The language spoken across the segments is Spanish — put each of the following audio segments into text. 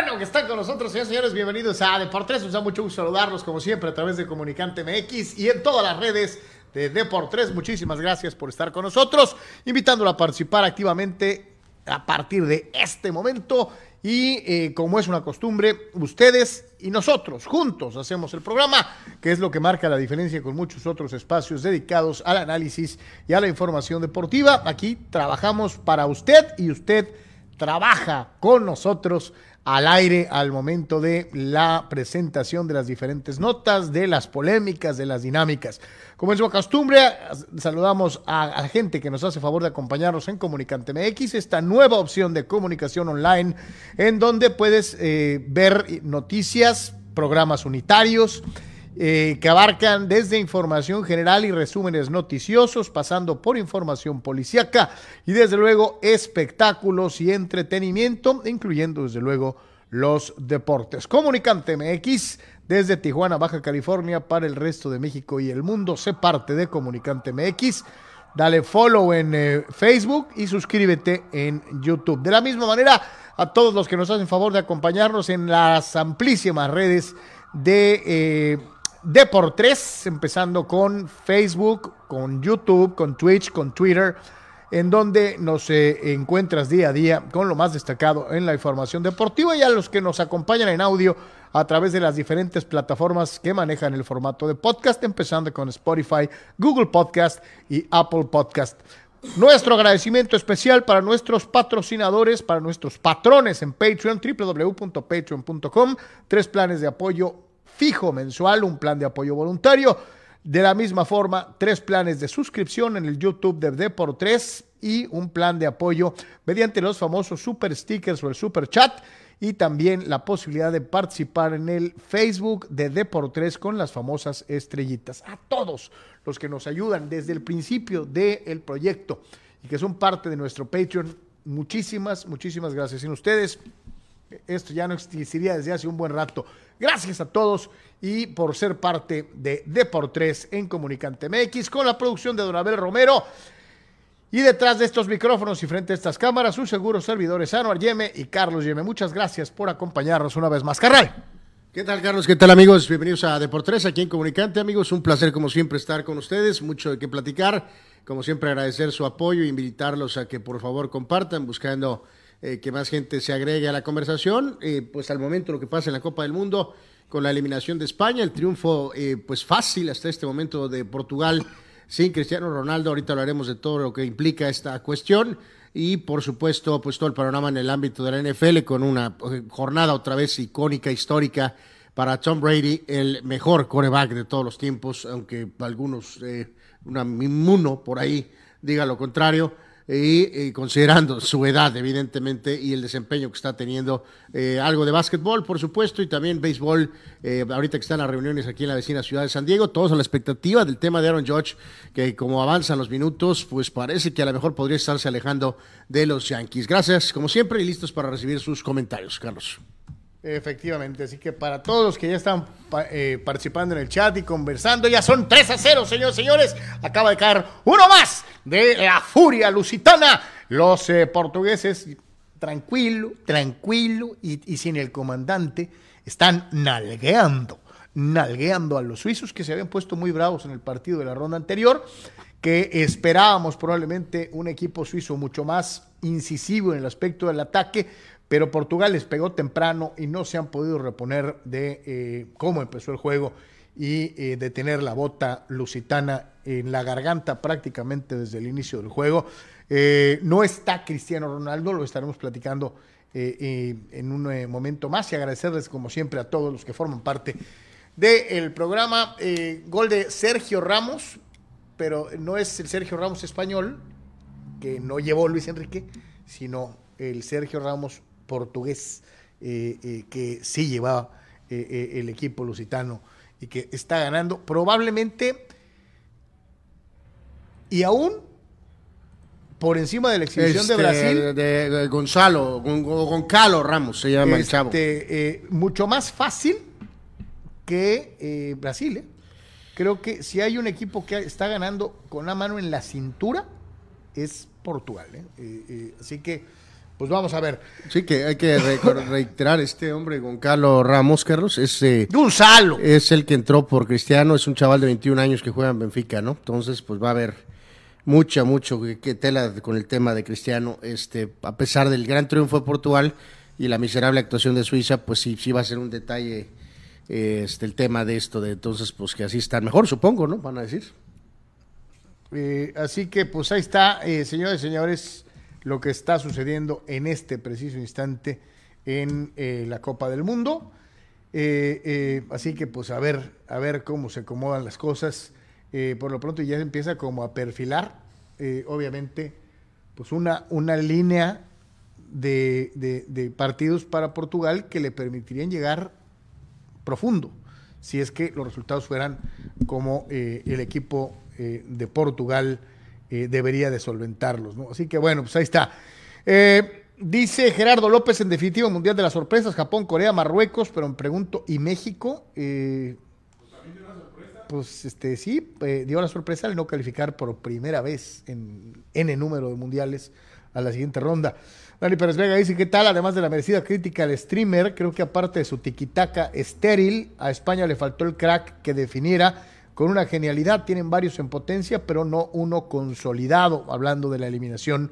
Bueno que están con nosotros, señores, señores. Bienvenidos a Deportes. Nos da mucho gusto saludarlos, como siempre, a través de Comunicante MX y en todas las redes de Deportes. Muchísimas gracias por estar con nosotros, invitándolo a participar activamente a partir de este momento. Y eh, como es una costumbre, ustedes y nosotros juntos hacemos el programa, que es lo que marca la diferencia con muchos otros espacios dedicados al análisis y a la información deportiva. Aquí trabajamos para usted y usted trabaja con nosotros al aire al momento de la presentación de las diferentes notas, de las polémicas, de las dinámicas. Como es su costumbre, saludamos a, la gente que nos hace favor de acompañarnos en Comunicante MX, esta nueva opción de comunicación online en donde puedes eh, ver noticias, programas unitarios, eh, que abarcan desde información general y resúmenes noticiosos, pasando por información policíaca y desde luego espectáculos y entretenimiento, incluyendo desde luego los deportes. Comunicante MX desde Tijuana, Baja California, para el resto de México y el mundo. Sé parte de Comunicante MX. Dale follow en eh, Facebook y suscríbete en YouTube. De la misma manera, a todos los que nos hacen favor de acompañarnos en las amplísimas redes de eh, de por tres, empezando con Facebook, con YouTube, con Twitch, con Twitter, en donde nos eh, encuentras día a día con lo más destacado en la información deportiva y a los que nos acompañan en audio a través de las diferentes plataformas que manejan el formato de podcast, empezando con Spotify, Google Podcast y Apple Podcast. Nuestro agradecimiento especial para nuestros patrocinadores, para nuestros patrones en Patreon, www.patreon.com, tres planes de apoyo fijo mensual, un plan de apoyo voluntario. De la misma forma, tres planes de suscripción en el YouTube de Deport3 y un plan de apoyo mediante los famosos super stickers o el super chat y también la posibilidad de participar en el Facebook de Deport3 con las famosas estrellitas. A todos los que nos ayudan desde el principio del proyecto y que son parte de nuestro Patreon, muchísimas, muchísimas gracias. Sin ustedes, esto ya no existiría desde hace un buen rato. Gracias a todos y por ser parte de Deportes en Comunicante MX con la producción de Don Abel Romero. Y detrás de estos micrófonos y frente a estas cámaras, sus seguros servidores Anuar Yeme y Carlos Yeme. Muchas gracias por acompañarnos una vez más. Carral. ¿Qué tal, Carlos? ¿Qué tal, amigos? Bienvenidos a Deportes aquí en Comunicante, amigos. Un placer, como siempre, estar con ustedes. Mucho de qué platicar. Como siempre, agradecer su apoyo e invitarlos a que por favor compartan, buscando eh, que más gente se agregue a la conversación. Eh, pues al momento lo que pasa en la Copa del Mundo con la eliminación de España, el triunfo eh, pues fácil hasta este momento de Portugal sin Cristiano Ronaldo. Ahorita hablaremos de todo lo que implica esta cuestión y por supuesto pues todo el panorama en el ámbito de la NFL con una jornada otra vez icónica, histórica para Tom Brady, el mejor coreback de todos los tiempos, aunque algunos, eh, una inmuno por ahí diga lo contrario y, considerando su edad, evidentemente, y el desempeño que está teniendo, eh, algo de básquetbol, por supuesto, y también béisbol, eh, ahorita que están las reuniones aquí en la vecina ciudad de San Diego, todos a la expectativa del tema de Aaron Judge, que como avanzan los minutos, pues parece que a lo mejor podría estarse alejando de los Yankees. Gracias, como siempre, y listos para recibir sus comentarios, Carlos. Efectivamente, así que para todos los que ya están eh, participando en el chat y conversando, ya son 3 a 0, señores, señores. Acaba de caer uno más de la furia lusitana. Los eh, portugueses, tranquilo, tranquilo y, y, sin el comandante, están nalgueando, nalgueando a los suizos que se habían puesto muy bravos en el partido de la ronda anterior, que esperábamos probablemente un equipo suizo mucho más incisivo en el aspecto del ataque, pero Portugal les pegó temprano y no se han podido reponer de eh, cómo empezó el juego y eh, de tener la bota lusitana en la garganta prácticamente desde el inicio del juego. Eh, no está Cristiano Ronaldo, lo estaremos platicando en un momento más y agradecerles como siempre a todos los que forman parte del programa. gol de Sergio Ramos, pero no es el Sergio Ramos español, que no llevó Luis Enrique, sino el Sergio Ramos portugués, que sí llevaba el equipo lusitano y que está ganando probablemente y aún por encima de la exhibición de Este, Brasil. De, Gonzalo, Gon- Goncalo Ramos se llama el este, chavo. eh, mucho más fácil que eh, Brasil. ¿eh? Creo que si hay un equipo que está ganando con la mano en la cintura, es Portugal. ¿eh? Eh, eh, así que, pues vamos a ver. Sí, que hay que re- reiterar, este hombre, Goncalo Ramos, Carlos, es, eh, Gonzalo. es el que entró por Cristiano, es un chaval de 21 años que juega en Benfica, ¿no? Entonces, pues va a haber mucha, mucho que, que tela con el tema de Cristiano, este, a pesar del gran triunfo de Portugal y la miserable actuación de Suiza, pues sí, sí va a ser un detalle eh, este, el tema de esto, de entonces, pues que así están mejor, supongo, ¿no? Van a decir. Eh, así que pues ahí está, eh, señores y señores, lo que está sucediendo en este preciso instante en eh, la Copa del Mundo. Eh, eh, así que pues a ver, a ver cómo se acomodan las cosas. Por lo pronto ya se empieza como a perfilar, obviamente, pues una, una línea de, de- partidos para Portugal que le permitirían llegar profundo, si es que los resultados fueran como el equipo de Portugal eh, debería de solventarlos. ¿no? Así que bueno, pues ahí está. Eh, dice Gerardo López, en definitiva, Mundial de las Sorpresas, Japón, Corea, Marruecos, pero me pregunto, ¿y México? Eh, pues este sí, eh, dio la sorpresa al no calificar por primera vez en N número de mundiales a la siguiente ronda. Dani Pérez Vega dice, ¿qué tal? Además de la merecida crítica al streamer, creo que aparte de su tiquitaca estéril, a España le faltó el crack que definiera con una genialidad. Tienen varios en potencia, pero no uno consolidado, hablando de la eliminación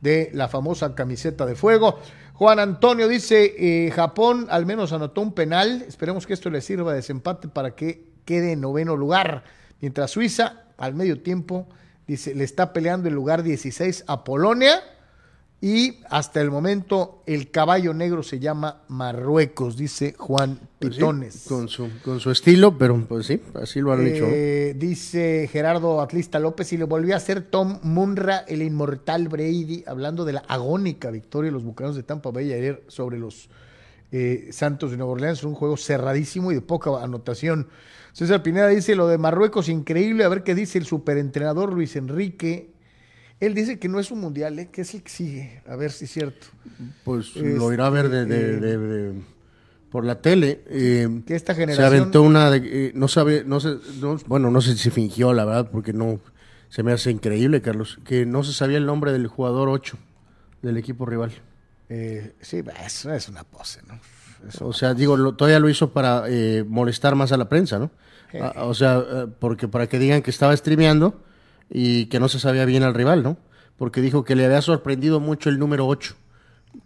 de la famosa camiseta de fuego. Juan Antonio dice, eh, Japón al menos anotó un penal, esperemos que esto le sirva de desempate para que quede en noveno lugar, mientras Suiza al medio tiempo dice, le está peleando el lugar 16 a Polonia y hasta el momento el caballo negro se llama Marruecos, dice Juan Pues sí, Pitones. con, su, con su estilo, pero pues sí, así lo han. Eh, dice Gerardo Atlista López y le volvió a hacer Tom Munra, el inmortal Brady, hablando de la agónica victoria de los bucaneros de Tampa Bay ayer sobre los eh, Santos de Nueva Orleans. Un juego cerradísimo y de poca anotación. César Pineda dice lo de Marruecos, increíble. A ver qué dice el superentrenador Luis Enrique. Él dice que no es un mundial, ¿eh? que es el que sigue. A ver si es cierto. Pues Este, lo irá a ver de, de- eh, de- de- por la tele. eh, Que esta se generación. aventó una de, eh, no sabe, no sé, no- bueno, no sé si fingió, la verdad, porque no, se me hace increíble, Carlos, que no se sabía el nombre del jugador 8 del equipo rival. eh, sí, eso es una pose, ¿no? Eso- O sea, digo, lo- todavía lo hizo para eh, molestar más a la prensa, ¿no? Ah, o sea, porque para que digan que estaba streameando y que no se sabía bien al rival, ¿no? Porque dijo que le había sorprendido mucho el número 8,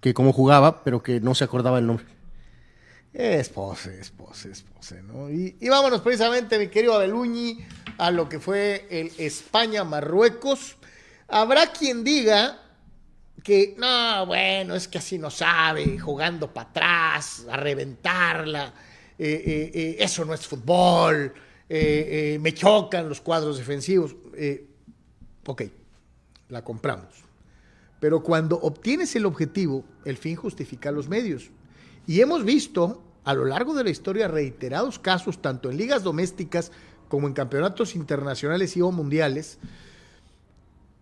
que cómo jugaba, pero que no se acordaba el nombre. Es pose, es pose, es pose, ¿no? Y, vámonos precisamente, mi querido Abeluñi, a lo que fue el España-Marruecos. Habrá quien diga que, no, bueno, es que así no sabe, jugando para atrás, a reventarla, eh, eh, eh, eso no es fútbol, me chocan los cuadros defensivos. Ok, la compramos. Pero cuando obtienes el objetivo, el fin justifica los medios. Y hemos visto a lo largo de la historia reiterados casos, tanto en ligas domésticas como en campeonatos internacionales y o mundiales,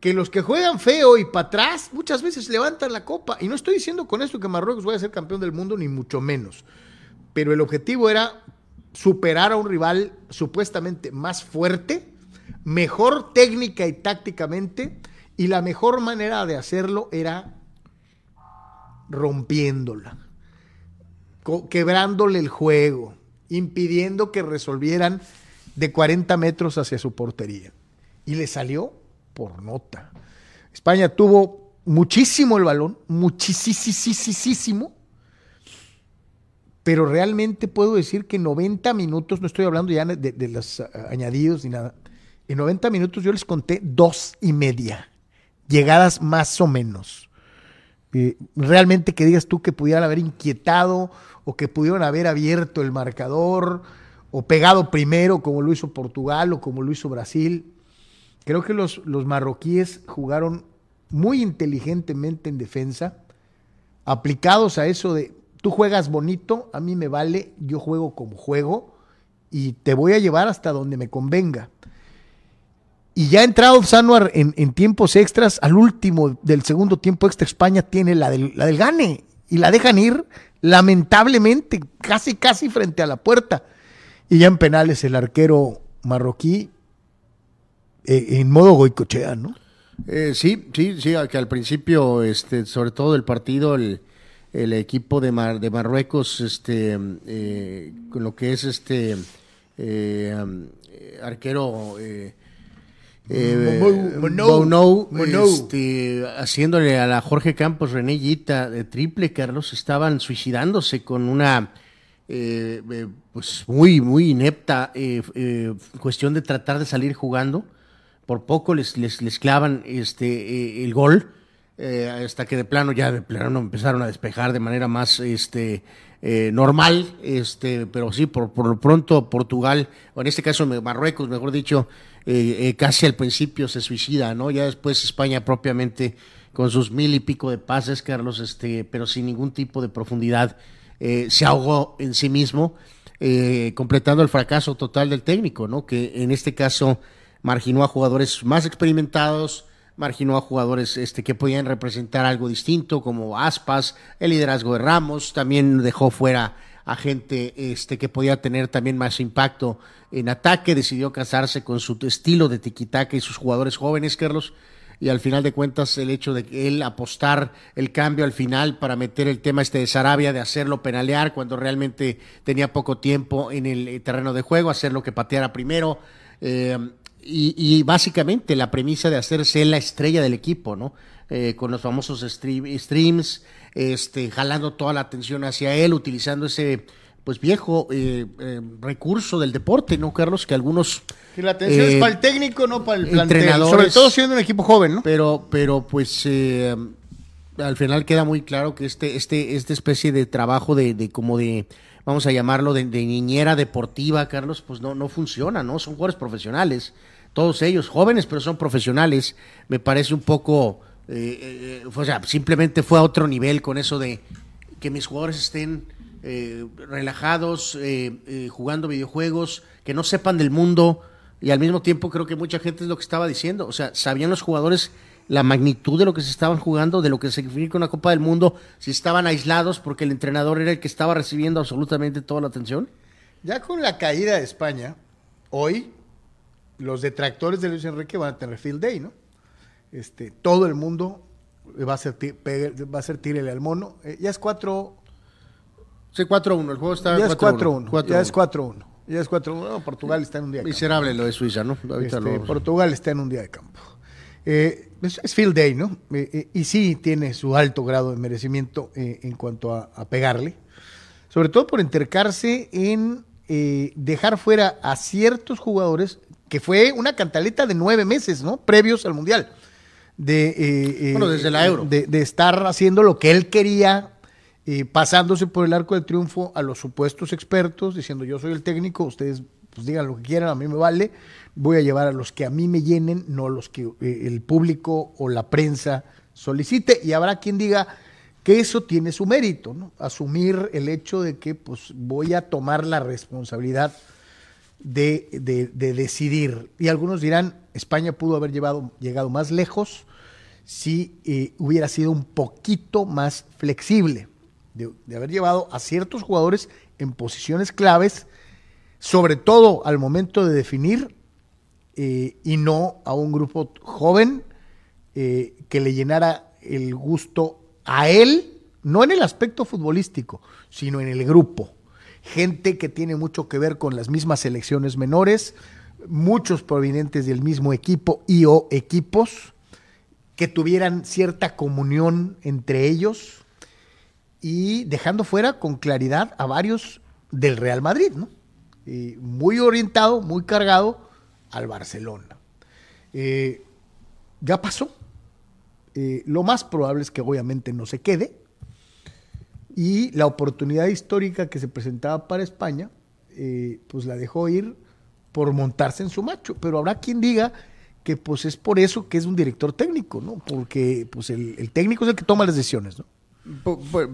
que los que juegan feo y para atrás muchas veces levantan la copa. Y no estoy diciendo con esto que Marruecos vaya a ser campeón del mundo, ni mucho menos. Pero el objetivo era superar a un rival supuestamente más fuerte, mejor técnica y tácticamente, y la mejor manera de hacerlo era rompiéndola, quebrándole el juego, impidiendo que resolvieran de 40 metros hacia su portería. Y le salió por nota. España tuvo muchísimo el balón, muchísimo, pero realmente puedo decir que en 90 minutos, no estoy hablando ya de, de los ah, añadidos ni nada, en 90 minutos yo les conté dos y media. llegadas más o menos. Eh, realmente que digas tú que pudieran haber inquietado o que pudieron haber abierto el marcador o pegado primero como lo hizo Portugal o como lo hizo Brasil. Creo que los, los marroquíes jugaron muy inteligentemente en defensa, aplicados a eso de tú juegas bonito, a mí me vale, yo juego como juego y te voy a llevar hasta donde me convenga. Y ya entrado Sanuar en, en, tiempos extras, al último del segundo tiempo extra, España tiene la del, la del gane y la dejan ir lamentablemente, casi, casi frente a la puerta. Y ya en penales el arquero marroquí eh, en modo goicochea, ¿no? Eh, sí, sí, sí, que al principio, este, sobre todo el partido, el, el equipo de, Mar, de Marruecos, este, eh, con lo que es este eh, eh, este, haciéndole a la Jorge Campos, René Guita de triple, Carlos, estaban suicidándose con una pues muy, muy inepta cuestión de tratar de salir jugando. Por poco les, les, les clavan este, el gol eh, hasta que de plano ya de plano empezaron a despejar de manera más este eh, normal, este, pero sí, por, por lo pronto Portugal, o en este caso Marruecos, mejor dicho, eh, casi al principio se suicida, ¿no? Ya después España propiamente con sus mil y pico de pases, Carlos, este, pero sin ningún tipo de profundidad, se ahogó en sí mismo, completando el fracaso total del técnico, ¿no? Que en este caso marginó a jugadores más experimentados, marginó a jugadores este, que podían representar algo distinto, como Aspas, el liderazgo de Ramos, también dejó fuera a gente este, que podía tener también más impacto en ataque, decidió casarse con su estilo de tiquitaca y sus jugadores jóvenes, Carlos, y al final de cuentas el hecho de él apostar el cambio al final para meter el tema este de Sarabia, de hacerlo penalear cuando realmente tenía poco tiempo en el eh, terreno de juego, hacerlo que pateara primero, eh, y, básicamente la premisa de hacerse la estrella del equipo, ¿no? Eh, con los famosos streams, este, jalando toda la atención hacia él, utilizando ese pues viejo eh, eh, recurso del deporte, ¿no, Carlos? Que algunos... Que la atención es para el técnico, no para el plantel. Sobre todo siendo un equipo joven, ¿no? Pero, pero pues al final queda muy claro que este, este, esta especie de trabajo de, de como de vamos a llamarlo, de, niñera deportiva, Carlos, pues no, no funciona, ¿no? Son jugadores profesionales, todos ellos jóvenes, pero son profesionales. Me parece un poco, eh, eh, o sea, simplemente fue a otro nivel con eso de que mis jugadores estén eh, relajados, jugando videojuegos, que no sepan del mundo. Y al mismo tiempo creo que mucha gente es lo que estaba diciendo. O sea, sabían los jugadores la magnitud de lo que se estaban jugando, de lo que significa una Copa del Mundo, si estaban aislados porque el entrenador era el que estaba recibiendo absolutamente toda la atención? Ya con la caída de España, hoy los detractores de Luis Enrique van a tener field day, ¿no? Este, todo el mundo va a ser, va a ser tírele al mono. Eh, ya es 4 Sí, 4-1, el juego está ya 4-1. Ya es 4-1. Ya es 4-1. Portugal está en un día de campo. Miserable lo de Suiza, ¿no? Este, Portugal está en un día de campo. Eh, es, field day, ¿no? Eh, eh, y sí tiene su alto grado de merecimiento en cuanto a, pegarle, sobre todo por entercarse en dejar fuera a ciertos jugadores, que fue una cantaleta de nueve meses, ¿no? Previos al Mundial. De, bueno, desde la Euro. De, de, estar haciendo lo que él quería, pasándose por el arco del triunfo a los supuestos expertos, diciendo yo soy el técnico, ustedes pues digan lo que quieran, a mí me vale voy a llevar a los que a mí me llenen, no los que eh, el público o la prensa solicite. Y habrá quien diga que eso tiene su mérito, ¿no? Asumir el hecho de que pues voy a tomar la responsabilidad de, decidir. Y algunos dirán, España pudo haber llevado, llegado más lejos si eh, hubiera sido un poquito más flexible, de, de haber llevado a ciertos jugadores en posiciones claves, sobre todo al momento de definir eh, y no a un grupo joven eh, que le llenara el gusto a él, no en el aspecto futbolístico, sino en el grupo. Gente que tiene mucho que ver con las mismas selecciones menores, muchos provenientes del mismo equipo y o equipos que tuvieran cierta comunión entre ellos y dejando fuera con claridad a varios del Real Madrid, ¿no? Muy orientado, muy cargado al Barcelona. Eh, ya pasó. Eh, lo más probable es que obviamente no se quede. Y la oportunidad histórica que se presentaba para España, eh, pues la dejó ir por montarse en su macho. Pero habrá quien diga que pues es por eso que es un director técnico, ¿no? Porque pues el, técnico es el que toma las decisiones, ¿no?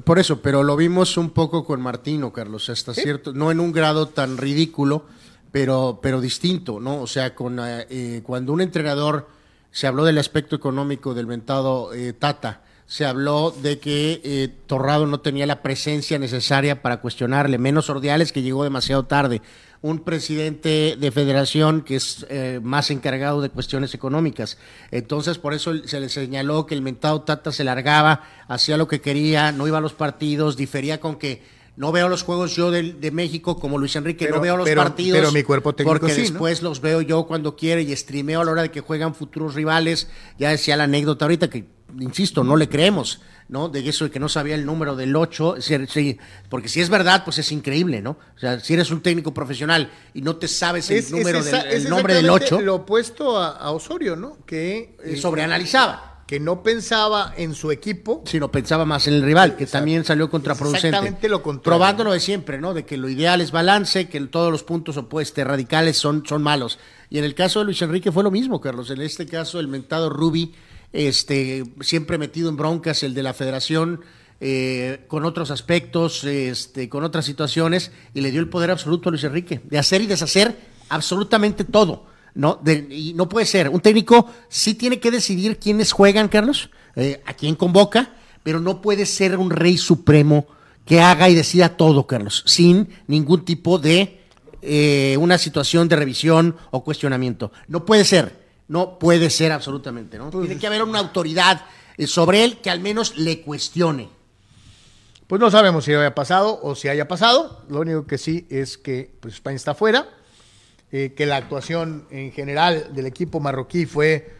Por, eso, pero lo vimos un poco con Martino, Carlos, hasta cierto, no en un grado tan ridículo, pero, pero distinto, ¿no? O sea, con, eh, eh, cuando un entrenador se habló del aspecto económico del mentado eh, Tata, se habló de que Torrado no tenía la presencia necesaria para cuestionarle, menos Ordiales que llegó demasiado tarde un presidente de federación que es eh, más encargado de cuestiones económicas. Entonces, por eso se le señaló que el mentado Tata se largaba, hacía lo que quería, no iba a los partidos, difería con que no veo los juegos yo de, México como Luis Enrique, no veo los partidos. Pero mi cuerpo técnico Porque después los veo yo cuando quiere y streameo a la hora de que juegan futuros rivales. Ya decía la anécdota ahorita que, insisto, no le creemos. ¿no? De eso de que no sabía el número del 8, porque si es verdad, pues es increíble, ¿no? O sea, si eres un técnico profesional y no te sabes el número del el nombre del 8. Lo opuesto a, Osorio, ¿no? Que eh, sobreanalizaba. Que no pensaba en su equipo. Sino pensaba más en el rival, que también salió contraproducente. Exactamente lo contrario. Probándolo de siempre, ¿no? De que lo ideal es balance, que todos los puntos opuestos radicales son, son malos. Y en el caso de Luis Enrique fue lo mismo, Carlos. En este caso, el mentado Rubi este, siempre metido en broncas el de la federación, eh, con otros aspectos, este, con otras situaciones, y le dio el poder absoluto a Luis Enrique, de hacer y deshacer absolutamente todo. ¿no? y no puede ser. Un técnico sí tiene que decidir quiénes juegan, Carlos, eh, a quién convoca, pero no puede ser un rey supremo que haga y decida todo, Carlos, sin ningún tipo de eh, una situación de revisión o cuestionamiento. No puede ser. No puede ser absolutamente, ¿no? Tiene que haber una autoridad eh, sobre él que al menos le cuestione. Pues no sabemos si haya pasado o si haya pasado. Lo único que sí es que pues, España está fuera, eh, que la actuación en general del equipo marroquí fue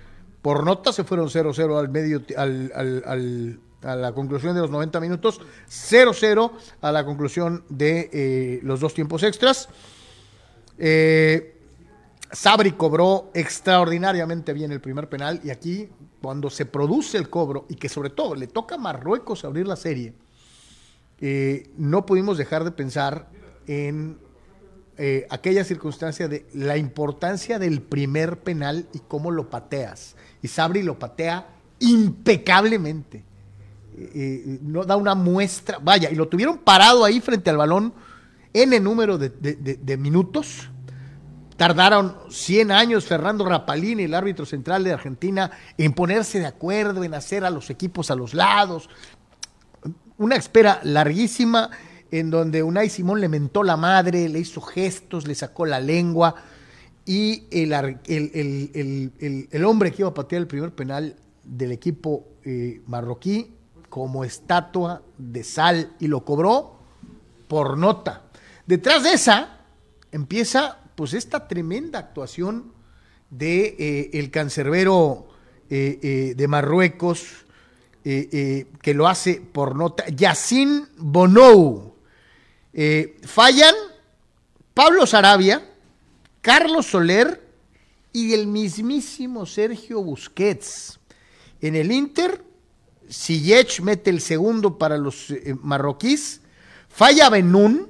por nota, se fueron 0-0 al medio al, a la conclusión de los 90 minutos, 0-0 a la conclusión de eh, los dos tiempos extras. Eh, Sabri cobró extraordinariamente bien el primer penal y aquí cuando se produce el cobro y que sobre todo le toca a Marruecos abrir la serie, eh, no pudimos dejar de pensar en eh, aquella circunstancia de la importancia del primer penal y cómo lo pateas. Y Sabri lo patea impecablemente. Eh, no da una muestra, vaya, y lo tuvieron parado ahí frente al balón en el número de minutos Tardaron 100 años Fernando Rapalini, el árbitro central de Argentina, en ponerse de acuerdo, en hacer a los equipos a los lados. Una espera larguísima en donde Unai Simón le mentó la madre, le hizo gestos, le sacó la lengua y el, el, hombre que iba a patear el primer penal del equipo eh, marroquí como estatua de sal y lo cobró por nota. Detrás de esa empieza pues esta tremenda actuación de eh, el cancerbero eh, eh, de Marruecos, que lo hace por nota, Yacine Bonou. fallan Pablo Sarabia, Carlos Soler y el mismísimo Sergio Busquets. En el Inter, Ziyech mete el segundo para los marroquíes, falla Benún,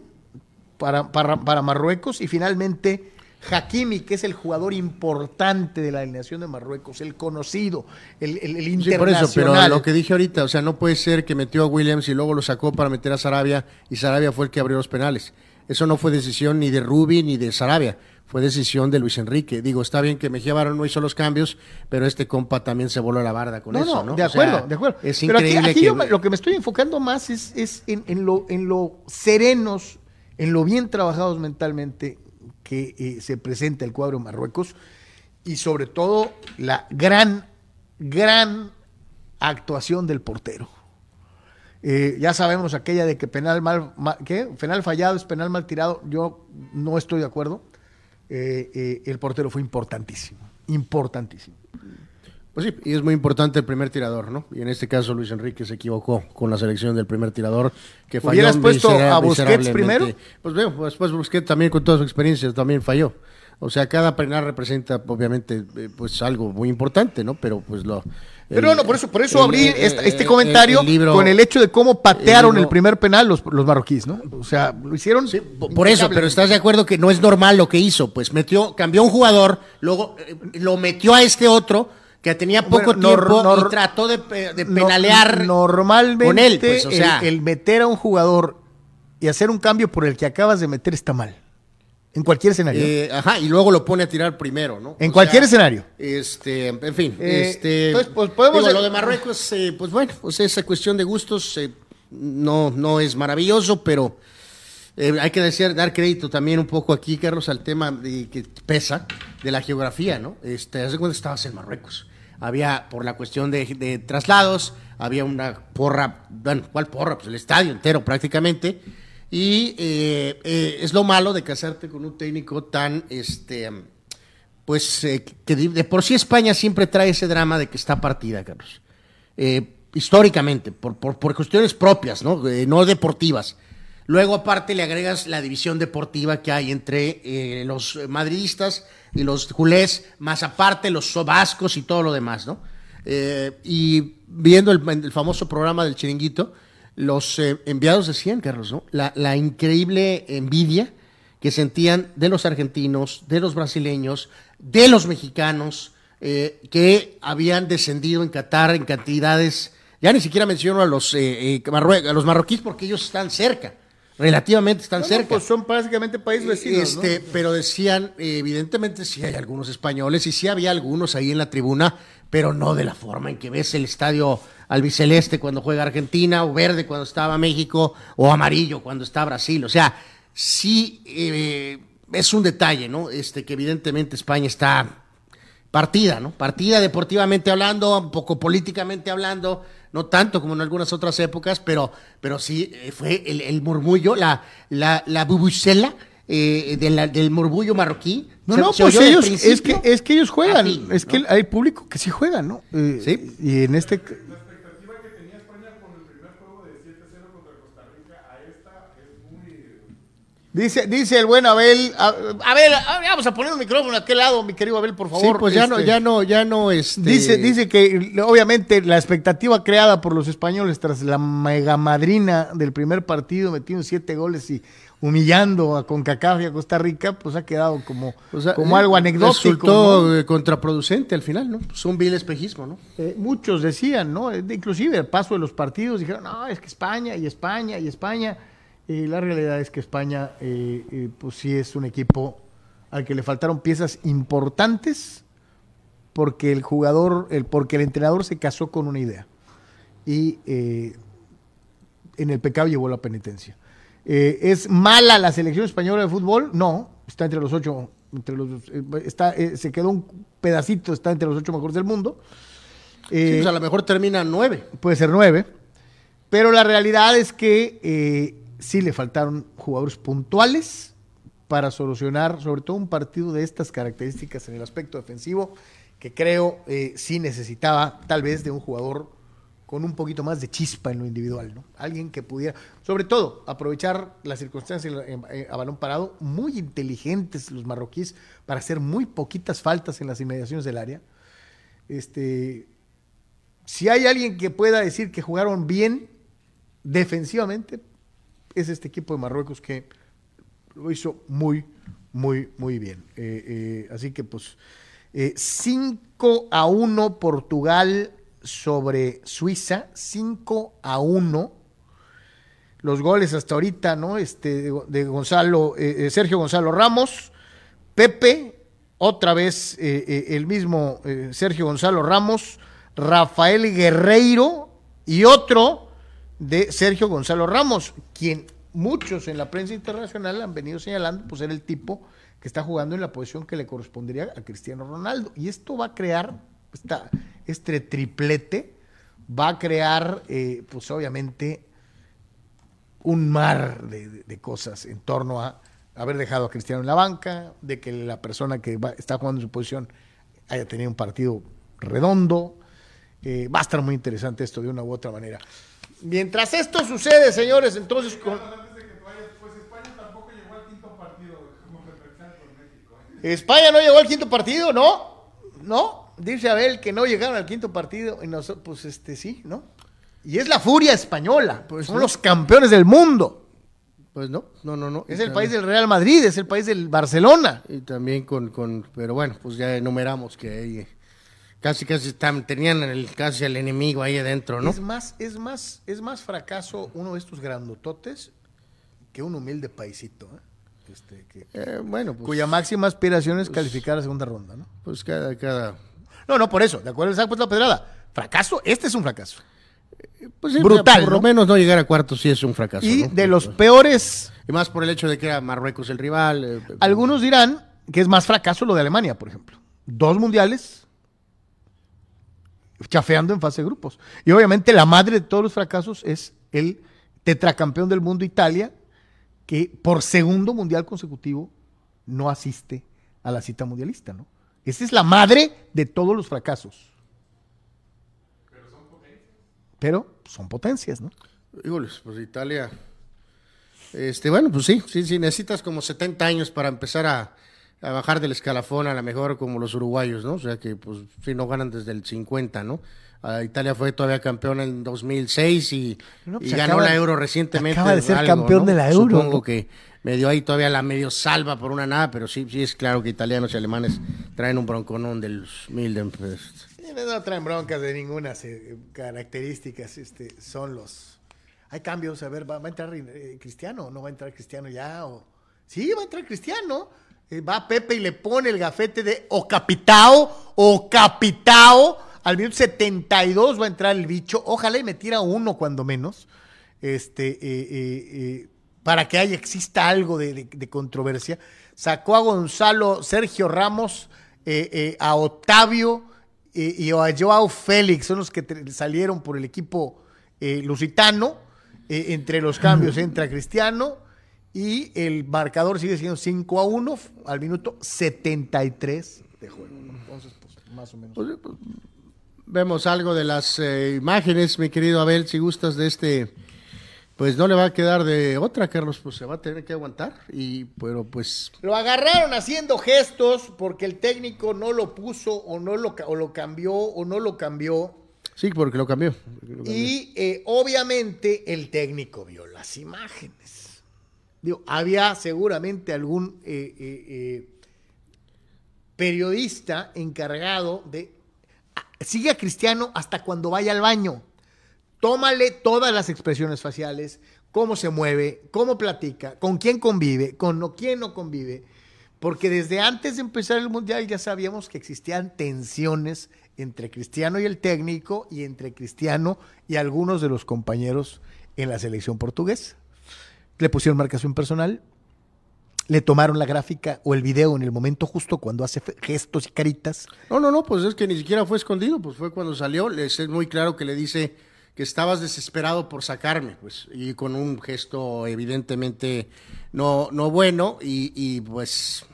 para, para, Marruecos y finalmente Hakimi, que es el jugador importante de la alineación de Marruecos, el conocido, el, el, internacional. Sí, por eso, pero lo que dije ahorita, o sea, no puede ser que metió a Williams y luego lo sacó para meter a Sarabia y Sarabia fue el que abrió los penales. Eso no fue decisión ni de Rubi ni de Sarabia, fue decisión de Luis Enrique. Digo, está bien que Mejía Barón no hizo los cambios, pero este compa también se voló la barda con eso, ¿no? De acuerdo, de acuerdo. Es increíble aquí, lo que me estoy enfocando más es, es en, en, lo, en lo serenos en lo bien trabajados mentalmente que eh, se presenta el cuadro Marruecos y sobre todo la gran, gran actuación del portero. Eh, ya sabemos aquella de que penal mal, ¿qué? penal fallado es penal mal tirado. Yo no estoy de acuerdo. Eh, el portero fue importantísimo, importantísimo. Pues sí, y es muy importante el primer tirador, ¿no? Y en este caso Luis Enrique se equivocó con la selección del primer tirador que falló. ¿Hubieras puesto a Busquets primero? Pues veo, después Busquets también con toda su experiencia también falló. O sea, cada penal representa obviamente eh, pues algo muy importante, ¿no? Pero pues lo pero no, por eso, por eso abrí este, comentario con el hecho de cómo patearon el, primer penal los, los, marroquíes, ¿no? O sea, lo hicieron. por eso, pero estás de acuerdo que no es normal lo que hizo. Pues metió, cambió un jugador, luego eh, lo metió a este otro que tenía poco tiempo y trató de, penalear normalmente con él. Pues, o sea, el meter a un jugador y hacer un cambio por el que acabas de meter está mal. En cualquier escenario. Eh, ajá, y luego lo pone a tirar primero, ¿no? En cualquier escenario. Este, en fin, eh, este. Entonces, pues podemos. lo de Marruecos, eh, pues bueno, pues esa cuestión de gustos no, no es maravilloso, pero hay que decir, dar crédito también un poco aquí, Carlos, al tema de, que pesa de la geografía, ¿no? Este, hace cuando estabas en Marruecos. Había, por la cuestión de, de traslados, había una porra, bueno, ¿cuál porra? Pues el estadio entero prácticamente y eh, eh, es lo malo de casarte con un técnico tan, este, pues, eh, que de, por sí España siempre trae ese drama de que está partida, Carlos. históricamente, por, por, cuestiones propias, ¿no? no deportivas. Luego, aparte, le agregas la división deportiva que hay entre los madridistas y los culés, más aparte los vascos y todo lo demás, ¿no? y viendo el, famoso programa del chiringuito, los eh, enviados decían, Carlos, ¿no? La, increíble envidia que sentían de los argentinos, de los brasileños, de los mexicanos, eh, que habían descendido en Qatar en cantidades, ya ni siquiera menciono a los, eh, a los marroquíes porque ellos están cerca, relativamente están cerca. pues son prácticamente países vecinos. Este, Pero decían, evidentemente sí hay algunos españoles y sí había algunos ahí en la tribuna, pero no de la forma en que ves el estadio albiceleste cuando juega Argentina, o verde cuando estaba México, o amarillo cuando está Brasil. O sea, sí eh, es un detalle, ¿no? Este, que evidentemente España está partida, ¿no? Partida deportivamente hablando, un poco políticamente hablando, no tanto como en algunas otras épocas, pero, pero sí eh, fue el, murmullo, la, la, la bubucela, eh, del murmullo marroquí. No, no, pues ellos, es que, es que ellos juegan, es que hay público que sí juega, ¿no? sí. Y en este Dice, dice el buen Abel, a, Abel, vamos a poner un micrófono a aquel lado, mi querido Abel, por favor. Sí, pues ya no, este, ya no, ya no, este... Dice, dice que obviamente la expectativa creada por los españoles tras la mega madrina del primer partido, metiendo siete goles y humillando a Concacaf y a Costa Rica, pues ha quedado como, como algo anecdótico. Resultó contraproducente al final, ¿no? Pues un vil espejismo, ¿no? Eh, muchos decían, ¿no? Inclusive el paso de los partidos dijeron, no, es que España y España y España la realidad es que España, eh, eh, pues sí es un equipo al que le faltaron piezas importantes porque el jugador, el, porque el entrenador se casó con una idea y eh, en el pecado llevó la penitencia. ¿Es mala la selección española de fútbol? No, está entre los ocho, entre los, está, se quedó un pedacito, está entre los ocho mejores del mundo. pues a lo mejor termina nueve. Puede ser nueve, pero la realidad es que sí le faltaron jugadores puntuales para solucionar sobre todo un partido de estas características en el aspecto defensivo, que creo eh, sí necesitaba tal vez de un jugador con un poquito más de chispa en lo individual, ¿no? Alguien que pudiera, sobre todo, aprovechar las circunstancias a balón parado, muy inteligentes los marroquíes para hacer muy poquitas faltas en las inmediaciones del área. Este, si hay alguien que pueda decir que jugaron bien defensivamente, es este equipo de Marruecos que lo hizo muy, muy, muy bien. Eh, eh, así que pues 5 eh, a 1 Portugal sobre Suiza, 5 a 1. Los goles hasta ahorita, ¿no? Este, de, Gonzalo, Sergio Gonzalo Ramos, Pepe, otra vez el mismo Sergio Gonzalo Ramos, Rafael Guerreiro y otro de Sergio Gonzalo Ramos, quien muchos en la prensa internacional han venido señalando pues ser el tipo que está jugando en la posición que le correspondería a Cristiano Ronaldo. Y esto va a crear, este triplete va a crear, eh, pues obviamente, un mar de, cosas en torno a haber dejado a Cristiano en la banca, de que la persona que está jugando en su posición haya tenido un partido redondo. Eh, va a estar muy interesante esto de una u otra manera. Mientras esto sucede, señores, entonces... Con... España no llegó al quinto partido, ¿no? ¿No? Dice Abel que no llegaron al quinto partido. Y nosotros, pues este sí, ¿no? Y es la furia española. Pues Son no. los campeones del mundo. Pues no, no, no, no. Es Y el país del Real Madrid, es el país del Barcelona. Y también con, con, pero bueno, pues ya enumeramos que ahí eh, casi, casi están, tenían el, casi al enemigo ahí adentro, ¿no? Es más, es más, es más fracaso uno de estos grandototes que un humilde paisito, ¿eh? Este, que- Eh, bueno, pues, cuya máxima aspiración es calificar a segunda ronda, ¿no? pues cada, cada, No, no, por eso, de acuerdo, saco pues la pedrada. Fracaso, este es un fracaso. pues sí, Brutal, Por ¿no? lo menos no llegar a cuartos sí es un fracaso. Y ¿no? de los Pues, peores, y más por el hecho de que era Marruecos el rival. eh, eh, algunos dirán que es más fracaso lo de Alemania, por ejemplo. Dos mundiales chafeando en fase de grupos. Y obviamente la madre de todos los fracasos es el tetracampeón del mundo Italia, que por segundo mundial consecutivo no asiste a la cita mundialista, ¿no? Esa es la madre de todos los fracasos. Pero son potencias, ¿no? Híjoles, pues Italia. Este, bueno, pues sí, sí, sí, necesitas como 70 años para empezar a, a bajar del escalafón, a lo mejor como los uruguayos, ¿no? O sea que, pues, sí, no ganan desde el 50, ¿no? Ah, Italia fue todavía campeona en 2006 y, No, pues y ganó acaba- la Euro recientemente. acaba de ser algo, campeón ¿no? de la Euro, Supongo ¿no? que medio ahí todavía la medio salva por una nada, pero sí, sí es claro que italianos y alemanes traen un bronconón del Mildenfest. No traen broncas de ninguna eh, características, este, son los... Hay cambios, a ver, ¿va, va a entrar eh, Cristiano o no va a entrar Cristiano ya? O... Sí, va a entrar Cristiano. Eh, va Pepe y le pone el gafete de o capitao o capitao. Al minuto 72 va a entrar el bicho. Ojalá y me tira uno cuando menos. Este, eh, eh, eh, para que haya, exista algo de, de- de controversia. Sacó a Gonzalo Sergio Ramos, a Octavio y a Joao Félix, son los que salieron por el equipo lusitano. Entre los cambios entra Cristiano y el marcador sigue siendo 5 a 1 al minuto 73 de juego. Entonces, pues, más o menos. Pues, eh, pues, vemos algo de las eh, imágenes, mi querido Abel, si gustas de este, pues no le va a quedar de otra, Carlos, pues se va a tener que aguantar y, pero pues, Lo agarraron haciendo gestos porque el técnico no lo puso o no lo, o lo cambió o no lo cambió. sí, porque lo cambió. Lo cambió. Y eh, obviamente el técnico vio las imágenes. Había seguramente algún eh, eh, eh, periodista encargado de... ah, Sigue a Cristiano hasta cuando vaya al baño. Tómale todas las expresiones faciales, cómo se mueve, cómo platica, con quién convive, con no- quién no convive. Porque desde antes de empezar el Mundial ya sabíamos que existían tensiones entre Cristiano y el técnico y entre Cristiano y algunos de los compañeros en la selección portuguesa. Le pusieron marcación personal, le tomaron la gráfica o el video en el momento justo cuando hace gestos y caritas. No, no, no, pues es que ni siquiera fue escondido, pues fue cuando salió, les es muy claro que le dice que estabas desesperado por sacarme, pues, y con un gesto evidentemente no, no bueno, y, pues,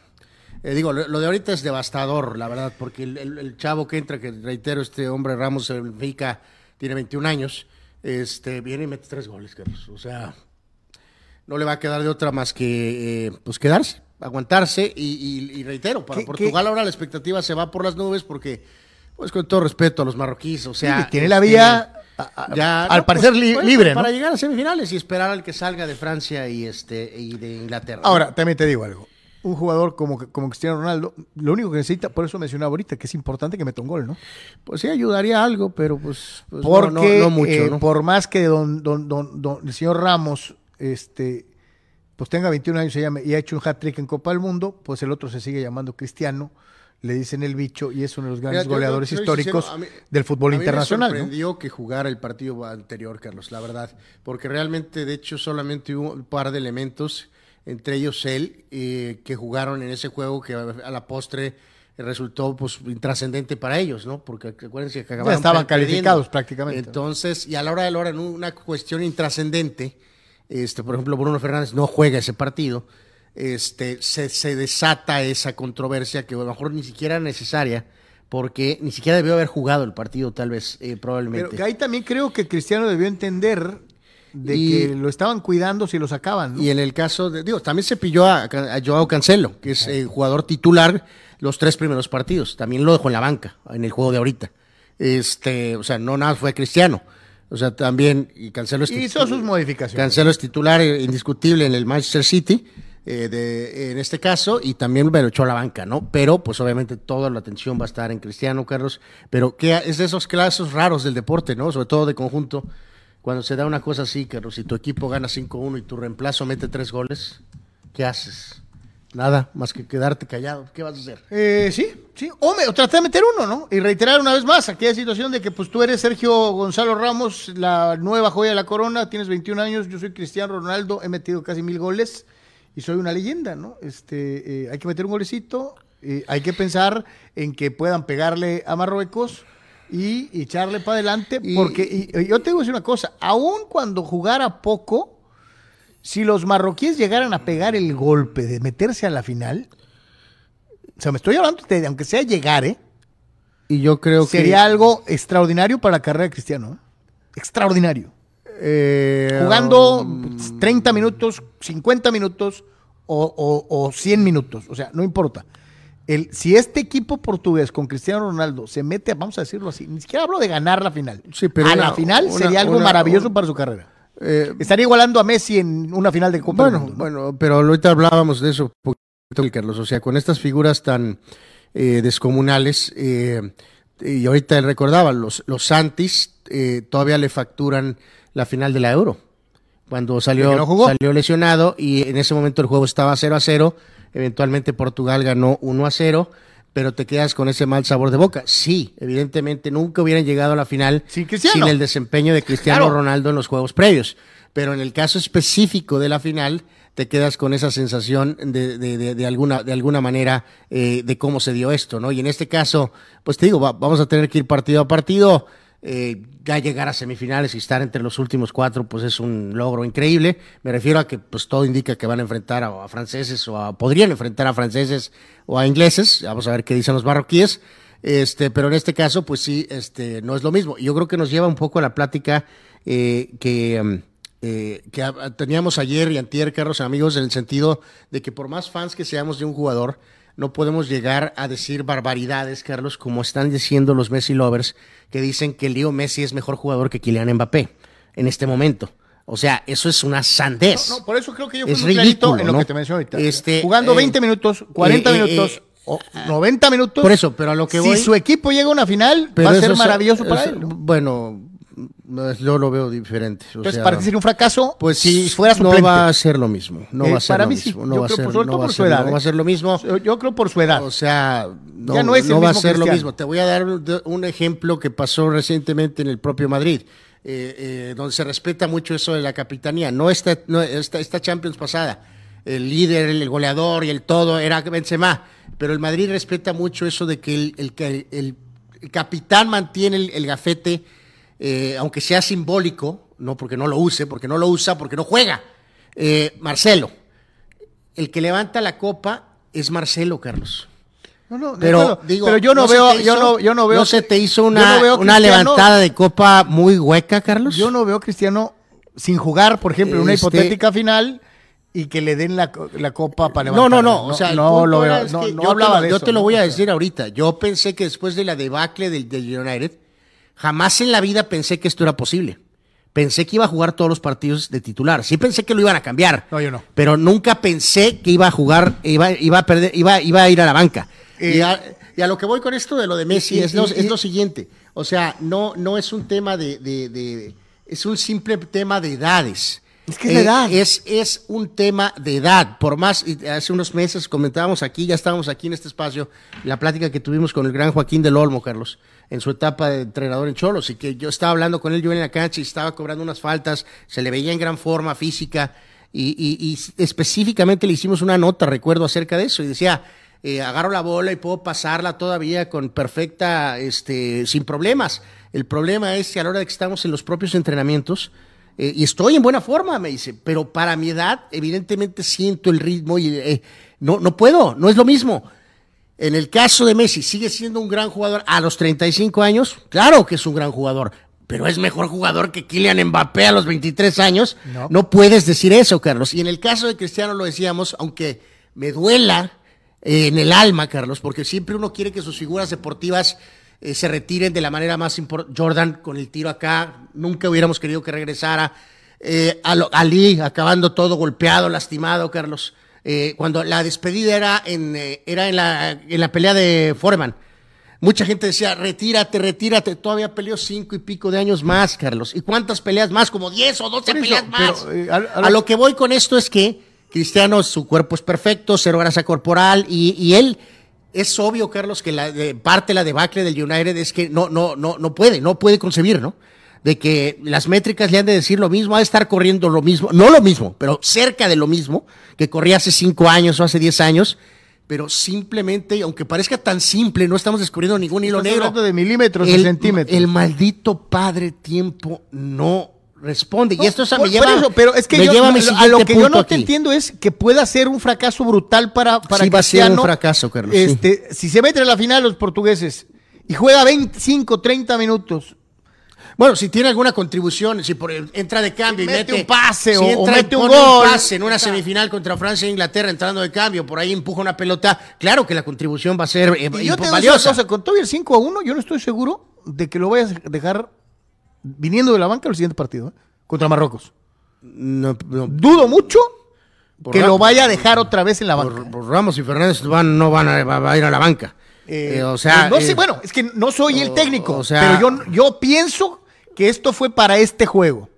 eh, digo, lo, de ahorita es devastador, la verdad, porque el, chavo que entra, que reitero, este hombre Ramos Benfica, tiene 21 años, este, viene y mete tres goles, Carlos, o sea, no le va a quedar de otra más que eh, pues quedarse, aguantarse y, y- y reitero, para ¿Qué- Portugal ahora la expectativa se va por las nubes porque, pues con todo respeto a los marroquíes, o sea... Sí, tiene la este, vía, a- a- ya, al no, parecer, pues, li- libre, ¿no? Para llegar a semifinales y esperar al que salga de Francia y, este, y de Inglaterra. Ahora, también te digo algo. Un jugador como, como Cristiano Ronaldo, lo único que necesita, por eso mencionaba ahorita, que es importante que meta un gol, ¿no? Pues sí, ayudaría algo, pero pues, pues no- Porque no, mucho, eh, ¿no? por más que don, don, don, don- el señor Ramos este, pues tenga 21 años y llame- y ha hecho un hat-trick en Copa del Mundo, pues el otro se sigue llamando Cristiano, le dicen el bicho y es uno de los grandes Mira, yo- goleadores yo históricos mí- del fútbol a mí internacional. Me ¿no? sorprendió que jugara el partido anterior, Carlos, la verdad, porque realmente, de hecho, solamente hubo un par de elementos, entre ellos él, eh, que jugaron en ese juego que a la postre resultó pues intrascendente para ellos, ¿no? Porque acuérdense que acabaron estaban perdiendo. calificados prácticamente. Entonces, y a la hora de la hora, en una cuestión intrascendente, este, por ejemplo, Bruno Fernández no juega ese partido, este, se, se desata esa controversia que a lo mejor ni siquiera era necesaria, porque ni siquiera debió haber jugado el partido, tal vez, eh, Pero probablemente. que ahí también creo que Cristiano debió entender de que lo estaban cuidando si lo sacaban. Y en el caso de, digo, también se pilló a, a Joao Cancelo, que es el jugador titular los tres primeros partidos. También lo dejó en la banca, en el juego de ahorita. Este, o sea, no nada fue Cristiano. O sea, también, y Cancelo es Hizo sus modificaciones. Cancelo es titular eh, indiscutible en el Manchester City, eh, de, en este caso, y también me lo echó a la banca, ¿no? Pero, pues obviamente toda la atención va a estar en Cristiano, Carlos. Pero que es de esos casos raros del deporte, ¿no? Sobre todo de conjunto. Cuando se da una cosa así, Carlos, si tu equipo gana 5-1 y tu reemplazo mete tres goles, ¿qué haces? Nada, más que quedarte callado. ¿Qué vas a hacer? Eh, sí, sí. O, me, traté de meter uno, ¿no? Y reiterar una vez más aquella situación de que pues tú eres Sergio Gonzalo Ramos, la nueva joya de la corona, tienes 21 años, yo soy Cristiano Ronaldo, he metido casi mil goles y soy una leyenda, ¿no? Este, eh, hay que meter un golecito, eh, hay que pensar en que puedan pegarle a Marruecos y echarle para adelante, porque y, yo te digo una cosa, aun cuando jugara poco, si los marroquíes llegaran a pegar el golpe de meterse a la final, o sea, me estoy hablando de, aunque sea llegar, ¿eh? Y yo creo que. Sería algo extraordinario para la carrera de Cristiano. ¿eh? Extraordinario. Eh, Jugando 30 um, minutos, 50 minutos o, o, 100 minutos. O sea, no importa. El, si este equipo portugués con Cristiano Ronaldo se mete, vamos a decirlo así, ni siquiera hablo de ganar la final. a la final sería algo maravilloso para su carrera. Eh, Estaría igualando a Messi en una final de Copa bueno, Bueno, pero ahorita hablábamos de eso, Carlos. O sea, con estas figuras tan eh, descomunales, eh, y ahorita él recordaba, los, los Santis todavía le facturan la final de la Euro. Cuando salió, salió lesionado y en ese momento el juego estaba 0 a 0. Eventualmente Portugal ganó 1 a 0 pero te quedas con ese mal sabor de boca. Sí, evidentemente nunca hubieran llegado a la final sin, el desempeño de Cristiano Ronaldo en los juegos previos. Pero en el caso específico de la final, te quedas con esa sensación de, de, de, alguna, de alguna manera eh, de cómo se dio esto, ¿no? Y en este caso, pues te digo, vamos a tener que ir partido a partido eh, ya llegar a semifinales y estar entre los últimos cuatro, pues es un logro increíble. Me refiero a que pues todo indica que van a enfrentar a, franceses o a, podrían enfrentar a franceses o a ingleses. Vamos a ver qué dicen los barroquíes. Este, pero en este caso, pues sí, este, no es lo mismo. Yo creo que nos lleva un poco a la plática eh, que, mm, eh, que teníamos ayer y antier, Carlos, amigos, en el sentido de que por más fans que seamos de un jugador, no podemos llegar a decir barbaridades, Carlos, como están diciendo los Messi lovers, que dicen que Leo Messi es mejor jugador que Kylian Mbappé en este momento. O sea, eso es una sandez. No, por eso creo que yo fui es ridículo, en lo que te mencioné ahorita. Este, Jugando 20 eh, minutos, 40 eh, eh, minutos, 90 minutos. Por eso, pero a lo que voy. Si su equipo llega a una final, va a ser maravilloso para él. Bueno, yo lo veo diferente. Entonces, ¿para ti sería un fracaso? Pues si fuera suplente. No va a ser lo mismo. No va a ser para lo mí mismo. No, va, a ser, no va a ser, edad, no va a ser lo mismo. Yo creo por su edad. O sea, no, ya no, es va a ser lo mismo. Te voy a dar un ejemplo que pasó recientemente en el propio Madrid. Eh, eh, donde se respeta mucho eso de la capitanía. No esta, no esta, esta Champions pasada. El líder, el goleador y el todo era Benzema. Pero el Madrid respeta mucho eso de que el, el, el, el capitán mantiene el, gafete eh, aunque sea simbólico, no porque no lo use, porque no lo usa, porque no juega. Eh, Marcelo, el que levanta la copa es Marcelo, Carlos. No, no, pero, digo, pero yo no, veo, yo no, yo no veo. ¿No se te hizo una, una levantada de copa muy hueca, Carlos? Yo no veo a Cristiano sin jugar, por ejemplo, en una este hipotética final y que le den la, copa para levantar. No, no, no, o sea, no lo veo, no, yo hablaba te, de Yo te lo voy a decir ahorita. Yo pensé que después de la debacle del, del United, Jamás en la vida pensé que esto era posible. Pensé que iba a jugar todos los partidos de titular. Sí pensé que lo iban a cambiar. No, yo no. Pero nunca pensé que iba a jugar, iba, iba a perder, iba, iba a ir a la banca. y, a, lo que voy con esto de lo de Messi es, lo, es, lo, siguiente. O sea, no, no es un tema de, de, es un simple tema de edades. Es que es edad. Es, es un tema de edad. Por más, hace unos meses comentábamos aquí, ya estábamos aquí en este espacio, la plática que tuvimos con el gran Joaquín del Olmo, Carlos en su etapa de entrenador en Cholos y que yo estaba hablando con él yo en la cancha y estaba cobrando unas faltas, se le veía en gran forma física y, específicamente le hicimos una nota, recuerdo, acerca de eso y decía, eh, agarro la bola y puedo pasarla todavía con perfecta, este, sin problemas. El problema es que a la hora de que estamos en los propios entrenamientos, eh, y estoy en buena forma, me dice, pero para mi edad, evidentemente siento el ritmo y eh, no, no puedo, no es lo mismo. En el caso de Messi, ¿sigue siendo un gran jugador a los 35 años? Claro que es un gran jugador, pero es mejor jugador que Kylian Mbappé a los 23 años. No. No, puedes decir eso, Carlos. Y en el caso de Cristiano lo decíamos, aunque me duela eh, en el alma, Carlos, porque siempre uno quiere que sus figuras deportivas eh, se retiren de la manera más importante. Jordan con el tiro acá, nunca hubiéramos querido que regresara. Eh, Al- Ali acabando todo golpeado, lastimado, Carlos. Eh, cuando la despedida era en, eh, era en, la, en la pelea de Foreman. Mucha gente decía, retírate, retírate. Todavía peleó cinco y pico de años más, Carlos. ¿Y cuántas peleas más? Como 10 o 12 Por eso, peleas más. pero, eh, a- a a, lo- lo que voy con esto es que Cristiano, su cuerpo es perfecto, cero grasa corporal y, y él, es obvio, Carlos, que la de- parte de la debacle del United es que no, no, no, no puede, no puede concebir, ¿no? De que las métricas le han de decir lo mismo, ha de estar corriendo lo mismo, no lo mismo, pero cerca de lo mismo que corría hace cinco años o hace diez años, pero simplemente, aunque parezca tan simple, no estamos descubriendo ningún hilo negro. hablando de milímetros, de el, centímetros. El maldito padre tiempo no responde. y esto o sea, me lleva, eso, pero es que me yo- lleva a mi a lo que yo no te aquí. entiendo es que pueda ser un fracaso brutal para, para Sí, va a ser un fracaso, Carlos, sí. Este, Si se meten a la final los portugueses y juega 25, 30 minutos, Bueno, si tiene alguna contribución, si por, entra de cambio y Mete mete, un pase si o- entra mete un gol. pase en una semifinal contra Francia e Inglaterra entrando de cambio, por ahí empuja una pelota, claro que la contribución va a ser eh, y yo te valiosa. cosa, con todo el 5 a 1, yo no estoy seguro de que lo vayas a dejar viniendo de la banca el siguiente partido, ¿eh? contra Marruecos. No, no, Dudo mucho Por que lo vaya a dejar otra vez en la banca. por- por Ramos y Fernández van, no van a, va- va a ir a la banca. Eh, Eh, o sea, no eh, sé, bueno, es que no soy el técnico, o sea- pero yo, yo pienso que esto fue para este juego.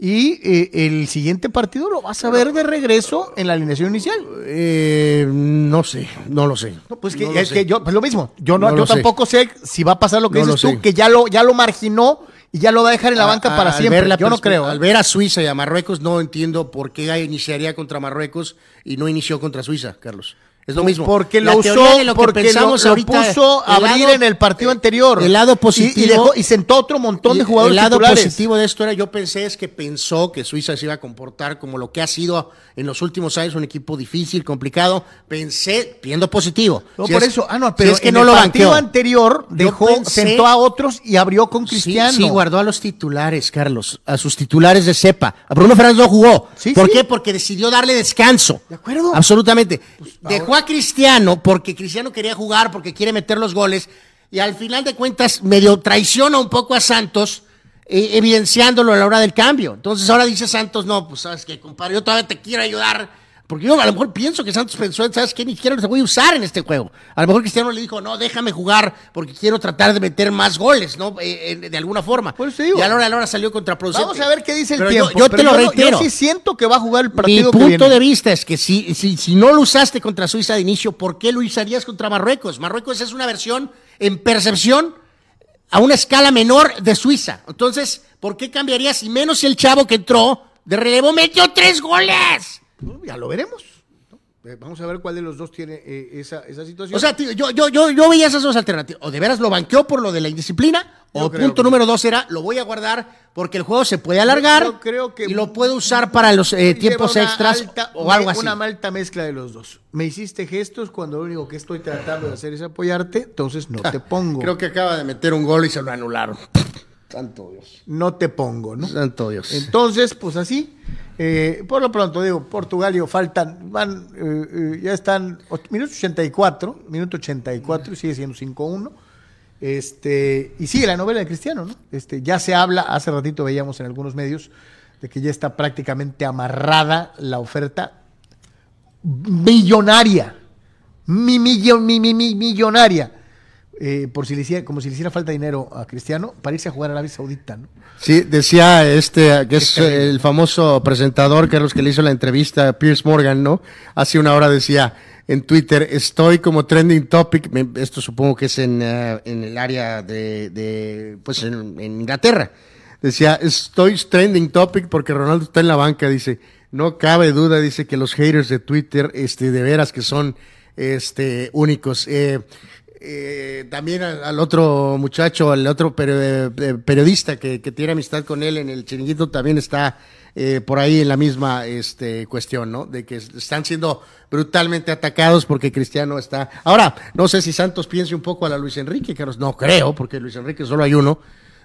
Y eh, el siguiente partido lo vas a ver de regreso en la alineación inicial. eh, no sé, no lo sé. No, pues que, No es sé. que yo, pues lo mismo. Yo no, No yo sé. tampoco sé si va a pasar lo que lo dices tú, sé. que ya lo, ya lo marginó y ya lo va a dejar en la banca A- para siempre. la Yo no creo. ¿eh? Al ver a Suiza y a Marruecos, no entiendo por qué iniciaría contra Marruecos y no inició contra Suiza, Carlos. Es lo mismo. Porque lo usó, de lo que porque pensamos lo ahorita, puso a abrir lado- en el partido eh, anterior. El lado positivo. Y, dejó- y sentó otro montón de jugadores El lado titulares. positivo de esto era, yo pensé, es que pensó que Suiza se iba a comportar como lo que ha sido en los últimos años, un equipo difícil, complicado. Pensé, viendo positivo. No, Si por es- eso, ah, no, si pero es que en no el partido banqueó. anterior dejó, pensé- sentó a otros y abrió con Cristiano. Sí, guardó a los titulares, Carlos, a sus titulares de cepa. A Bruno Fernández no jugó. Sí, ¿Por sí. qué? Porque decidió darle descanso. De acuerdo. Absolutamente. Dejó a Cristiano porque Cristiano quería jugar, porque quiere meter los goles. Y al final de cuentas, medio traiciona un poco a Santos, eh, evidenciándolo a la hora del cambio. Entonces ahora dice Santos, no, pues sabes que, compadre, yo todavía te quiero ayudar. Porque yo a lo mejor pienso que Santos pensó, ¿sabes qué? Ni siquiera te voy a usar en este juego. A lo mejor Cristiano le dijo, no, déjame jugar porque quiero tratar de meter más goles, ¿no? Eh, eh, de alguna forma. Eso digo. Y a la hora, a la hora salió contraproducente. Vamos a ver qué dice el Pero yo- tiempo. Yo, pero te lo no- reitero. Yo sí siento que va a jugar el Mi partido que punto viene. de vista es que si, si, si no lo usaste contra Suiza de inicio, ¿por qué lo usarías contra Marruecos? Marruecos es una versión en percepción a una escala menor de Suiza. Entonces, ¿por qué cambiarías? Y menos si el chavo que entró de relevo metió tres goles. Bueno, ya lo veremos. ¿no? Eh, Vamos a ver cuál de los dos tiene eh, esa, esa situación. O sea, tío, yo, yo, yo, yo veía esas dos alternativas. O de veras lo banqueó por lo de la indisciplina, Yo o punto que- número dos era, lo voy a guardar porque el juego se puede alargar yo creo que- y lo puedo usar para los eh, tiempos extras alta- o algo así. Una alta mezcla de los dos. Me hiciste gestos cuando lo único que estoy tratando de hacer es apoyarte, entonces no te pongo. Creo que acaba de meter un gol y se lo anularon. Santo Dios. No te pongo, ¿no? Santo Dios. Entonces, pues así. eh, por lo pronto, digo, Portugal, digo, faltan, van, eh, eh, ya están, minuto 84, minuto 84, y sigue siendo 5-1. Este, y sigue la novela de Cristiano, ¿no? Este, ya se habla, hace ratito veíamos en algunos medios, de que ya está prácticamente amarrada la oferta millonaria. Mi, millo- mi- mi- mi- millonaria. Eh, por si le hiciera, como si le hiciera falta dinero a Cristiano, para irse a jugar a Arabia Saudita, ¿no? Sí, decía este, que es el famoso presentador, Carlos, que le hizo la entrevista a Pierce Morgan, ¿no? Hace una hora decía en Twitter, estoy como trending topic, esto supongo que es en, eh, en el área de, de pues en, en Inglaterra. Decía, estoy trending topic porque Ronaldo está en la banca, dice, no cabe duda, dice que los haters de Twitter, este, de veras que son, este, únicos. Eh, eh, también al, otro muchacho, al otro peri- eh, periodista que, que tiene amistad con él en el chiringuito también está eh, por ahí en la misma este, cuestión, ¿no? De que es- están siendo brutalmente atacados porque Cristiano está. Ahora, no sé si Santos piense un poco a la Luis Enrique, Carlos. No creo, porque Luis Enrique solo hay uno.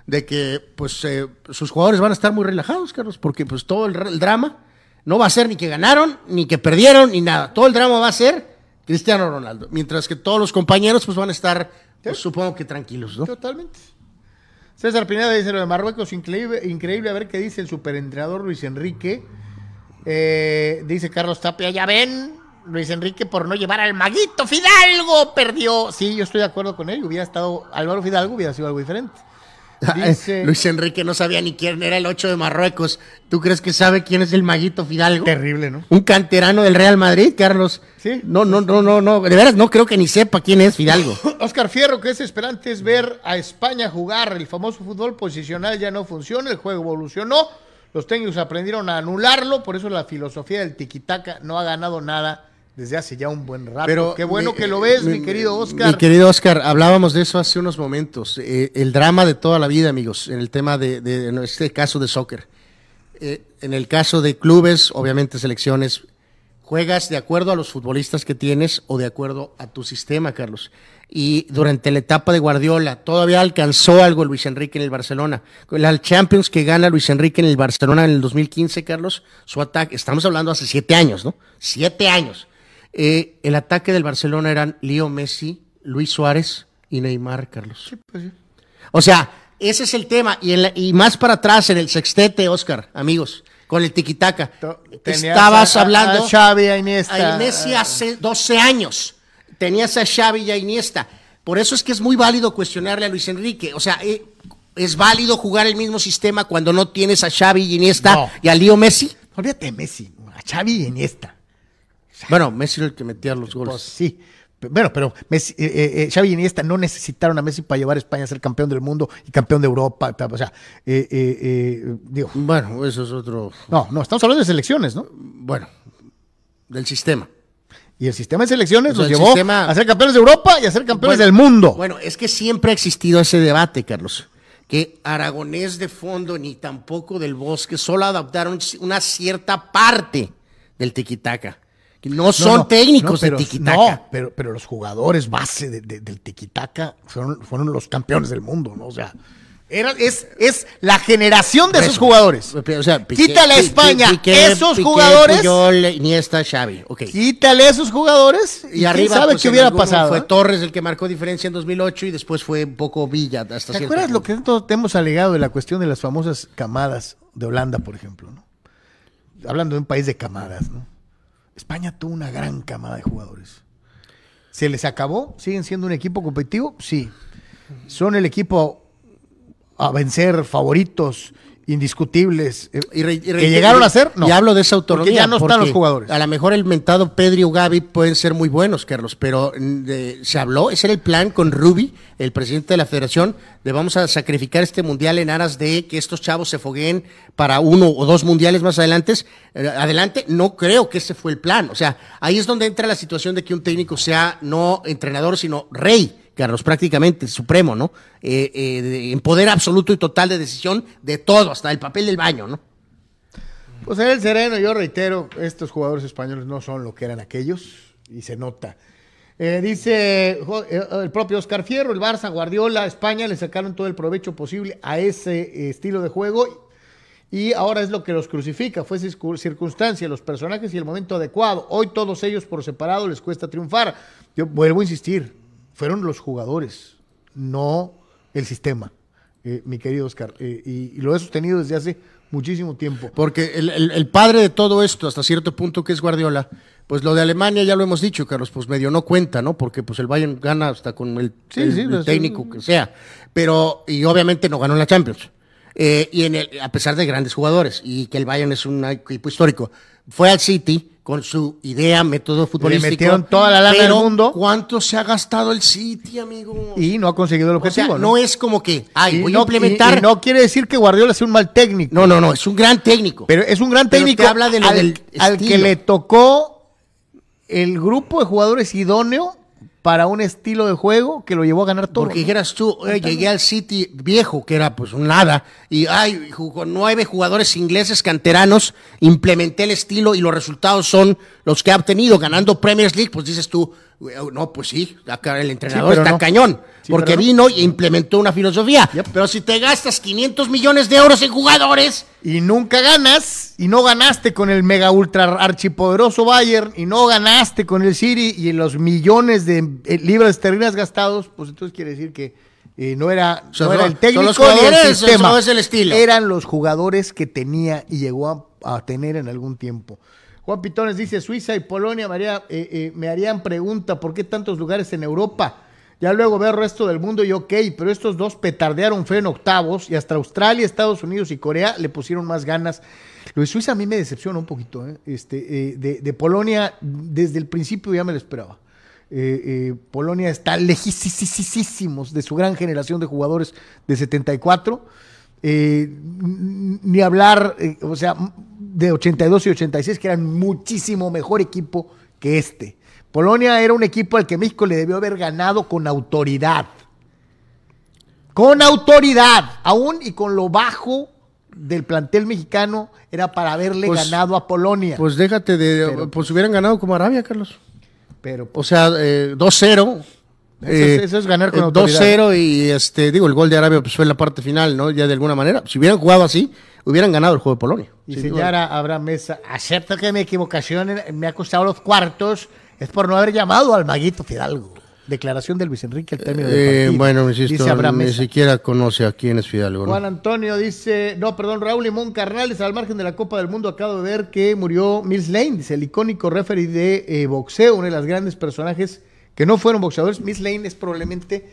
de que pues eh, sus jugadores van a estar muy relajados, Carlos, porque pues todo el, drama no va a ser ni que ganaron, ni que perdieron, ni nada. Todo el drama va a ser Cristiano Ronaldo, mientras que todos los compañeros pues van a estar, pues, supongo que tranquilos, ¿no? Totalmente. César Pineda dice lo de Marruecos, increíble, increíble a ver qué dice el superentrenador Luis Enrique. Eh, dice Carlos Tapia, ya ven, Luis Enrique por no llevar al maguito Fidalgo perdió. Sí, yo estoy de acuerdo con él. Hubiera estado Álvaro Fidalgo, hubiera sido algo diferente. Dice, Luis Enrique no sabía ni quién era el 8 de Marruecos. ¿Tú crees que sabe quién es el maguito Fidalgo? Terrible, ¿no? Un canterano del Real Madrid, Carlos. Sí. No, no, no, no, no. De veras no creo que ni sepa quién es Fidalgo. Oscar Fierro, que es esperante es ver a España jugar. El famoso fútbol posicional ya no funciona, el juego evolucionó. Los técnicos aprendieron a anularlo, por eso la filosofía del tiquitaca no ha ganado nada desde hace ya un buen rato. Pero Qué bueno mi- que lo ves, mi, mi- querido Oscar. Mi querido Oscar, hablábamos de eso hace unos momentos. Eh, el drama de toda la vida, amigos, en el tema de, de- en este caso de soccer. Eh, en el caso de clubes, obviamente selecciones, juegas de acuerdo a los futbolistas que tienes o de acuerdo a tu sistema, Carlos. Y durante la etapa de Guardiola, todavía alcanzó algo Luis Enrique en el Barcelona. La Champions que gana Luis Enrique en el Barcelona en el 2015, Carlos, su ataque, estamos hablando hace siete años, ¿no? Siete años. Eh, el ataque del Barcelona eran Leo Messi, Luis Suárez y Neymar, Carlos. pues O sea, ese es el tema. Y, en la- y más para atrás, en el sextete, Oscar, amigos, con el tiquitaca. Estabas a- hablando a Xavi, a Iniesta. a Messi hace 12 años. Tenías a Xavi y a Iniesta. Por eso es que es muy válido cuestionarle a Luis Enrique. O sea, eh, es válido jugar el mismo sistema cuando no tienes a Xavi y Iniesta No. y a Leo Messi. Olvídate de Messi, a Xavi y Iniesta. Bueno, Messi era el que metía los goles. Pues sí. Bueno, pero Messi, eh, eh, eh, Xavi y Iniesta no necesitaron a Messi para llevar a España a ser campeón del mundo y campeón de Europa. O sea, eh, digo, Bueno, eso es otro. no, no, estamos hablando de selecciones, ¿no? Bueno, del sistema. Y el sistema de selecciones el llevó sistema- a ser campeones de Europa y a ser campeones Bueno, del mundo. Bueno, es que siempre ha existido ese debate, Carlos. Que Aragonés de fondo ni tampoco del bosque solo adaptaron una cierta parte del tiquitaca. Que no, No, son no, técnicos no, pero, de tiquitaca. No, pero, pero los jugadores base de- de- del tiquitaca fueron, fueron los campeones del mundo, ¿no? O sea, era, es, es la generación de esos Eso. jugadores. O sea, Piqué- Quítale a España Piqué- esos Piqué, jugadores. Puyol, Iniesta, Xavi. Ok. Quítale a esos jugadores y, Y arriba quién sabe pues, qué hubiera pasado. Fue ¿eh? Torres el que marcó diferencia en 2008 y después fue un poco Villa hasta ¿Te cierto acuerdas lo que todos te hemos alegado de la cuestión de las famosas camadas de Holanda, por ejemplo? ¿no? Hablando de un país de camadas, ¿no? España tuvo una gran camada de jugadores. ¿Se les acabó? ¿Siguen siendo un equipo competitivo? Sí. Son el equipo a vencer, favoritos, indiscutibles. eh, Y re- y que llegaron y- a ser, no. Y hablo de esa autonomía. Porque ya no están los jugadores. A lo mejor el mentado Pedri o Gaby pueden ser muy buenos, Carlos, pero mm, de- se habló, ese era el plan con Rubi, el presidente de la federación, de vamos a sacrificar este mundial en aras de que estos chavos se fogueen para uno o dos mundiales más adelante. Eh, adelante, no creo que ese fue el plan. O sea, ahí es donde entra la situación de que un técnico sea no entrenador, sino rey. Carlos, prácticamente, el supremo, ¿no? Eh, eh, en poder absoluto y total de decisión de todo, hasta el papel del baño, ¿no? Pues en el sereno, yo reitero, estos jugadores españoles no son lo que eran aquellos y se nota. Eh, dice el propio Oscar Fierro, el Barça, Guardiola, España le sacaron todo el provecho posible a ese estilo de juego y ahora es lo que los crucifica. Fue circu- circunstancia, los personajes y el momento adecuado. Hoy todos ellos por separado les cuesta triunfar. Yo vuelvo a insistir, fueron los jugadores, no el sistema, eh, mi querido Oscar. Eh, y, y lo he sostenido desde hace muchísimo tiempo. Porque el, el- el padre de todo esto, hasta cierto punto, que es Guardiola, pues lo de Alemania ya lo hemos dicho, Carlos, pues medio no cuenta, ¿no? Porque pues el Bayern gana hasta con el, Sí, el- sí, el pues, técnico sí. que sea. Pero, y obviamente no ganó la Champions. Eh, y en el, a pesar de grandes jugadores, y que el Bayern es un equipo histórico, fue al City con su idea, método futbolístico. metieron toda la lana del pero mundo. ¿Cuánto se ha gastado el City, amigo? Y no ha conseguido el o sea, objetivo. no es como que, ay, Y voy no- a implementar. y- y no quiere decir que Guardiola sea un mal técnico. no, no, no, es un gran técnico. Pero es un gran Pero técnico te habla de lo al, del al que le tocó el grupo de jugadores idóneo para un estilo de juego que lo llevó a ganar todo. Porque dijeras tú, "Oye, llegué al City viejo, que era pues un nada, y ay, jugó nueve jugadores ingleses canteranos, implementé el estilo y los resultados son los que ha obtenido, ganando Premier League, pues dices tú, No, pues sí, acá el entrenador está cañón, porque vino e implementó una filosofía. Pero si te gastas 500 millones de euros en jugadores y nunca ganas, y no ganaste con el mega ultra archipoderoso Bayern, y no ganaste con el City y los millones de eh, libras esterlinas gastados, pues entonces quiere decir que eh, no, era, el técnico los jugadores, el sistema, es el estilo. eran los jugadores que tenía y llegó a tener en algún tiempo. Juan Pitones dice, Suiza y Polonia me, eh, eh, me harían pregunta, ¿por qué tantos lugares en Europa? Ya luego veo el resto del mundo y ok, pero estos dos petardearon fe en octavos y hasta Australia, Estados Unidos y Corea le pusieron más ganas. Lo de Suiza a mí me decepciona un poquito. ¿eh? Este, de, Polonia, desde el principio ya me lo esperaba. Polonia está lejísimos de su gran generación de jugadores de 74. ni hablar, o sea, de 82 y 86, que eran muchísimo mejor equipo que este. Polonia era un equipo al que México le debió haber ganado con autoridad. Con autoridad, aún y con lo bajo del plantel mexicano, era para haberle pues, ganado a Polonia. Pues déjate de. pues hubieran ganado como Arabia, Carlos. Pero. O sea, 2-0. Eh, eso, es, ganar con eh, autoridad. 2-0 y este, digo, el gol de Arabia pues, fue en la parte final, ¿no? Ya de alguna manera. Si hubieran jugado así, hubieran ganado el juego de Polonia. Y señora Abraham Mesa, acepto que mi equivocación me ha costado los cuartos, es por no haber llamado al maguito Fidalgo. Declaración de Luis Enrique, el término eh, Bueno, insisto, ni siquiera conoce a quién es Fidalgo. Juan Antonio dice, no, perdón, Raúl Limón Carnales, al margen de la Copa del Mundo, acabo de ver que murió Mills Lane, dice el icónico referee de eh, boxeo, uno de los grandes personajes que no fueron boxeadores. Mills Lane es probablemente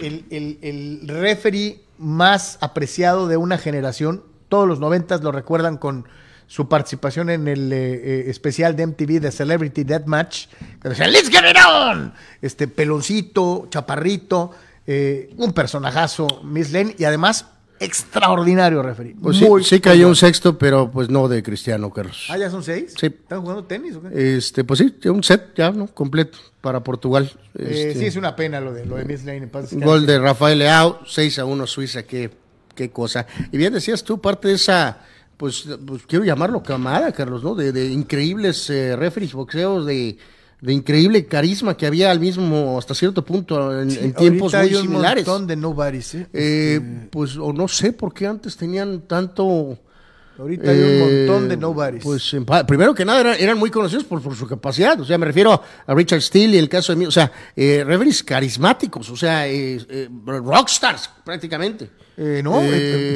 el, el, el referee más apreciado de una generación todos los noventas lo recuerdan con su participación en el eh, eh, especial de MTV de Celebrity Deathmatch. Match. decía, ¡Let's get it on! Este peloncito, chaparrito, eh, un personajazo, Miss Lane, y además extraordinario referee. Pues sí, sí cayó un sexto, pero pues no de Cristiano Carlos. Ah, ya son seis. Sí. ¿Están jugando tenis o qué? Este, pues sí, un set ya, ¿no? Completo para Portugal. Este, sí, es una pena lo de, lo de Miss Lane. Gol de Rafael Leao, 6 a 1 Suiza, que qué cosa. Y bien decías tú, parte de esa, pues, pues quiero llamarlo camada, Carlos, ¿no? De, increíbles eh, referees, boxeos, de, de increíble carisma que había al mismo, hasta cierto punto, en, tiempos muy similares. Un montón de nobodies, ¿eh? eh este, pues, o no sé por qué antes tenían tanto Ahorita hay un montón de eh, nobodies. Pues primero que nada eran, muy conocidos por, su capacidad. O sea, me refiero a Richard Steele y el caso de mí. O sea, eh, carismáticos, o sea, eh, eh, rockstars prácticamente. no,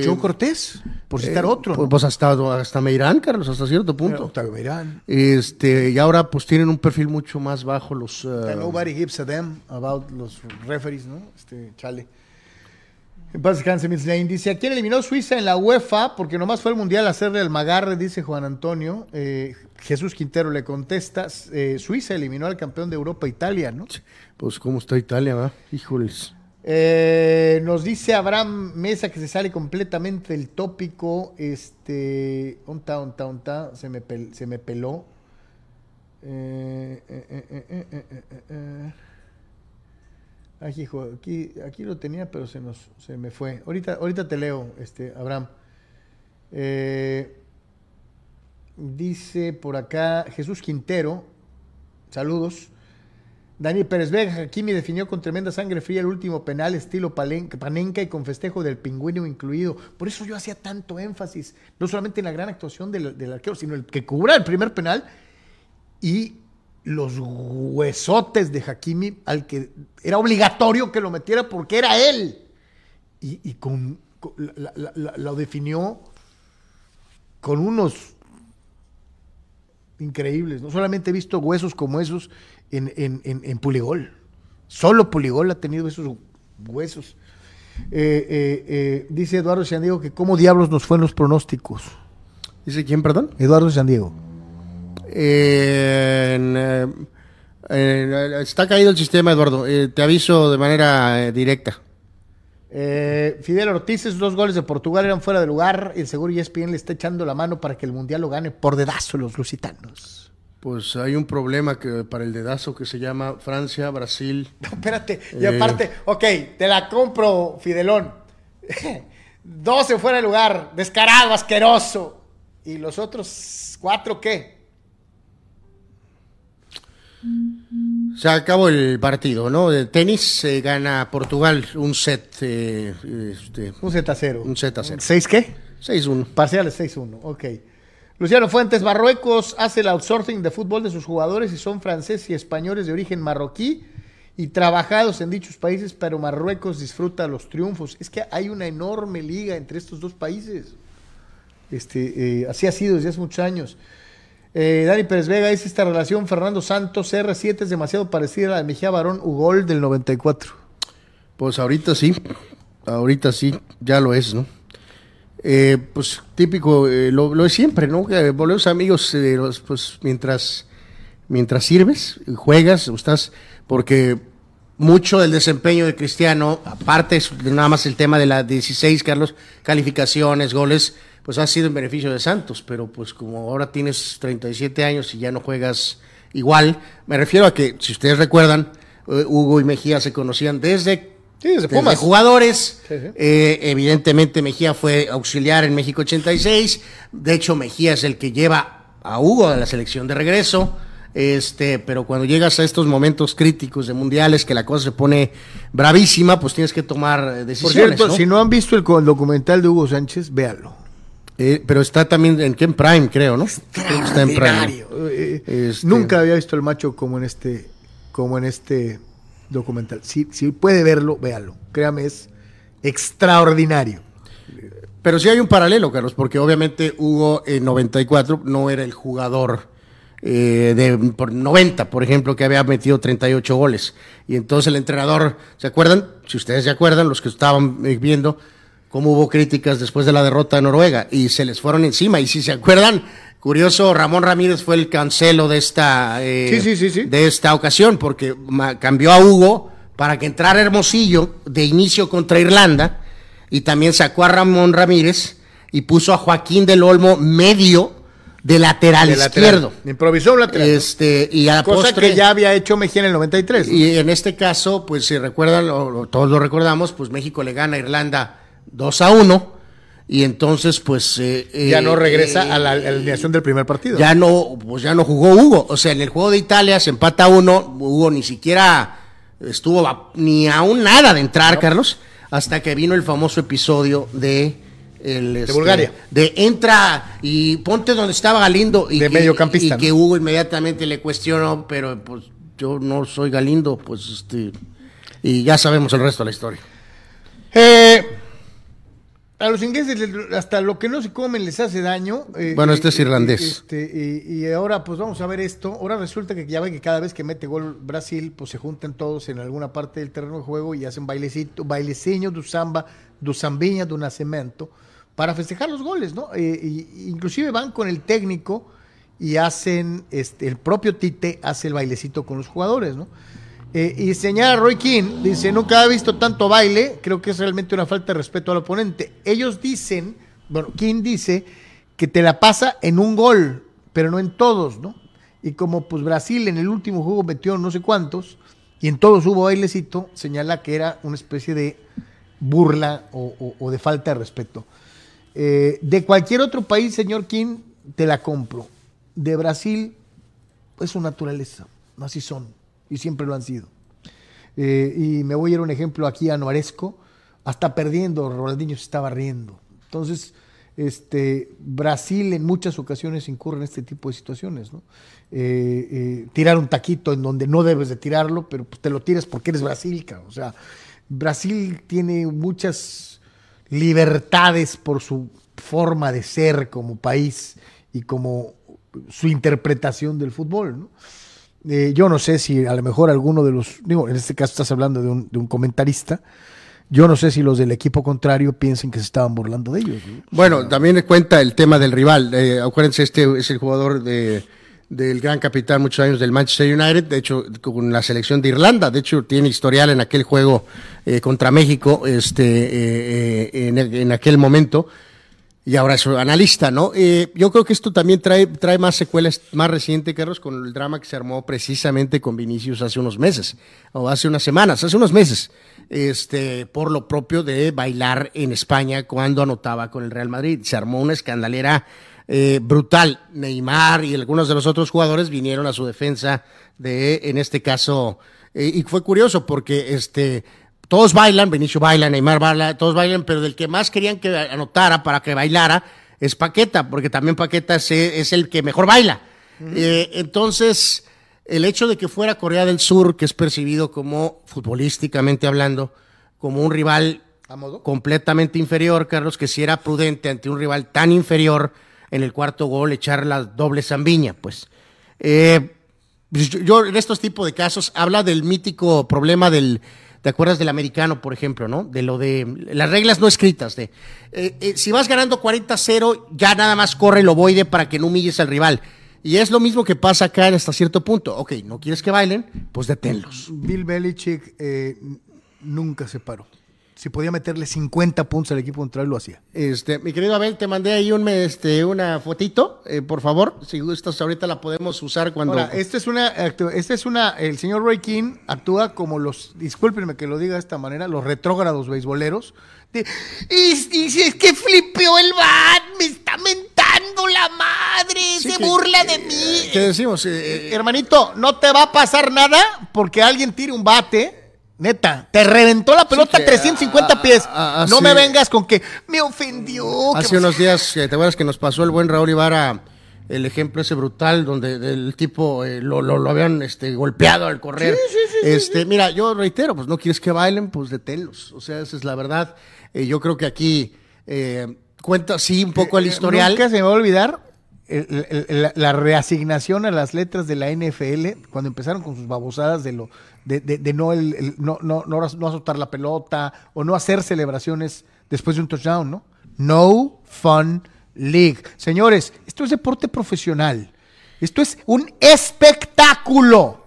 Joe Cortés, por citar otro. Pues, pues, hasta, hasta Meirán, Carlos, hasta cierto punto. Octavio Meirán. Este, y ahora pues tienen un perfil mucho más bajo los... nobody gives a them about los referees, ¿no? Este, chale. En paz descanse, Miss Lane. Dice, ¿a quién eliminó Suiza en la UEFA? Porque nomás fue el Mundial a hacerle el magarre, dice Juan Antonio. Eh, Jesús Quintero le contesta, eh, Suiza eliminó al campeón de Europa, Italia, ¿no? Pues, ¿cómo está Italia, va? Híjoles. Eh, nos dice Abraham Mesa que se sale completamente del tópico. Este. Onta, onta, onta. Se me, se me peló. eh, aquí, aquí lo tenía, pero se nos se me fue. Ahorita, ahorita te leo, este, Abraham. Eh, dice por acá Jesús Quintero, saludos. Daniel Pérez Vega, Hakimi definió con tremenda sangre fría el último penal estilo panenca y con festejo del pingüino incluido. Por eso yo hacía tanto énfasis, no solamente en la gran actuación del, del arquero, sino el que cubra el primer penal y los huesotes de Hakimi al que era obligatorio que lo metiera porque era él. Y, con, lo definió con unos increíbles. No solamente he visto huesos como esos en, en, Puligol. Solo Puligol ha tenido esos huesos. Eh, eh, eh, dice Eduardo Sandiego que cómo diablos nos fue en los pronósticos. ¿Dice quién, perdón? Eduardo Sandiego. Eh, está caído el sistema, Eduardo. Eh, te aviso de manera eh, directa. Fidel Ortiz, esos dos goles de Portugal eran fuera de lugar. El seguro ESPN le está echando la mano para que el Mundial lo gane por dedazo los lusitanos. Pues hay un problema que para el dedazo que se llama Francia, Brasil. No, espérate. Y aparte, ok, te la compro, Fidelón. 12 fuera de lugar, descarado, asqueroso. ¿Y los otros cuatro qué? Se acabó el partido, ¿no? De tenis se gana Portugal un set. Eh, este, Un Z a 0. Un Z a cero. ¿Seis qué? 6-1. Parciales 6-1, ok. Luciano Fuentes, Marruecos hace el outsourcing de fútbol de sus jugadores y son franceses y españoles de origen marroquí y trabajados en dichos países, pero Marruecos disfruta los triunfos. Es que hay una enorme liga entre estos dos países. Este, eh, así ha sido desde hace muchos años. Eh, Dani Pérez Vega dice esta relación Fernando Santos CR7 es demasiado parecida a la de Mejía Barón Ugol del 94. Pues ahorita sí, ahorita sí, ya lo es, ¿no? Eh, pues típico, eh, lo, es siempre, ¿no? Volvemos amigos, eh, pues mientras, mientras sirves, juegas, estás, porque mucho del desempeño de Cristiano, aparte nada más el tema de la 16, Carlos, calificaciones, goles, pues ha sido en beneficio de Santos, pero pues como ahora tienes 37 años y ya no juegas igual, me refiero a que, si ustedes recuerdan, eh, Hugo y Mejía se conocían desde Sí, desde desde Pumas. jugadores. Sí, sí. Eh, evidentemente Mejía fue auxiliar en México 86. De hecho, Mejía es el que lleva a Hugo a la selección de regreso. Este, pero cuando llegas a estos momentos críticos de mundiales, que la cosa se pone bravísima, pues tienes que tomar eh, Por decisiones. cierto, ¿no? si no han visto el documental de Hugo Sánchez, véanlo. Eh, pero está también en Ken Prime, creo, ¿no? Está en Prime. Extraordinario. Eh, Este- Nunca había visto el macho como en este, como en este documental. Si, si puede verlo, véalo. Créame, es extraordinario. Pero sí hay un paralelo, Carlos, porque obviamente Hugo en 94 no era el jugador eh, de por 90, por ejemplo, que había metido 38 goles. Y entonces el entrenador, ¿se acuerdan? Si ustedes se acuerdan, los que estaban eh, viendo cómo hubo críticas después de la derrota de Noruega y se les fueron encima. Y si se acuerdan, curioso, Ramón Ramírez fue el cancelo de esta, eh, Sí, sí, sí, sí. de esta ocasión, porque cambió a Hugo para que entrara Hermosillo de inicio contra Irlanda y también sacó a Ramón Ramírez y puso a Joaquín del Olmo medio de lateral De lateral. izquierdo. Improvisó un lateral. Este, y a la Cosa postre- que ya había hecho Mejía en el 93. ¿no? y en este caso, pues si recuerdan, lo- todos lo recordamos, pues México le gana a Irlanda 2 a 1 y entonces pues eh, ya eh, no regresa eh, a la alineación del primer partido. ya no, pues ya no jugó Hugo. O sea, en el juego de Italia se empata uno, Hugo ni siquiera estuvo a- ni aún nada de entrar, Carlos, hasta que vino el famoso episodio de el, este, Bulgaria. De entra y ponte donde estaba Galindo y De que, mediocampista, y que. Hugo inmediatamente le cuestionó, pero pues yo no soy Galindo, pues este y ya sabemos el resto de la historia. Eh, a los ingleses les- hasta lo que no se comen les hace daño. eh, Bueno, eh, este es eh, irlandés. este, y, y ahora pues vamos a ver esto. Ahora resulta que ya ven que cada vez que mete gol Brasil, pues se juntan todos en alguna parte del terreno de juego y hacen bailecito, baileciño do samba, do sambinha, do nascimento, para festejar los goles, ¿no? Eh, y- inclusive van con el técnico y hacen, este, el propio Tite hace el bailecito con los jugadores, ¿no? Eh, y señala Roy King, dice, nunca ha visto tanto baile, creo que es realmente una falta de respeto al oponente. Ellos dicen, bueno, King dice que te la pasa en un gol, pero no en todos, ¿no? Y como pues Brasil en el último juego metió no sé cuántos, y en todos hubo bailecito, señala que era una especie de burla o, de falta de respeto. Eh, de cualquier otro país, señor King, te la compro. De Brasil, es su naturaleza, así son, y siempre lo han sido. Eh, y me voy a ir un ejemplo aquí a Noaresco, hasta perdiendo, Ronaldinho se estaba riendo. Entonces, este, Brasil en muchas ocasiones incurre en este tipo de situaciones, ¿no? Eh, eh, tirar un taquito en donde no debes de tirarlo, pero pues, te lo tiras porque eres Brasil, cabrón. O sea, Brasil tiene muchas libertades por su forma de ser como país y como su interpretación del fútbol, ¿no? Eh, yo no sé si a lo mejor alguno de los, digo, en este caso estás hablando de un, de un comentarista, yo no sé si los del equipo contrario piensen que se estaban burlando de ellos. ¿no? Bueno, también cuenta el tema del rival. Eh, acuérdense, este es el jugador de, del gran capitán muchos años del Manchester United, de hecho, con la selección de Irlanda. De hecho, tiene historial en aquel juego eh, contra México este, eh, eh, en, en aquel momento. Y ahora es analista, ¿no? Eh, yo creo que esto también trae, trae más secuelas más reciente, Carlos, con el drama que se armó precisamente con Vinicius hace unos meses, o hace unas semanas, hace unos meses, este, por lo propio de bailar en España cuando anotaba con el Real Madrid. Se armó una escandalera eh, brutal. Neymar y algunos de los otros jugadores vinieron a su defensa de, en este caso, eh, y fue curioso porque este, todos bailan, Benicio baila, Neymar baila, todos bailan, pero del que más querían que anotara para que bailara es Paqueta, porque también Paqueta es, es el que mejor baila. Eh, entonces, el hecho de que fuera Corea del Sur, que es percibido como, futbolísticamente hablando, como un rival completamente inferior, Carlos, que si era prudente ante un rival tan inferior en el cuarto gol echar la doble zambiña, pues. Eh, pues yo, en estos tipos de casos habla del mítico problema del, ¿te acuerdas del americano, por ejemplo, no? De lo de las reglas no escritas, de eh, eh, si vas ganando 40-0, ya nada más corre el ovoide para que no humilles al rival. Y es lo mismo que pasa acá hasta cierto punto. Ok, ¿no quieres que bailen? Pues deténlos. Bill Belichick nunca se paró si podía meterle 50 puntos al equipo contrario, lo hacía. Este, mi querido Abel, te mandé ahí un, este, una fotito, eh, por favor, si gustas, ahorita la podemos usar cuando... Ahora, esta es una, esta es una, el señor Roy King actúa como los, discúlpenme que lo diga de esta manera, los retrógrados beisboleros. y, si es que flipeó el bat, me está mentando la madre, se burla de mí. ¿Qué decimos? Eh, eh, hermanito, no te va a pasar nada porque alguien tire un bate Neta, te reventó la pelota a 350 pies. no me vengas con que me ofendió. Hace unos días, ¿te acuerdas que nos pasó el buen Raúl Ibarra el ejemplo ese brutal donde el tipo eh, lo, lo, habían este, golpeado al correr? Sí, sí, sí, este, Mira, yo reitero, pues no quieres que bailen, pues deténlos. O sea, esa es la verdad. Eh, yo creo que aquí eh, cuenta, sí, un poco el historial. Nunca se me va a olvidar la reasignación a las letras de la NFL cuando empezaron con sus babosadas de lo de, no, el, no, no, no, azotar la pelota o no hacer celebraciones después de un touchdown, ¿no? No Fun League. Señores, esto es deporte profesional. Esto es un espectáculo.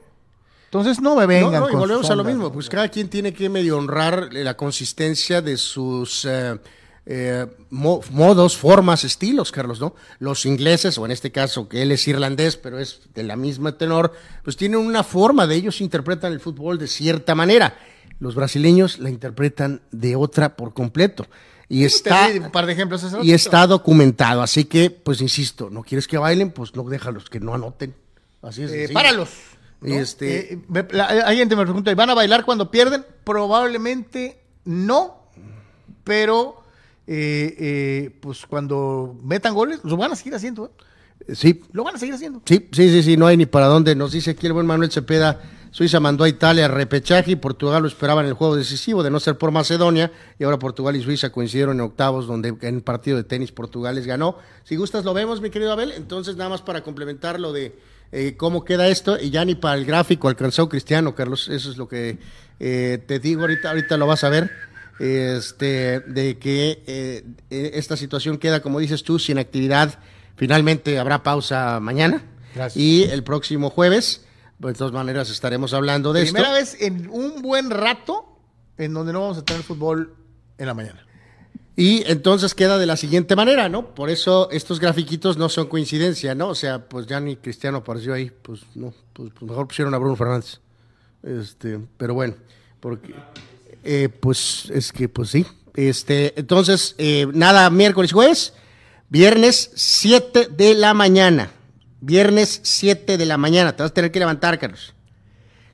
Entonces no me vengan. No, y volvemos a lo mismo. Pues cada quien tiene que medio honrar la consistencia de sus eh, eh, modos, formas, estilos, Carlos, ¿no? Los ingleses, o en este caso que él es irlandés, pero es de la misma tenor, pues tienen una forma de ellos interpretan el fútbol de cierta manera. Los brasileños la interpretan de otra por completo. Y está, un par de ejemplos y está documentado, así que, pues insisto, no quieres que bailen, pues no déjalos que no anoten. Así es. Eh, páralos. Este... Eh, alguien te me pregunta, ¿y van a bailar cuando pierden? Probablemente no, pero eh, eh, pues cuando metan goles, lo van a seguir haciendo. ¿eh? Sí. Lo van a seguir haciendo. Sí, sí, sí, sí, no hay ni para dónde. Nos dice aquí el buen Manuel Cepeda, Suiza mandó a Italia a repechaje y Portugal lo esperaba en el juego decisivo, de no ser por Macedonia, y ahora Portugal y Suiza coincidieron en octavos, donde en el partido de tenis Portugal les ganó. Si gustas lo vemos, mi querido Abel, entonces nada más para complementar lo de cómo queda esto, y ya ni para el gráfico alcanzó Cristiano, Carlos, eso es lo que te digo ahorita, ahorita lo vas a ver este, de que eh, eh, esta situación queda, como dices tú, sin actividad. Finalmente habrá pausa mañana y el próximo jueves. Pues, de todas maneras estaremos hablando de Primera vez en un buen rato en donde no vamos a tener fútbol en la mañana. Y entonces queda de la siguiente manera, ¿no? Por eso estos grafiquitos no son coincidencia, ¿no? O sea, pues ya ni Cristiano apareció ahí, pues no, pues, pues mejor pusieron a Bruno Fernández. Este, pero bueno, porque eh, pues es que, pues sí. Este, entonces, eh, nada, miércoles, jueves, viernes 7 de la mañana. Viernes 7 de la mañana. Te vas a tener que levantar, Carlos.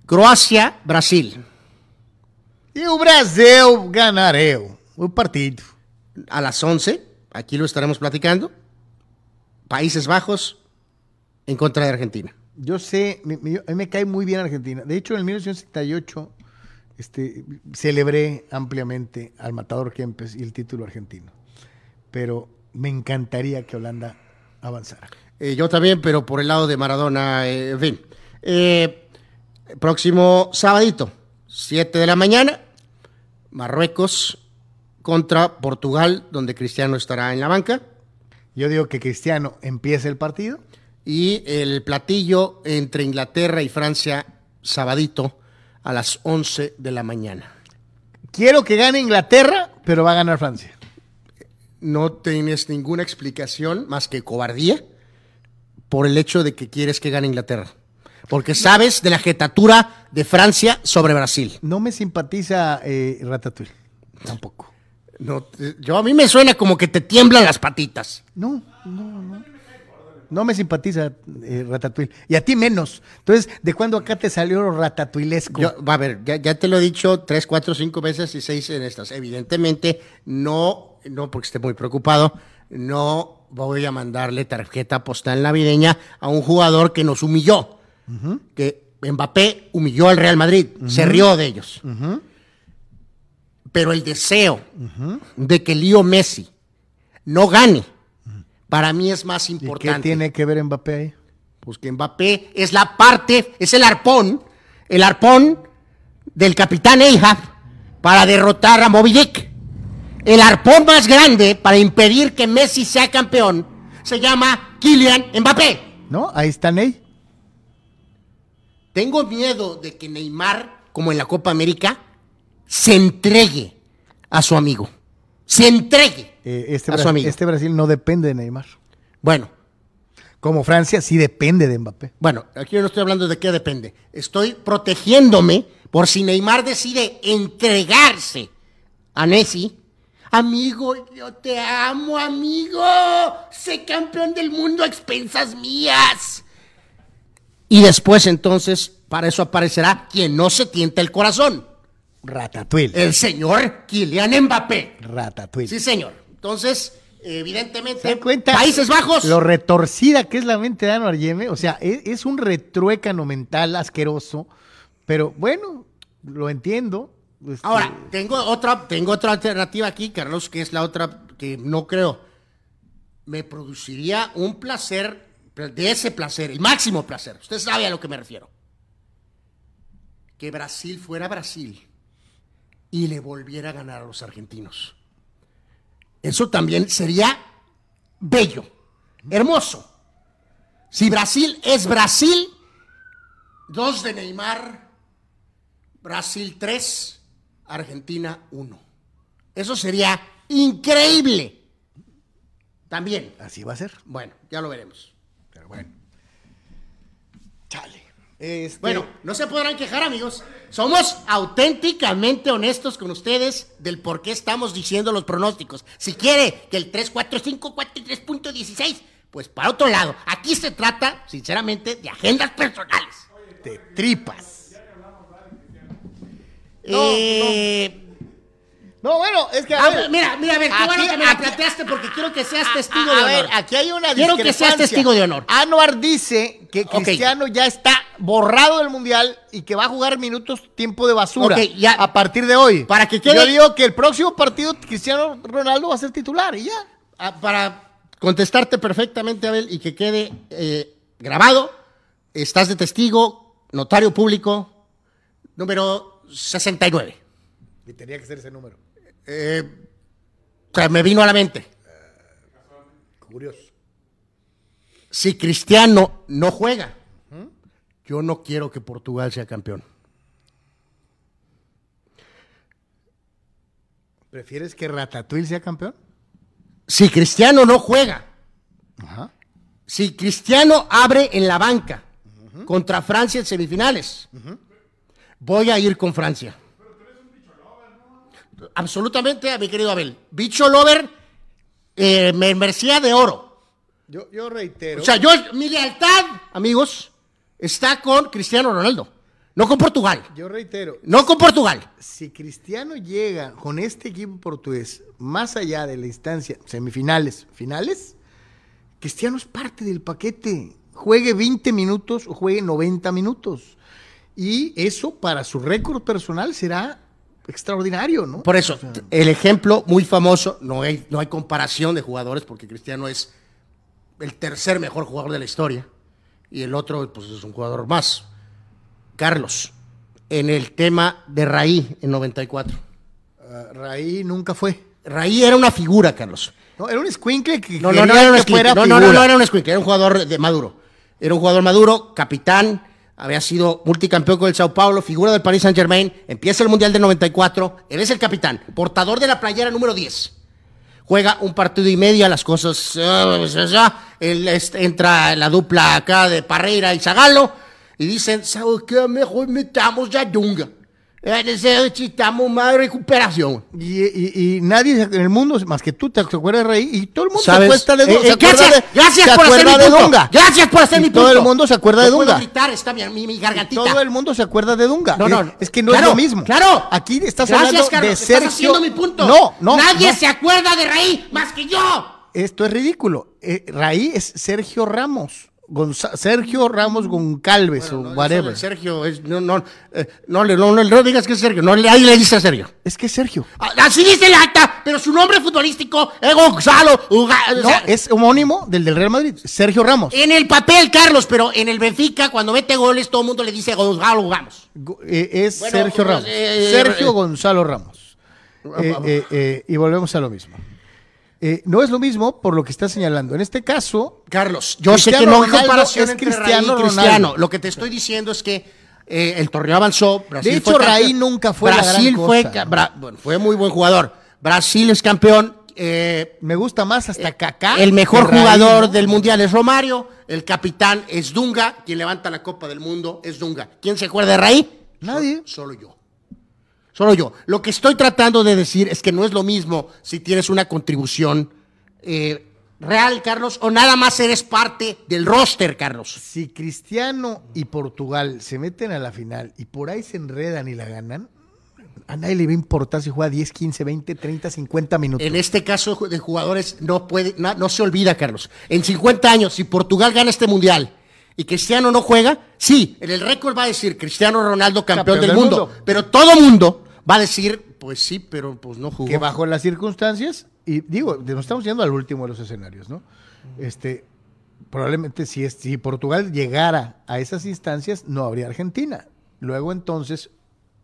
Croacia, Brasil. Y el Brasil ganaré un partido. A las 11, aquí lo estaremos platicando. Países Bajos en contra de Argentina. Yo sé, a mí me cae muy bien Argentina. De hecho, en el 1978 este, celebré ampliamente al matador Kempes y el título argentino. Pero me encantaría que Holanda avanzara. Eh, yo también, pero por el lado de Maradona, eh, en fin. Eh, próximo sabadito, 7 de la mañana, Marruecos contra Portugal, donde Cristiano estará en la banca. Yo digo que Cristiano empiece el partido. Y el platillo entre Inglaterra y Francia, sabadito, a las 11 de la mañana. Quiero que gane Inglaterra, pero va a ganar Francia. No tienes ninguna explicación más que cobardía por el hecho de que quieres que gane Inglaterra. Porque sabes de la jetatura de Francia sobre Brasil. No me simpatiza eh, Ratatouille. Tampoco. No, yo a mí me suena como que te tiemblan las patitas. No, no, no. No me simpatiza eh, Ratatouille. Y a ti menos. Entonces, ¿de cuándo acá te salió lo ratatuilesco? Yo, va a ver, ya, ya te lo he dicho tres, cuatro, cinco veces y seis en estas. Evidentemente, no, no porque esté muy preocupado, no voy a mandarle tarjeta postal navideña a un jugador que nos humilló. Que Mbappé humilló al Real Madrid, se rió de ellos. Pero el deseo de que Leo Messi no gane, para mí es más ¿Y importante. qué tiene que ver Mbappé ahí? Pues que Mbappé es la parte, es el arpón, el arpón del capitán Ahab para derrotar a Moby Dick. El arpón más grande para impedir que Messi sea campeón se llama Kylian Mbappé. ¿No? Ahí está Ney. Tengo miedo de que Neymar, como en la Copa América, se entregue a su amigo. Se entregue Eh, este, a su Bra- amigo. este Brasil no depende de Neymar. Bueno, Como Francia sí depende de Mbappé. Bueno, aquí yo no estoy hablando de qué depende. Estoy protegiéndome por si Neymar decide entregarse a Messi. Amigo, yo te amo, amigo. Sé campeón del mundo a expensas mías. Y después entonces, para eso aparecerá quien no se tienta el corazón. Ratatouille. El señor Kylian Mbappé. Ratatouille. Sí, señor. Entonces, evidentemente, ¿Se dan cuenta? Países Bajos. Lo retorcida que es la mente de Anwar Yeme. O sea, es, es un retruécano mental asqueroso. Pero bueno, lo entiendo. Este, Ahora, tengo otra, tengo otra alternativa aquí, Carlos, que es la otra que no creo. Me produciría un placer, de ese placer, el máximo placer. Usted sabe a lo que me refiero. Que Brasil fuera Brasil y le volviera a ganar a los argentinos. Eso también sería bello, hermoso. Si Brasil es Brasil, dos de Neymar, Brasil 3, Argentina 1. Eso sería increíble. También. Así va a ser. Bueno, ya lo veremos. Pero bueno. Chale. Este, Bueno, no se podrán quejar, amigos. Somos auténticamente honestos con ustedes del por qué estamos diciendo los pronósticos. Si quiere que el 3, 4, 5, 4 y 3.16, pues para otro lado. Aquí se trata, sinceramente, de agendas personales. de tripas. Eh, No, bueno, es que a Ah, ver, mira, mira, a ver, qué bueno que me la planteaste porque quiero que seas a- testigo a, de a ver, honor. aquí hay una Quiero que seas discrepancia. testigo de honor. Anuar dice que. Cristiano ya está borrado del Mundial y que va a jugar minutos tiempo de basura ya. a partir de hoy. Para que quede- Yo digo que el próximo partido Cristiano Ronaldo va a ser titular y ya. Ah, para contestarte perfectamente, Abel, y que quede eh, grabado, estás de testigo, notario público, número 69. Y tenía que ser ese número. Eh, o sea, me vino a la mente. Curioso. Si Cristiano no juega, yo no quiero que Portugal sea campeón. ¿Prefieres que Ratatouille sea campeón? Si Cristiano no juega, Ajá. si Cristiano abre en la banca contra Francia en semifinales, voy a ir con Francia. Absolutamente, mi querido Abel. Bicho Lover, eh, me merecía de oro. Yo, yo reitero. O sea, yo, mi lealtad, amigos, está con Cristiano Ronaldo, no con Portugal. yo reitero. No con Portugal. Si Cristiano llega con este equipo portugués más allá de la instancia semifinales, finales, Cristiano es parte del paquete. Juegue 20 minutos o juegue 90 minutos. Y eso para su récord personal será extraordinario, ¿no? Por eso, el ejemplo muy famoso, no hay, no hay comparación de jugadores porque Cristiano es el tercer mejor jugador de la historia y el otro pues es un jugador más. Carlos, en el tema de Raí en 94. Ah, Raí nunca fue. Raí era una figura, Carlos. No, era un escuincle que No, no, no era un que fuera No, no, no, no era un escuincle, era un jugador de maduro. Era un jugador maduro, capitán, había sido multicampeón con el Sao Paulo, figura del Paris Saint Germain, empieza el Mundial del 94, él es el capitán, portador de la playera número 10. Juega un partido y media, las cosas... él, este, entra la dupla acá de Parreira y Zagalo y dicen, ¿sabe qué? Mejor metamos ya Dunga. Eh, necesitamos más recuperación. Y, y- y nadie en el mundo, más que tú, te acuerdas de Rey, y todo el mundo ¿Sabes? se acuerda de Eh, Dunga. eh, se acuerda gracias, de- gracias se por hacer mi punto. Dunga. Gracias por hacer Y mi todo punto. el mundo se acuerda de No puedo Dunga. gritar, está bien, mi, mi gargantita. Todo el mundo se acuerda de Dunga. No, no, es que no claro, es lo mismo. Claro. Aquí estás Gracias, hablando Carlos, de estás Sergio. haciendo mi punto. No, no. Nadie no. se acuerda de Raí más que yo. Esto es ridículo. Eh, Raí es Sergio Ramos. Gonza- Sergio Ramos Goncalves o whatever. Sergio, es- no, no, eh, no, le- no, no, no digas que es Sergio, no, le- ahí le dice a Sergio. Es que es Sergio. Ah, Así dice el acta, pero su nombre futbolístico es Gonzalo. Uga- o No, es homónimo del del Real Madrid. Sergio Ramos. En el papel, Carlos, pero en el Benfica, cuando mete goles, todo el mundo le dice Gonzalo Ramos. Go- eh, es Bueno, Sergio pues, Ramos. eh, Sergio eh, Gonzalo Ramos. Eh, eh, eh, y volvemos a lo mismo. Eh, no es lo mismo por lo que está señalando. En este caso, Carlos, yo sé que no hay comparación es entre Cristiano Raí y Cristiano. Ronaldo. Lo que te estoy diciendo es que eh, el torneo avanzó. Brasil De hecho, fue. Raí nunca fue la Brasil gran fue, cosa. ca- Bra- bueno, fue muy buen jugador. Brasil es campeón. eh, me gusta más hasta Kaká. el mejor Raí, jugador ¿no? del mundial es Romario. El capitán es Dunga. Quien levanta la Copa del Mundo es Dunga. ¿Quién se acuerda de Raí? Nadie. Solo yo. Solo yo. Lo que estoy tratando de decir es que no es lo mismo si tienes una contribución eh, real, Carlos, o nada más eres parte del roster, Carlos. Si Cristiano y Portugal se meten a la final y por ahí se enredan y la ganan, a nadie le va a importar si juega 10, 15, 20, 30, 50 minutos. En este caso de jugadores no puede, no, no se olvida, Carlos. En 50 años, si Portugal gana este mundial y Cristiano no juega, sí, en el récord va a decir Cristiano Ronaldo campeón, del, mundo, pero todo mundo va a decir, pues sí, pero pues no jugó. que bajo las circunstancias, y digo, nos estamos yendo al último de los escenarios, ¿no? Este, probablemente si, es, si Portugal llegara a esas instancias, no habría Argentina. Luego entonces,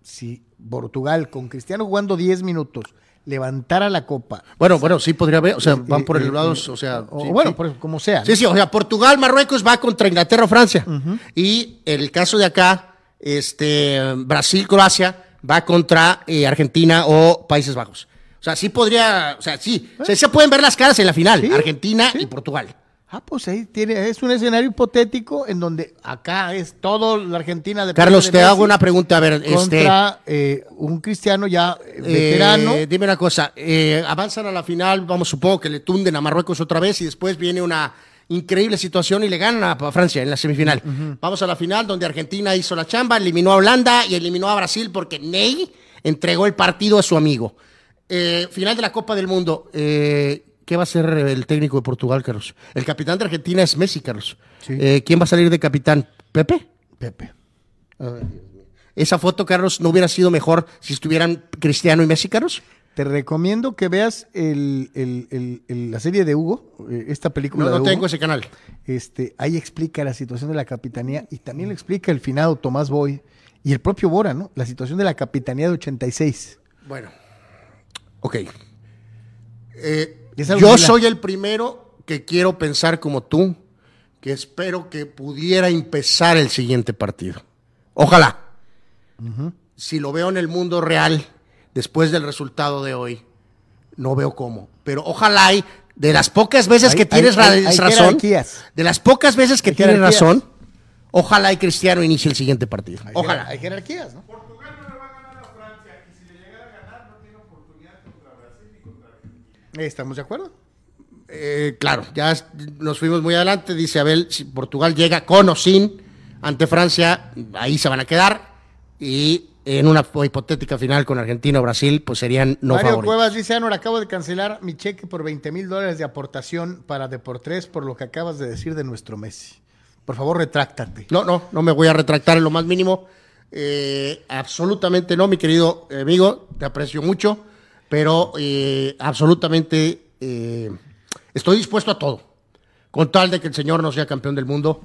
si Portugal con Cristiano jugando 10 minutos levantara la copa. Bueno, bueno, sí podría haber, o sea, van por el lado, o sea, o sí, bueno, sí. por- como sea. Sí, sí, o sea, Portugal, Marruecos va contra Inglaterra o Francia. Y el caso de acá, este, Brasil, Croacia va contra eh, Argentina o Países Bajos. O sea, sí podría, o sea, sí, se, se pueden ver las caras en la final, Sí, Argentina sí. y Portugal. Ah, pues ahí tiene, es un escenario hipotético en donde acá es todo la Argentina de Carlos, te hago una pregunta, a ver, este, contra eh, un cristiano ya eh, veterano. Eh, dime una cosa, eh, avanzan a la final, vamos, supongo que le tunden a Marruecos otra vez y después viene una increíble situación y le ganan a, Francia en la semifinal. Vamos a la final donde Argentina hizo la chamba, eliminó a Holanda y eliminó a Brasil porque Ney entregó el partido a su amigo. Eh, final de la Copa del Mundo. eh, ¿Qué va a ser el técnico de Portugal, Carlos? El capitán de Argentina es Messi, Carlos. Sí. Eh, ¿Quién va a salir de capitán? ¿Pepe? Pepe. ¿Esa foto, Carlos, no hubiera sido mejor si estuvieran Cristiano y Messi, Carlos? Te recomiendo que veas el- el- el- el- la serie de Hugo, eh, esta película No, de no Hugo. tengo ese canal. Este, ahí explica la situación de la capitanía y también lo explica el finado Tomás Boy y el propio Bora, ¿no? La situación de la capitanía de 86. Bueno, ok. Eh, yo soy el primero que quiero pensar como tú, que espero que pudiera empezar el siguiente partido. Ojalá. Si lo veo en el mundo real, después del resultado de hoy, no veo cómo. Pero ojalá y de las pocas veces Hay- que tienes hay- hay- ra- hay razón, jerarquías. de las pocas veces que tienes razón, ojalá y Cristiano inicie el siguiente partido. Hay Ojalá. Hay jerarquías, ¿no? ¿Estamos de acuerdo? Eh, claro, ya nos fuimos muy adelante. Dice Abel, si Portugal llega con o sin ante Francia, ahí se van a quedar. Y en una hipotética final con Argentina o Brasil, pues serían no Mario favoritos. Cuevas dice, Anor, acabo de cancelar mi cheque por 20 mil dólares de aportación para Deportes por lo que acabas de decir de nuestro Messi. Por favor, retráctate. No, no, no me voy a retractar en lo más mínimo. Eh, absolutamente no, mi querido amigo, te aprecio mucho, pero eh, absolutamente eh, estoy dispuesto a todo, con tal de que el Señor no sea campeón del mundo,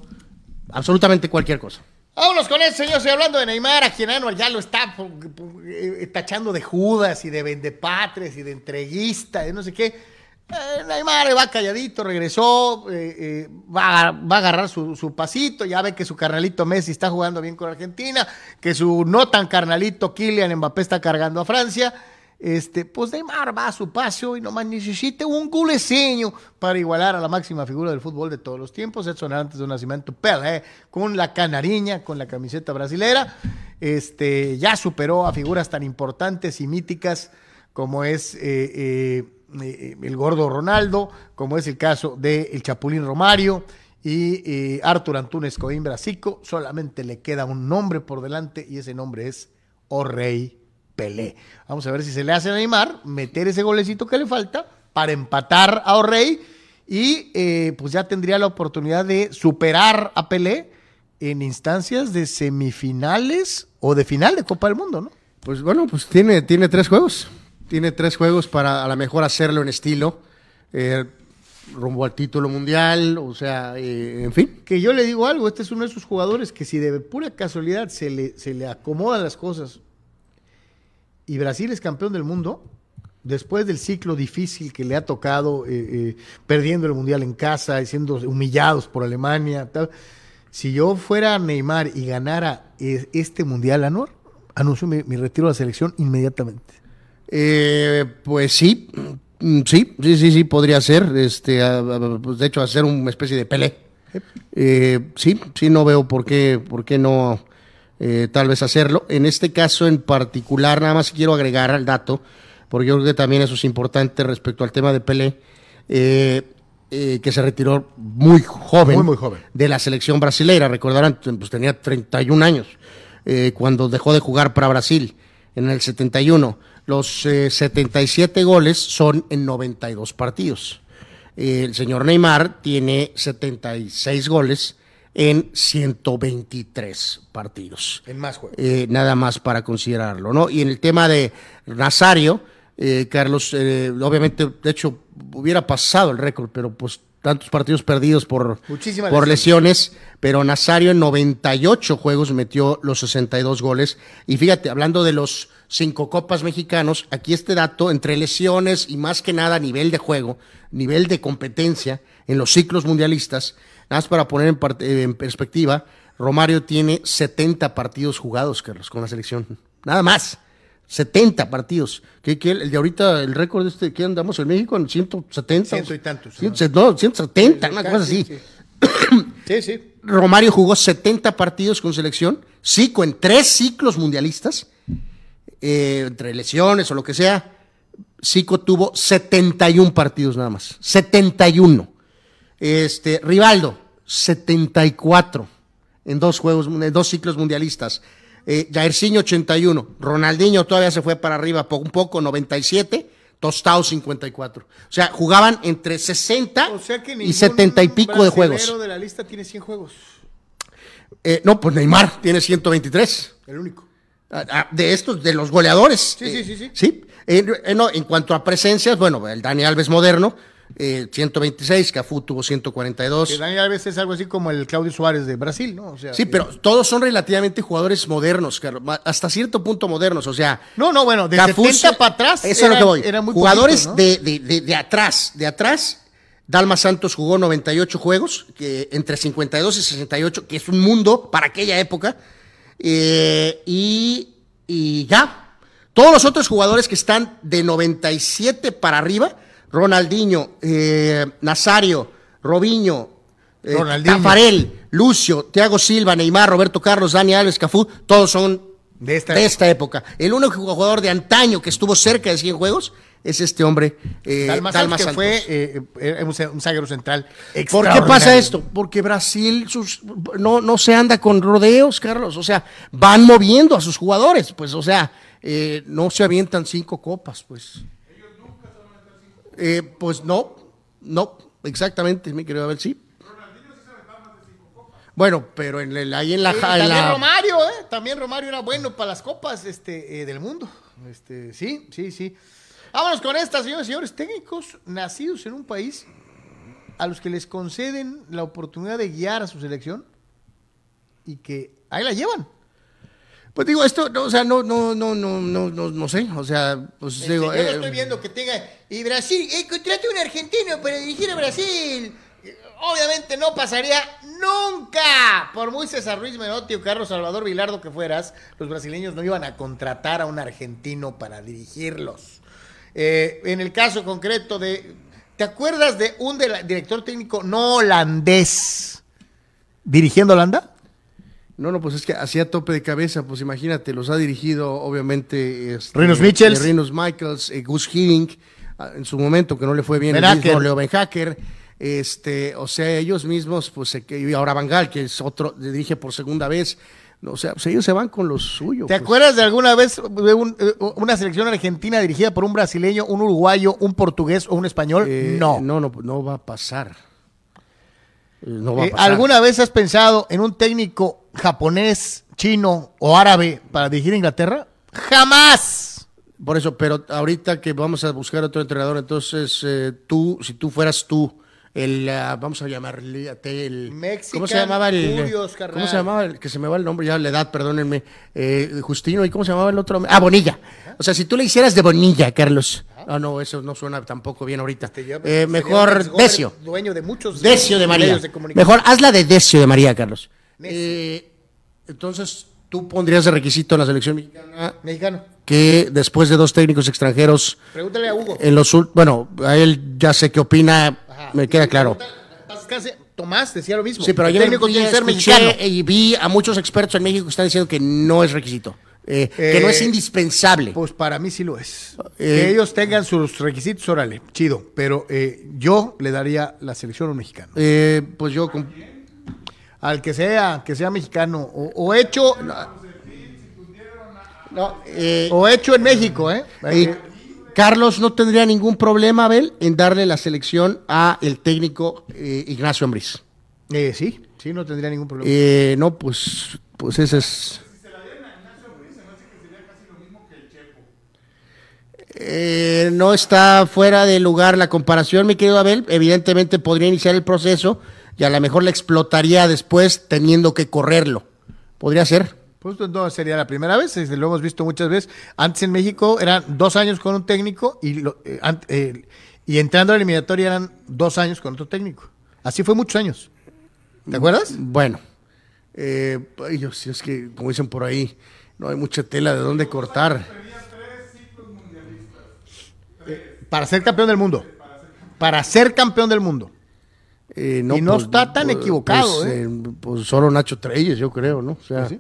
absolutamente cualquier cosa. Vámonos con eso, señor. Estoy hablando de Neymar, a quien Anual ya lo está pu- eh, tachando de Judas y de vendepatres y de entreguista, de no sé qué. Eh, Neymar va calladito, regresó, eh, eh, va, a- agarrar su, su pasito, ya ve que su carnalito Messi está jugando bien con Argentina, que su no tan carnalito Kylian Mbappé está cargando a Francia. Este, pues Neymar va a su paso y nomás necesita un guleseño para igualar a la máxima figura del fútbol de todos los tiempos, Edson antes de nacimiento Pelé, con la canariña, con la camiseta brasilera, este, ya superó a figuras tan importantes y míticas como es eh, eh, eh, el gordo Ronaldo, como es el caso del el Chapulín Romario y Artur Antunes Coimbra Zico, solamente le queda un nombre por delante y ese nombre es O Rey Pelé. Vamos a ver si se le hace a Neymar meter ese golecito que le falta para empatar a Orrey y eh, pues ya tendría la oportunidad de superar a Pelé en instancias de semifinales o de final de Copa del Mundo, ¿no? Pues bueno, pues tiene, tiene tres juegos. Tiene tres juegos para a lo mejor hacerlo en estilo. Eh, rumbo al título mundial, o sea, eh, en fin. Que yo le digo algo, este es uno de esos jugadores que si de pura casualidad se le, se le acomodan las cosas y Brasil es campeón del mundo, después del ciclo difícil que le ha tocado, eh, eh, perdiendo el Mundial en casa y siendo humillados por Alemania, tal, si yo fuera Neymar y ganara eh, este Mundial, Anor, anuncio mi, retiro de la selección inmediatamente. pues sí, mm, sí, sí, sí, sí, podría ser, este, pues de hecho, hacer una especie de pelé. sí, sí, no veo por qué, por qué no eh, tal vez hacerlo. En este caso en particular, nada más quiero agregar al dato, porque yo creo que también eso es importante respecto al tema de Pelé, eh, eh, que se retiró muy joven, muy, muy joven de la selección brasileña. Recordarán, pues tenía 31 años cuando dejó de jugar para Brasil en el 71. Los 77 goles son en 92 partidos. el señor Neymar tiene 76 goles en 123 partidos. En más juegos. Eh, nada más para considerarlo, ¿no? Y en el tema de Nazario, eh, Carlos, eh, obviamente, de hecho, hubiera pasado el récord, pero pues tantos partidos perdidos por, por lesiones, pero Nazario en 98 juegos metió los 62 goles. Y fíjate, hablando de los cinco copas mexicanos, aquí este dato, entre lesiones y más que nada nivel de juego, nivel de competencia en los ciclos mundialistas, Nada más para poner en, perspectiva, Romario tiene 70 partidos jugados, Carlos, con la selección. Nada más. 70 partidos. ¿Qué, el de ahorita, el récord este, ¿qué andamos en México? En 170. Ciento y tantos. no, 170, una cosa así. Sí, sí. Romario jugó 70 partidos con selección, Zico en tres ciclos mundialistas, eh, entre lesiones o lo que sea. Zico tuvo 71 partidos nada más. 71. Este, Rivaldo, 74 en dos juegos, en dos ciclos mundialistas. Eh, Jairzinho 81, Ronaldinho todavía se fue para arriba un poco, 97, Tostado 54. O sea, jugaban entre 60 y 70 y pico de juegos. de la lista tiene 100 juegos. Eh, no, pues Neymar tiene 123. El único. Ah, ah, de estos, de los goleadores. Sí, sí, sí. Sí. ¿Sí? Eh, no, en cuanto a presencias, bueno, el Dani Alves moderno, 126, eh, Cafú tuvo 142. Que Daniel Alves es algo así como el Claudio Suárez de Brasil, ¿no? sí, pero todos son relativamente jugadores modernos, hasta cierto punto modernos, o sea. No, no, bueno, de 70 para atrás. Eso era, lo que voy. jugadores de, atrás, de atrás. Dalma Santos jugó 98 juegos, que, entre 52 y 68, que es un mundo para aquella época. Eh, y, y ya. Todos los otros jugadores que están de 97 para arriba Ronaldinho, eh, Nazario, Robinho, eh, Tafarel, Lucio, Thiago Silva, Neymar, Roberto Carlos, Dani Alves, Cafú, todos son de esta, época. El único jugador de antaño que estuvo cerca de 100 juegos es este hombre, eh, que fue eh, eh, un zaguero central. ¿Por qué pasa esto? Porque Brasil no, no se anda con rodeos, Carlos. O sea, van moviendo a sus jugadores, pues, o sea, no se avientan cinco copas, pues. Eh, pues no, no, exactamente, mi querido Abel, sí. Bueno, pero en el, ahí en la, también Romario, ¿eh? También Romario era bueno para las copas este, eh, del mundo. Este, sí, sí, sí. Vámonos con estas, señores y señores. Técnicos nacidos en un país a los que les conceden la oportunidad de guiar a su selección y que ahí la llevan. Pues digo, esto, no, o sea, no, no, no, no, no, no, no sé, o sea, pues este, digo. Yo eh, estoy viendo que tenga. Y Brasil, eh, contrate un argentino para dirigir a Brasil. obviamente no pasaría nunca. Por muy César Ruiz Menotti o Carlos Salvador Vilardo que fueras, los brasileños no iban a contratar a un argentino para dirigirlos. Eh, en el caso concreto de. ¿Te acuerdas de un director técnico no holandés dirigiendo Holanda? No, no, pues es que hacía tope de cabeza, pues imagínate, los ha dirigido obviamente este, Rinos Michels, Rinos Michaels, eh, Gus Hiddink, ah, en su momento que no le fue bien el mismo Leo Ben Hacker, este, o sea, ellos mismos, pues y ahora Bangal, que es otro, dirige por segunda vez, o sea, pues ellos se van con lo suyo. ¿Te pues. acuerdas de alguna vez de eh, una selección argentina dirigida por un brasileño, un uruguayo, un portugués o un español? Eh, no. No, no, no va a pasar. Eh, ¿Alguna vez has pensado en un técnico japonés, chino o árabe para dirigir Inglaterra? ¡Jamás! Por eso, pero ahorita que vamos a buscar otro entrenador, entonces eh, tú, si tú fueras tú, el, ah, vamos a llamarle el, ¿cómo se llamaba el, cómo se llamaba el, que se me va el nombre ya la edad, perdónenme, eh, Justino y cómo se llamaba el otro, ah Bonilla, o sea si tú le hicieras de Bonilla, Carlos, Ah, no, eso no suena tampoco bien ahorita. Eh, mejor Decio. Dueño de muchos Decio de María. mejor hazla de Decio de María, Carlos. Eh, entonces, tú pondrías de requisito en la selección mexicana. Mexicano. Que después de dos técnicos extranjeros. Pregúntale a Hugo. En los, bueno, a él ya sé qué opina, me queda claro. Tomás decía lo mismo. Sí, pero yo mexicano. y vi a muchos expertos en México que están diciendo que no es requisito. Eh, que no es eh, indispensable. Pues para mí sí lo es. que eh, ellos tengan sus requisitos, órale, chido. Pero yo le daría la selección a un mexicano. pues yo. Al que sea, que sea mexicano. O, hecho. o hecho en México, ¿eh? Carlos no tendría ningún problema, Abel, en darle la selección a el técnico Ignacio Ambriz. sí, sí, no tendría ningún problema. no, pues, pues ese es. Eh, no está fuera de lugar la comparación, mi querido Abel. Evidentemente podría iniciar el proceso y a lo mejor le explotaría después teniendo que correrlo. ¿Podría ser? Pues no sería la primera vez, lo hemos visto muchas veces. Antes en México eran dos años con un técnico y, eh, eh, y entrando a la eliminatoria eran dos años con otro técnico. Así fue muchos años. ¿Te acuerdas? Bueno, eh, es que, como dicen por ahí, no hay mucha tela de dónde cortar. Para ser campeón del mundo. Para ser campeón del mundo. Eh, no, y no pues, está tan pues, equivocado. Pues, ¿eh? pues, solo Nacho Treyes, yo creo, ¿no? O sea,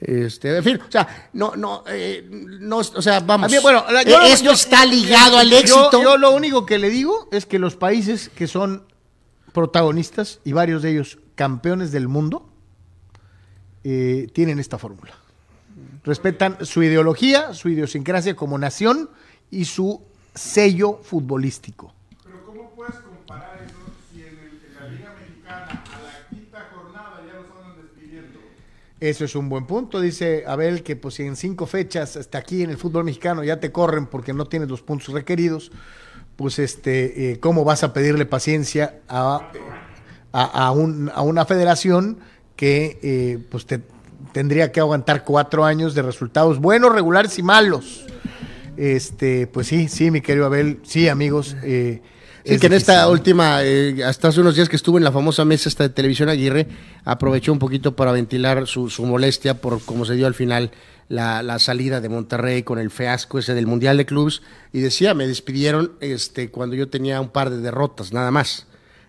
este, en fin, o sea, no, no, eh, no, o sea, vamos. bueno, esto está ligado al éxito. Yo, lo único que le digo es que los países que son protagonistas y varios de ellos campeones del mundo tienen esta fórmula. Respetan su ideología, su idiosincrasia como nación y su sello futbolístico. Pero ¿cómo puedes comparar eso si en, la Liga Mexicana a la quinta jornada ya los andan despidiendo? Eso es un buen punto, dice Abel, que pues si en cinco fechas hasta aquí en el fútbol mexicano ya te corren porque no tienes los puntos requeridos, pues este, eh, ¿cómo vas a pedirle paciencia a, a, un, a una federación que eh, pues te tendría que aguantar cuatro años de resultados buenos, regulares y malos? Este, pues sí, sí, mi querido Abel, sí, amigos. Eh, que en esta última, eh, hasta hace unos días que estuvo en la famosa mesa esta de televisión Aguirre, aprovechó un poquito para ventilar su, molestia por cómo se dio al final la, salida de Monterrey con el fiasco ese del Mundial de Clubes y decía, me despidieron este, cuando yo tenía un par de derrotas, nada más.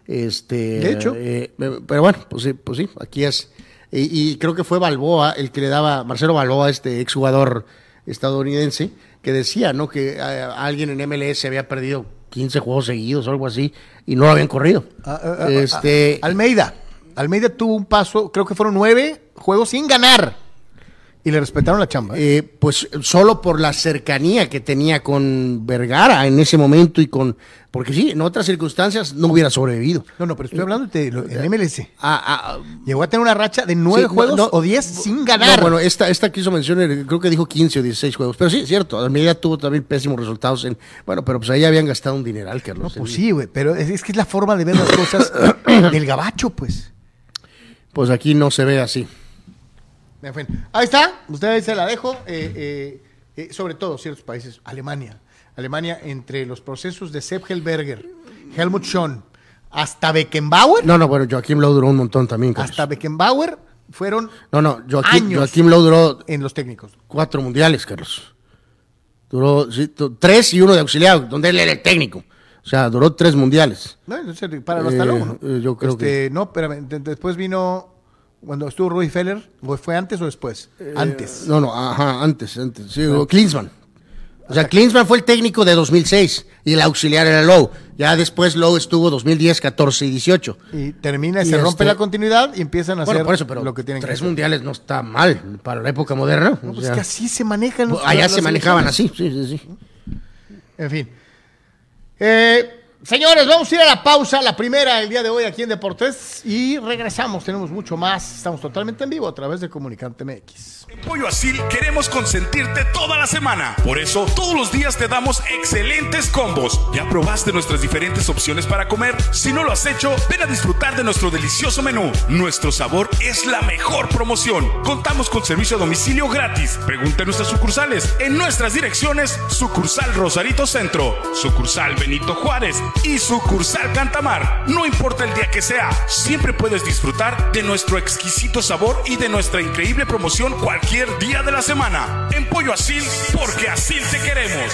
Este, de hecho. Eh, pero bueno, pues sí, pues sí, aquí es. Y, y, creo que fue Balboa el que le daba, Marcelo Balboa, este exjugador estadounidense, que decía, ¿no? Que eh, alguien en MLS había perdido 15 juegos seguidos o algo así y no lo habían corrido. Ah, ah, ah, este... Almeida. Almeida tuvo un paso, creo que fueron nueve juegos sin ganar. Y le respetaron la chamba. ¿eh? Eh, pues solo por la cercanía que tenía con Vergara en ese momento y con. Porque sí, en otras circunstancias no hubiera sobrevivido. No, no, pero estoy hablando de, de MLS. Ah, ah, Llegó a tener una racha de nueve juegos o diez sin ganar. bueno, esta, esta que hizo mención, creo que dijo 15 o 16 juegos. Pero sí, es cierto. Almeida tuvo también pésimos resultados. En, bueno, pero pues ahí habían gastado un dineral, Carlos. No, pues sí, güey. Pero es, es que es la forma de ver las cosas del gabacho, pues. Pues aquí no se ve así. Ahí está, ustedes se la dejo. Eh, eh, eh, sobre todo ciertos países, Alemania. Alemania entre los procesos de Sepp Helberger, Helmut Schön, hasta Beckenbauer, No, no, bueno, Joaquim Lowe duró un montón también. Carlos. hasta Beckenbauer fueron No, no, Joaquim, años. Joaquim Lowe duró en los técnicos. cuatro mundiales, Carlos. Duró sí, tres y uno de auxiliar, donde él era el técnico. O sea, duró tres mundiales. No, entonces, para ¿no? eh, yo creo Este, No, espérame, de- después vino, cuando estuvo Rui Feller, ¿o ¿fue antes o después? antes. No, no, ajá, antes, antes. Sí, Klinsmann. O sea, Klinsmann fue el técnico de 2006 y el auxiliar era Lowe. Ya después Lowe estuvo 2010, 14 y 18. Y termina, y se rompe este- la continuidad y empiezan a Bueno, hacer por eso, pero lo que tienen que tres hacer. mundiales no está mal para la época moderna. No, o pues sea, que así se manejan los allá se manejaban así, sí, sí, sí. En fin. Eh, señores, vamos a ir a la pausa, la primera el día de hoy aquí en Deportes y regresamos. Tenemos mucho más. Estamos totalmente en vivo a través de Comunicante MX. En Pollo Asil queremos consentirte toda la semana. Por eso, todos los días te damos excelentes combos. ¿Ya probaste nuestras diferentes opciones para comer? Si no lo has hecho, ven a disfrutar de nuestro delicioso menú. Nuestro sabor es la mejor promoción. Contamos con servicio a domicilio gratis. Pregunta en nuestras sucursales. En nuestras direcciones, sucursal Rosarito Centro, sucursal Benito Juárez y sucursal Cantamar. No importa el día que sea, siempre puedes disfrutar de nuestro exquisito sabor y de nuestra increíble promoción cualquier día de la semana. En Pollo Asil, porque así te queremos.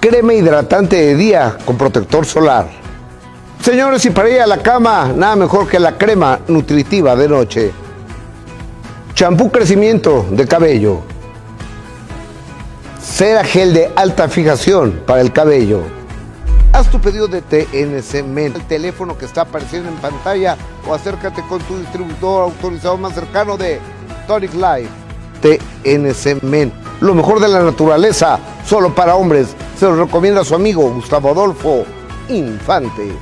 crema hidratante de día con protector solar. Señores, y para ir a la cama, nada mejor que la crema nutritiva de noche. Champú crecimiento de cabello. Cera gel de alta fijación para el cabello. Haz tu pedido de TNC Men, el teléfono que está apareciendo en pantalla o acércate con tu distribuidor autorizado más cercano de Tonic Life. TNC Men, lo mejor de la naturaleza, solo para hombres. Se lo recomienda su amigo Gustavo Adolfo Infante.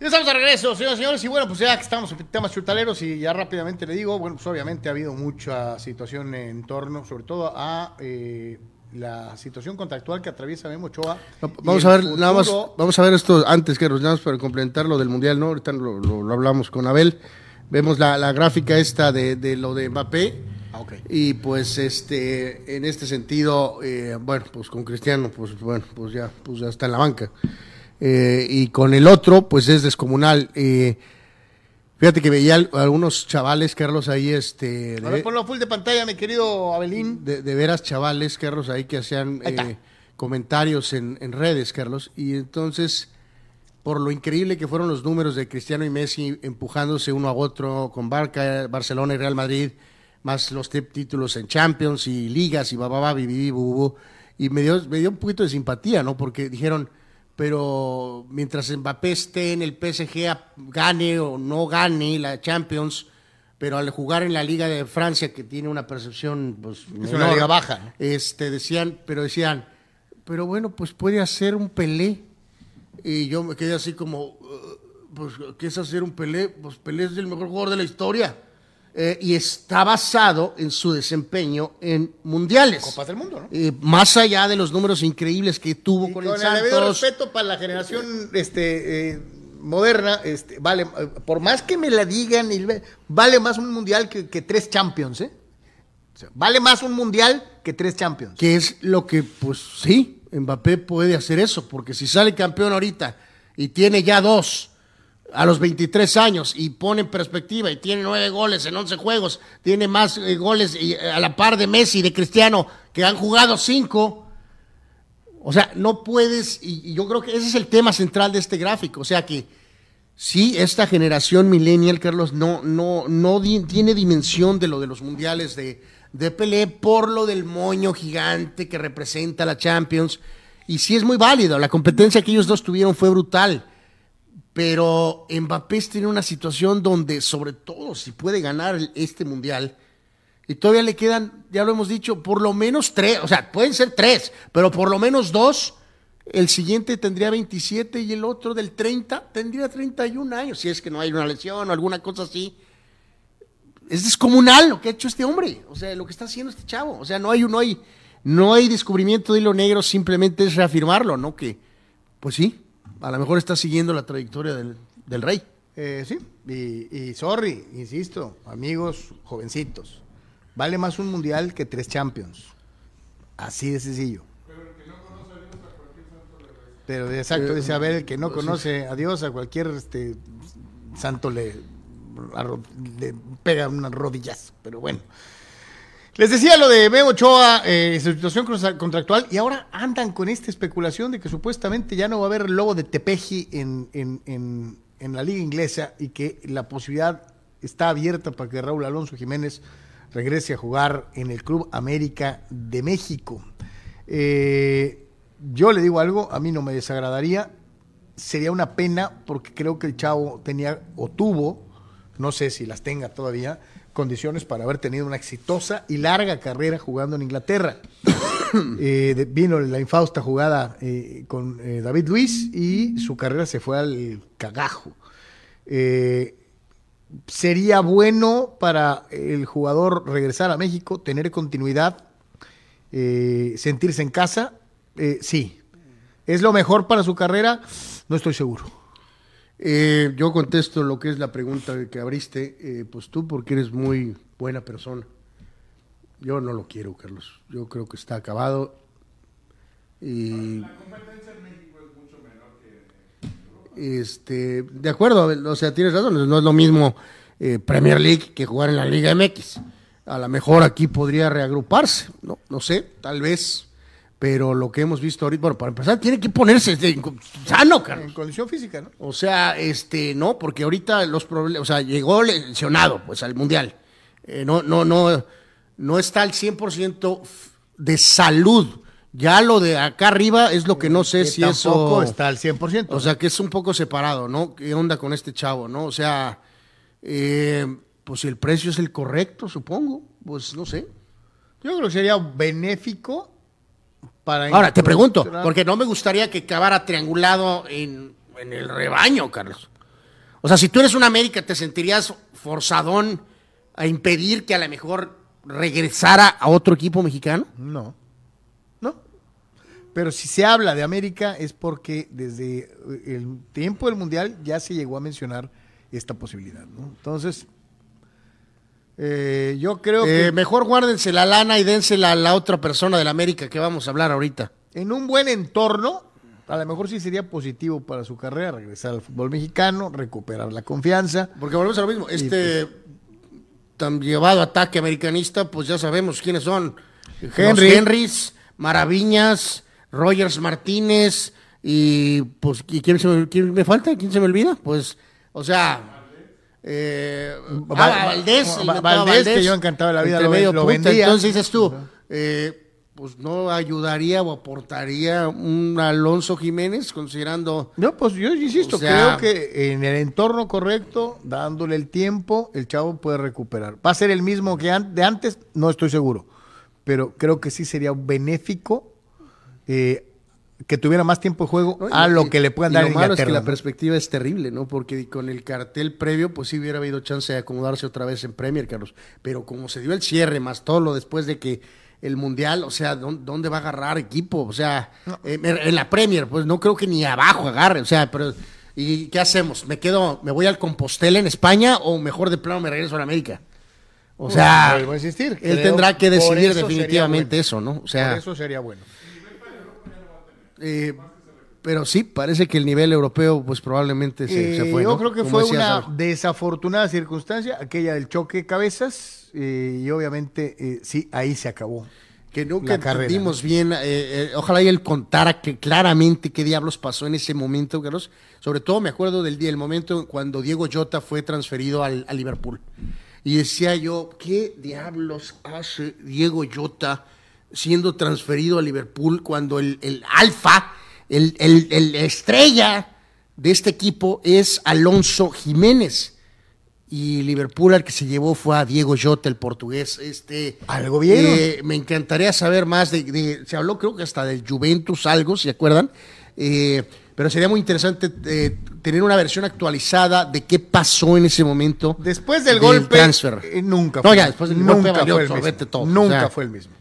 Ya estamos de regreso, señores y señores. Y bueno, pues ya que estamos en temas chutaleros y ya rápidamente le digo, bueno, pues obviamente ha habido mucha situación en torno, sobre todo a eh, la situación contractual que atraviesa Memo Ochoa. No, Vamos a ver, nada más, vamos a ver esto antes que nos más para complementar lo del Mundial, ¿no? Ahorita lo, lo- lo hablamos con Abel. Vemos la, la gráfica esta de, de lo de Mbappé. Ah, ok. Y pues este, en este sentido, eh, bueno, pues con Cristiano, pues bueno, pues ya, pues ya está en la banca. Eh, y con el otro, pues es descomunal. Eh, fíjate que veía al- algunos chavales, Carlos, ahí, este, A ver, de, ponlo full de pantalla, mi querido Abelín. de, de veras chavales, Carlos, ahí que hacían eh, comentarios en, en redes, Carlos. Y entonces, por lo increíble que fueron los números de Cristiano y Messi empujándose uno a otro con Barca, Barcelona y Real Madrid, más los títulos en Champions y ligas y bababa, bubu. Y me dio, me dio un poquito de simpatía, ¿no? Porque dijeron, pero mientras Mbappé esté en el PSG, gane o no gane la Champions, pero al jugar en la Liga de Francia, que tiene una percepción, pues, Es una liga baja, ¿no? este, decían, pero decían, pero bueno, pues puede hacer un Pelé. Y yo me quedé así como, "Uh, pues, ¿qué es hacer un Pelé? Pues Pelé es el mejor jugador de la historia. Eh, y está basado en su desempeño en mundiales. Copas del Mundo, ¿no? Eh, más allá de los números increíbles que tuvo Y con, con el el debido Santos. respeto para la generación este, eh, moderna, este, vale, por más que me la digan, vale más un mundial que, que tres Champions, ¿eh? O sea, vale más un mundial que tres Champions. Que es lo que, pues sí, Mbappé puede hacer eso, porque si sale campeón ahorita y tiene ya dos a los 23 años y pone en perspectiva y tiene nueve goles en 11 juegos, tiene más eh, goles eh, a la par de Messi y de Cristiano que han jugado cinco. O sea, no puedes, y, yo creo que ese es el tema central de este gráfico, o sea que sí, esta generación millennial, Carlos, no, no, no tiene dimensión de lo de los mundiales de, de Pelé por lo del moño gigante que representa la Champions. Y sí es muy válido, la competencia que ellos dos tuvieron fue brutal. Pero Mbappé tiene una situación donde, sobre todo, si puede ganar este mundial, y todavía le quedan, ya lo hemos dicho, por lo menos tres, o sea, pueden ser tres, pero por lo menos dos. El siguiente tendría 27 y el otro del 30 tendría 31 años, si es que no hay una lesión o alguna cosa así. Es descomunal lo que ha hecho este hombre, o sea, lo que está haciendo este chavo. O sea, no hay, no hay, no hay descubrimiento de hilo negro, simplemente es reafirmarlo, ¿no? Que, pues sí, a lo mejor está siguiendo la trayectoria del, del rey. Eh, sí, y, y sorry, insisto, amigos jovencitos, vale más un mundial que tres Champions. Así de sencillo. Pero exacto, dice Abel, el que no conoce a Dios, a cualquier este santo le, le pega unas rodillas. Pero bueno. Les decía lo de Memo Ochoa, eh, su situación contra- contractual, y ahora andan con esta especulación de que supuestamente ya no va a haber lobo de Tepeji en, en- en- en la liga inglesa y que la posibilidad está abierta para que Raúl Alonso Jiménez regrese a jugar en el Club América de México. Eh, yo le digo algo, a mí no me desagradaría, sería una pena porque creo que el chavo tenía o tuvo, no sé si las tenga todavía, condiciones para haber tenido una exitosa y larga carrera jugando en Inglaterra. Eh, vino la infausta jugada eh, con eh, David Luis y su carrera se fue al cagajo. Sería bueno para el jugador regresar a México, tener continuidad, sentirse en casa, sí. ¿Es lo mejor para su carrera? No estoy seguro. Eh, yo contesto lo que es la pregunta que abriste, eh, pues tú porque eres muy buena persona. Yo no lo quiero, Carlos. Yo creo que está acabado. Y este, de acuerdo, o sea, tienes razón, no es lo mismo eh, Premier League que jugar en la Liga MX. A lo mejor aquí podría reagruparse, no, no sé, tal vez, pero lo que hemos visto ahorita, bueno, para empezar, tiene que ponerse este, sano, Carlos. En condición física, ¿no? O sea, este, no, porque ahorita los problemas, o sea, llegó lesionado, pues, al Mundial. Eh, no, no, no, no está al 100% f- de salud. Ya lo de acá arriba es lo que no sé Que si tampoco eso... está al 100%. O sea, que es un poco separado, ¿no? ¿Qué onda con este chavo, no? O sea, eh, pues si el precio es el correcto, supongo, pues no sé. yo creo que sería benéfico para... Ahora, te pregunto, porque no me gustaría que acabara triangulado en, en el rebaño, Carlos. O sea, si tú eres un América, ¿te sentirías forzadón a impedir que a lo mejor regresara a otro equipo mexicano? No, no. Pero si se habla de América es porque desde el tiempo del Mundial ya se llegó a mencionar esta posibilidad, ¿no? Entonces, eh, yo creo Eh, que mejor guárdense la lana y dénsela a la otra persona del América que vamos a hablar ahorita. en un buen entorno, a lo mejor sí sería positivo para su carrera regresar al fútbol mexicano, recuperar la confianza. Porque volvemos a lo mismo. Este tan llevado ataque americanista, pues ya sabemos quiénes son. Henry. Henrys, Maraviñas, Rogers Martínez y pues ¿y quién, se me, quién me falta? ¿Quién se me olvida? Pues, o sea... Eh, Va- ah, Valdés, Valdés, que yo encantado de la vida lo- medio lo vendía. Entonces dices tú, eh, pues no ayudaría o aportaría un Alonso Jiménez considerando... No, pues yo insisto, O sea- creo que en el entorno correcto, dándole el tiempo, el chavo puede recuperar. ¿Va a ser el mismo que an- de antes? No estoy seguro, pero creo que sí sería benéfico eh, que tuviera más tiempo de juego ¿no? Y- a lo y- que le puedan dar Lo en malo es que la perspectiva es terrible, ¿no? Porque con el cartel previo, pues sí hubiera habido chance de acomodarse otra vez en Premier, Carlos. Pero como se dio el cierre, más todo lo después de que el Mundial, o sea, ¿dó- ¿dónde va a agarrar equipo? O sea, eh, en la Premier, pues no creo que ni abajo agarre, o sea, pero... ¿Y qué hacemos? ¿Me quedo, me voy al Compostela en España o mejor de plano me regreso a la América? O sea, vuelvo a insistir, él creo- tendrá que decidir eso definitivamente bueno. eso, ¿no? O sea, Por eso sería bueno. Eh, pero sí, parece que el nivel europeo, pues probablemente se, se Eh, fue. yo ¿no? creo que fue una desafortunada circunstancia, aquella del choque de cabezas, eh, y obviamente sí, ahí se acabó. que nunca entendimos bien. ojalá y él contara que claramente qué diablos pasó en ese momento, Carlos. Sobre todo me acuerdo del día, el momento cuando Diego Jota fue transferido al, a Liverpool. Y decía yo, ¿qué diablos hace Diego Jota siendo transferido a Liverpool cuando el, el alfa, el, el- el estrella de este equipo es Alonso Jiménez? Y Liverpool al que se llevó fue a Diego Jota, el portugués. Este, ¿Algo vieron? eh, me encantaría saber más de, de- Se habló creo que hasta del Juventus algo, ¿se acuerdan? Eh, pero sería muy interesante eh, tener una versión actualizada de qué pasó en ese momento. Después del, golpe, transfer. eh, nunca No, ya, después del nunca fue el mismo. todo, Nunca o sea. fue el mismo.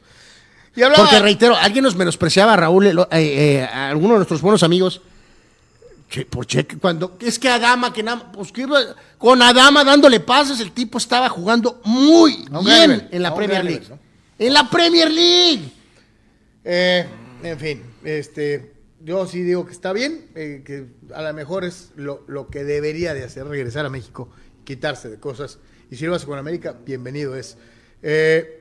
Y hablaba, Porque reitero, alguien nos menospreciaba, Raúl, eh, eh, a alguno de nuestros buenos amigos. Che, por cheque, cuando es que Adama, que nada, pues que con Adama dándole pases, el tipo estaba jugando muy bien nivel, en la Premier League. nivel, En la Premier League. Eh, en fin, este, yo sí digo que está bien, eh, que a lo mejor es lo, lo que debería de hacer, regresar a México, quitarse de cosas. Y si lo hace con América, bienvenido es. Eh,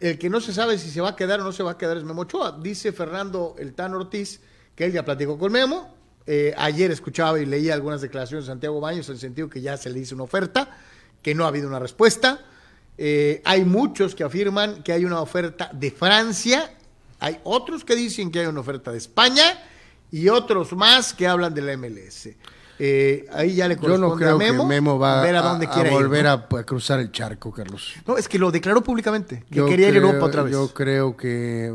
el que no se sabe si se va a quedar o no se va a quedar es Memo Ochoa. Dice Fernando El Tan Ortiz que él ya platicó con Memo. Eh, ayer escuchaba y leía algunas declaraciones de Santiago Baños en el sentido que ya se le hizo una oferta, que no ha habido una respuesta. Eh, hay muchos que afirman que hay una oferta de Francia, hay otros que dicen que hay una oferta de España y otros más que hablan de la MLS. Eh, ahí ya le Yo corresponde no creo a Memo, que Memo va ver a, a, dónde a quiere ir, volver ¿no? a, a cruzar el charco, Carlos. No, es que lo declaró públicamente, que Yo quería ir a creo- Europa otra vez. Yo creo que,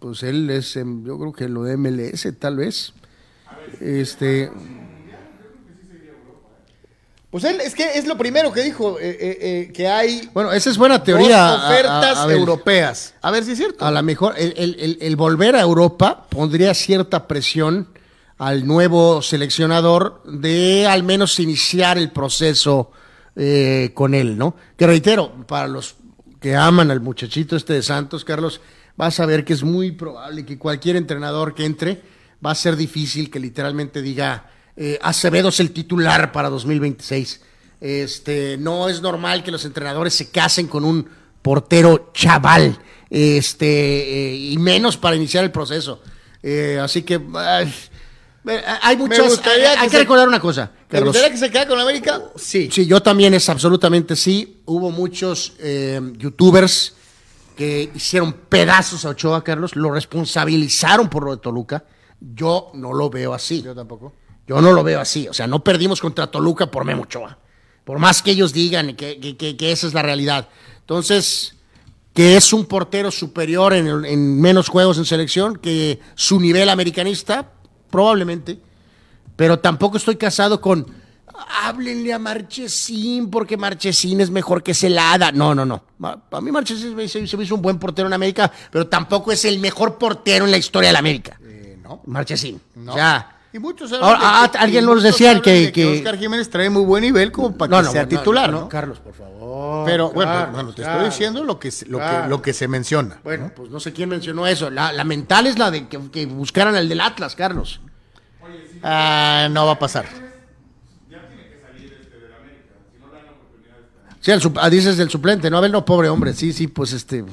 pues él es, em, yo creo que lo de MLS, tal vez. Este, Pues él, es que es lo primero que dijo, eh, eh, que hay bueno, esa es buena teoría. dos a- a- ofertas a europeas. A ver si es cierto. A lo mejor el, el- el- el volver a Europa pondría cierta presión al nuevo seleccionador de al menos iniciar el proceso eh, con él, ¿no? Que reitero, para los que aman al muchachito este de Santos, Carlos, vas a ver que es muy probable que cualquier entrenador que entre va a ser difícil que literalmente diga eh, Acevedo es el titular para 2026. Este, no es normal que los entrenadores se casen con un portero chaval, este, eh, y menos para iniciar el proceso. Así que hay muchas. gustaría hay que se- recordar una cosa. ¿Te gustaría que se quede con América? Sí. Sí, yo también es absolutamente sí. Hubo muchos eh, youtubers que hicieron pedazos a Ochoa, Carlos, lo responsabilizaron por lo de Toluca. Yo no lo veo así. Yo tampoco. Yo no lo veo así. O sea, no perdimos contra Toluca por Memo Ochoa. Por más que ellos digan que, que- que- que esa es la realidad. Entonces, que es un portero superior en, en menos juegos en selección que su nivel americanista, probablemente. Pero tampoco estoy casado con háblenle a Marchesín porque Marchesín es mejor que Celada. No, no, no. Para mí Marchesín se me hizo un buen portero en América, pero tampoco es el mejor portero en la historia de la América. Eh, no. Marchesín. No. O sea, Y muchos Ahora, ah, alguien y nos decía que- de que- Oscar Jiménez trae muy buen nivel como para que sea no, titular, ¿no? no, Carlos, por favor. Pero bueno, Carlos, bueno, te estoy diciendo lo que, se- lo, que, lo que se menciona. Bueno, pues no sé quién mencionó eso. La, la mental es la de que, que buscaran al del Atlas, Carlos. Ah, no va a pasar. Sí, el sup- ah, dices del suplente, no, a ver, no, pobre hombre, sí, sí, pues este.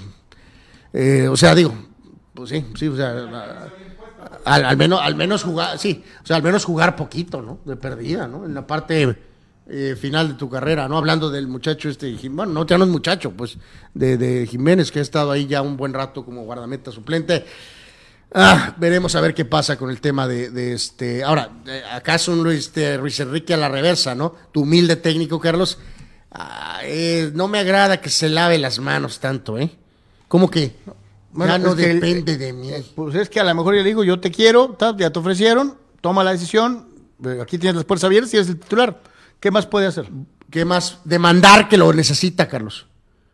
eh, o sea, digo, pues sí, sí, o sea. Al, menos, al menos jugar, sí, o sea, al menos jugar poquito, ¿no? De perdida, ¿no? En la parte eh, final de tu carrera, ¿no? Hablando del muchacho este, bueno, no, ya no es muchacho, pues, de, Jiménez, que ha estado ahí ya un buen rato como guardameta suplente. Ah, veremos a ver qué pasa con el tema de, este. Ahora, eh, acaso un Luis, este, Enrique a la reversa, ¿no? Tu humilde técnico, Carlos. Ah, eh, no me agrada que se lave las manos tanto, ¿eh? ¿Cómo que? Ya no que depende de mí. Pues es que a lo mejor yo le digo, yo te quiero, ya te ofrecieron, toma la decisión, eh, aquí tienes las puertas abiertas y eres el titular. ¿Qué más puede hacer? ¿Qué más? Demandar que lo necesita, Carlos.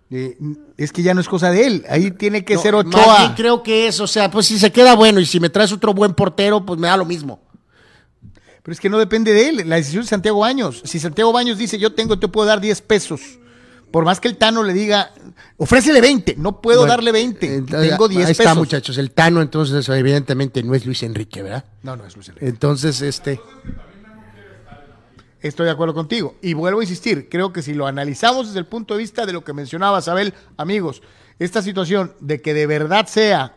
Eh, es que ya no es cosa de él, ahí tiene que No, ser más Ochoa. creo que es, o sea, pues si se queda bueno y si me traes otro buen portero, pues me da lo mismo. Pero es que no depende de él, la decisión de Santiago Baños. Si Santiago Baños dice, yo tengo, te puedo dar 10 pesos, por más que el Tano le diga, ofrécele 20, no puedo Bueno, darle 20, eh, tengo 10 Ahí pesos. está, muchachos. El Tano, entonces, evidentemente no es Luis Enrique, ¿verdad? No, no es Luis Enrique. Entonces, este. Estoy de acuerdo contigo. Y vuelvo a insistir, creo que si lo analizamos desde el punto de vista de lo que mencionaba Abel, amigos, esta situación de que de verdad sea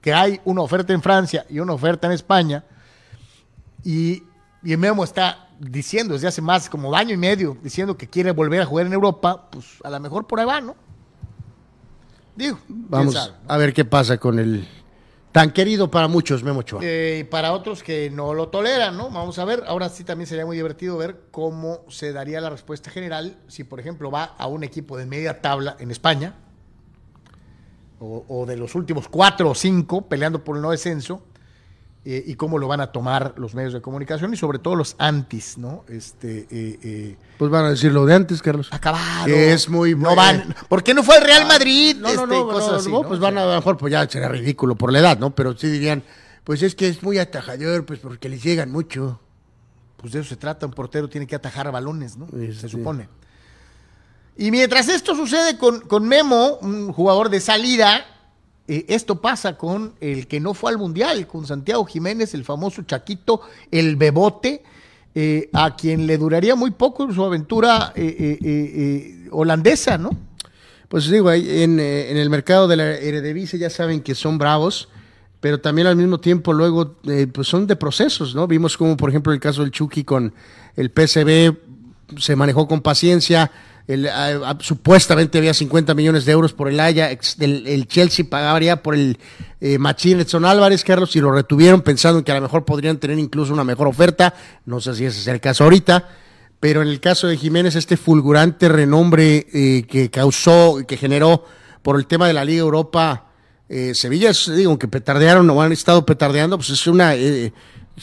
que hay una oferta en Francia y una oferta en España, y, y Memo está diciendo desde hace más como año y medio, diciendo que quiere volver a jugar en Europa, pues a lo mejor por ahí va, ¿no? Digo, Vamos sabe, ¿no? a ver qué pasa con el tan querido para muchos, Memo Ochoa. Eh, y para otros que no lo toleran, ¿no? Vamos a ver. Ahora sí también sería muy divertido ver cómo se daría la respuesta general si, por ejemplo, va a un equipo de media tabla en España, o, o de los últimos cuatro o cinco peleando por el no descenso, eh, y cómo lo van a tomar los medios de comunicación y sobre todo los antis, ¿no? Este, eh, eh, Pues van a decir lo de antes, Carlos. acabado. Que es muy No bueno. van. ¿Por qué no fue el Real Madrid? No, Este, no, cosas no, así, no, ¿no? pues van a, a lo mejor, pues ya será ridículo por la edad, ¿no? Pero sí dirían, pues es que es muy atajador, pues porque les llegan mucho. Pues de eso se trata, un portero tiene que atajar balones, ¿no? Sí, se sí. supone. Y mientras esto sucede con, con Memo, un jugador de salida, eh, esto pasa con el que no fue al Mundial, con Santiago Jiménez, el famoso Chaquito, el Bebote, eh, a quien le duraría muy poco su aventura eh, eh, holandesa, ¿no? Pues digo, en, en el mercado de la Eredivisie ya saben que son bravos, pero también al mismo tiempo luego pues son de procesos, ¿no? Vimos como por ejemplo el caso del Chucky con el PSV se manejó con paciencia, ah, ah, supuestamente había 50 millones de euros por el del, el Chelsea pagaría por el eh, Machín Edson Álvarez, Carlos, y lo retuvieron pensando que a lo mejor podrían tener incluso una mejor oferta, no sé si ese es el caso ahorita, pero en el caso de Jiménez, este fulgurante renombre eh, que causó, que generó por el tema de la Liga Europa, eh, Sevilla, digo, que petardearon o han estado petardeando, pues es una eh,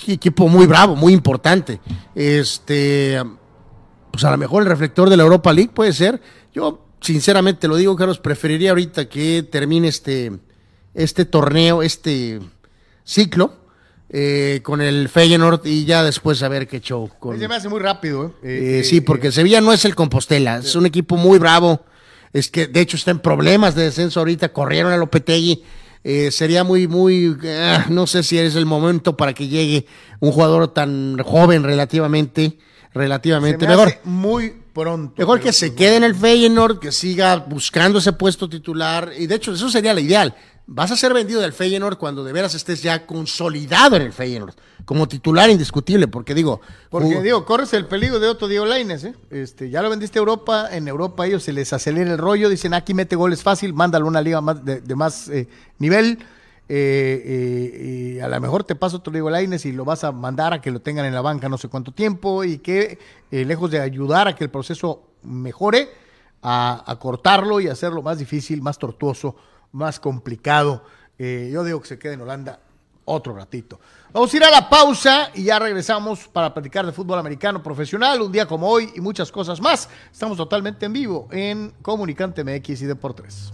equipo muy bravo, muy importante. Este, pues a lo mejor el reflector de la Europa League puede ser. Yo, sinceramente lo digo, Carlos, preferiría ahorita que termine este, este torneo, este ciclo, eh, con el Feyenoord y ya después a ver qué show. Con, Se me hace muy rápido, ¿eh? eh, Eh, sí, eh, porque Sevilla no es el Compostela, es un equipo muy bravo. Es que de hecho está en problemas de descenso ahorita, corrieron a Lopetegui. Eh, sería muy, muy, ah, no sé si es el momento para que llegue un jugador tan joven relativamente, se relativamente me mejor. hace muy pronto. Mejor que se quede en el Feyenoord, que siga buscando ese puesto titular. Y de hecho, eso sería lo ideal. Vas a ser vendido del Feyenoord cuando de veras estés ya consolidado en el Feyenoord, como titular indiscutible, porque digo, Porque jugó- digo, corres el peligro de otro Diego Lainez, ¿eh? Este, ya lo vendiste a Europa, en Europa ellos se les acelera el rollo, dicen aquí mete goles fácil, mándalo a una liga más de, de más eh, nivel. Eh, eh, y a lo mejor te pasa otro Diego Lainez y lo vas a mandar a que lo tengan en la banca no sé cuánto tiempo y que eh, lejos de ayudar a que el proceso mejore, a, a cortarlo y hacerlo más difícil, más tortuoso, más complicado. Yo digo que se quede en Holanda otro ratito. Vamos a ir a la pausa y ya regresamos para platicar de fútbol americano profesional, un día como hoy y muchas cosas más. Estamos totalmente en vivo en Comunicante MX y Deportes.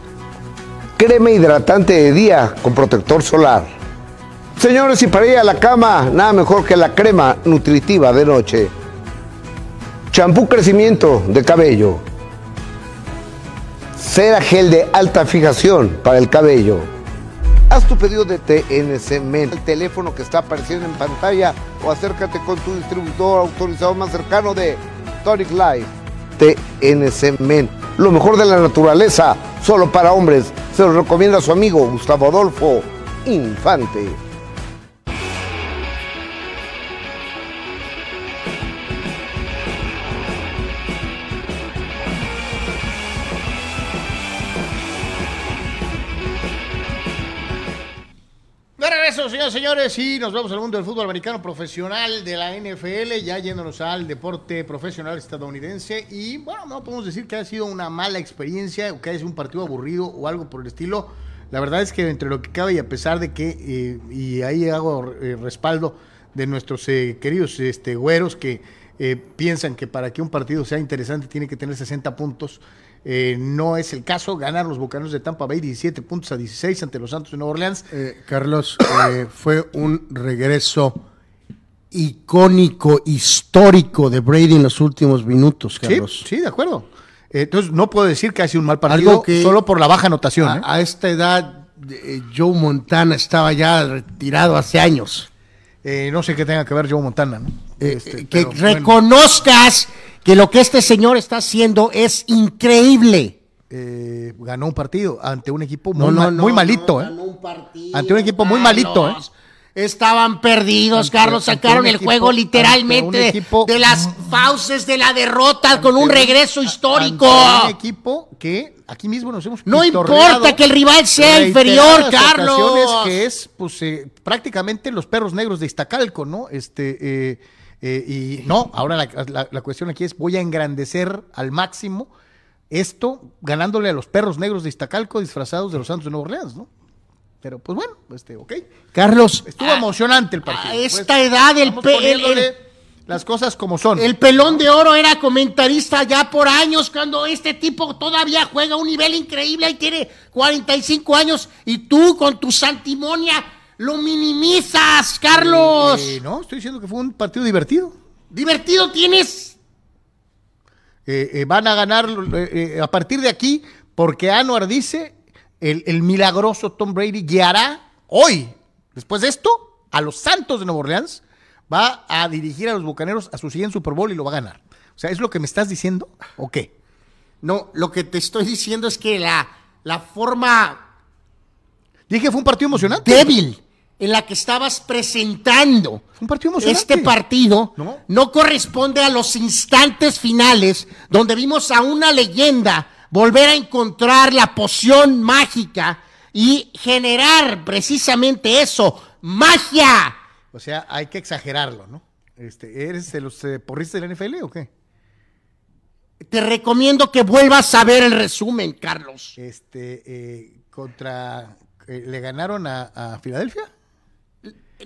crema hidratante de día con protector solar. Señores, y para ir a la cama, nada mejor que la crema nutritiva de noche. Champú crecimiento de cabello. Cera gel de alta fijación para el cabello. Haz tu pedido de TNC Men, el teléfono que está apareciendo en pantalla o acércate con tu distribuidor autorizado más cercano de Tonic Life. TNC Men, lo mejor de la naturaleza, solo para hombres. Se lo recomienda su amigo Gustavo Adolfo Infante. Señores, señores, y nos vamos al mundo del fútbol americano profesional de la NFL, ya yéndonos al deporte profesional estadounidense. Y bueno, no podemos decir que haya sido una mala experiencia o que haya sido un partido aburrido o algo por el estilo. La verdad es que entre lo que cabe y a pesar de que, eh, y ahí hago eh, respaldo de nuestros eh, queridos este, güeros que eh, piensan que para que un partido sea interesante tiene que tener 60 puntos. Eh, no es el caso. Ganar los Bucaneros de Tampa Bay 17 puntos a 16 ante los Santos de Nueva Orleans. Eh, Carlos, eh, fue un regreso icónico, histórico de Brady en los últimos minutos, Sí, Carlos. sí, de acuerdo. Entonces no puedo decir que ha sido un mal partido Algo que- solo por la baja anotación. A, a esta edad, Joe Montana estaba ya retirado hace años. No sé qué tenga que ver Joe Montana. ¿no? Este, que pero bueno, reconozcas que lo que este señor está haciendo es increíble. eh, ganó un partido ante un equipo muy, no, ma- no, muy malito. ¿eh? ganó un partido, Ante un equipo muy malito, ¿eh? Estaban perdidos, Ante- Carlos. Sacaron el equipo- juego literalmente equipo- de las fauces de la derrota con un regreso histórico. un equipo que aquí mismo nos hemos No importa que el rival sea inferior, Carlos. que es pues eh, prácticamente los perros negros de Iztacalco, ¿no? Este eh, y no, ahora la, la- la cuestión aquí es voy a engrandecer al máximo esto ganándole a los perros negros de Iztacalco disfrazados de los Santos de Nueva Orleans, ¿no? Pero pues bueno, este, ok. Carlos, Estuvo a- emocionante el partido. a esta Pues, edad el, el- las cosas como son. el pelón de oro era comentarista ya por años cuando este tipo todavía juega a un nivel increíble y tiene 45 años y tú con tu santimonia lo minimizas, Carlos. Eh, no, estoy diciendo que fue un partido divertido. Divertido tienes. Eh, eh, van a ganar eh, a partir de aquí, porque Anuar dice, el, el milagroso Tom Brady guiará hoy, después de esto, a los Santos de Nueva Orleans, va a dirigir a los Bucaneros a su siguiente Super Bowl y lo va a ganar. O sea, ¿es lo que me estás diciendo o qué? No, lo que te estoy diciendo es que la, la forma Dije que fue un partido emocionante. débil en la que estabas presentando un partido este partido No. no. corresponde a los instantes finales donde vimos a una leyenda volver a encontrar la poción mágica y generar precisamente eso, magia. O sea, hay que exagerarlo, ¿no? Este, ¿Eres de los eh, porristas de la NFL o qué? Te recomiendo que vuelvas a ver el resumen, Carlos. Este, eh, contra, eh, ¿Le ganaron a, a Filadelfia?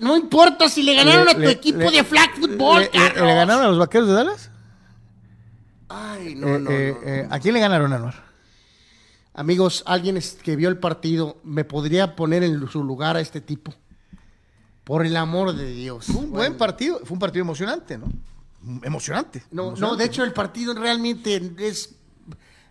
No importa si le ganaron Le- a tu le- equipo le- de flag football, ¿Le, le- Carlos. le ganaron a los vaqueros de Dallas? Ay, Eh, no, no, eh, no. eh, ¿A quién le ganaron, Anuar? Amigos, alguien que vio el partido, ¿me podría poner en su lugar a este tipo? Por el amor de Dios. Fue un buen partido, fue un partido emocionante, ¿no? Emocionante. No, no, de hecho el partido realmente es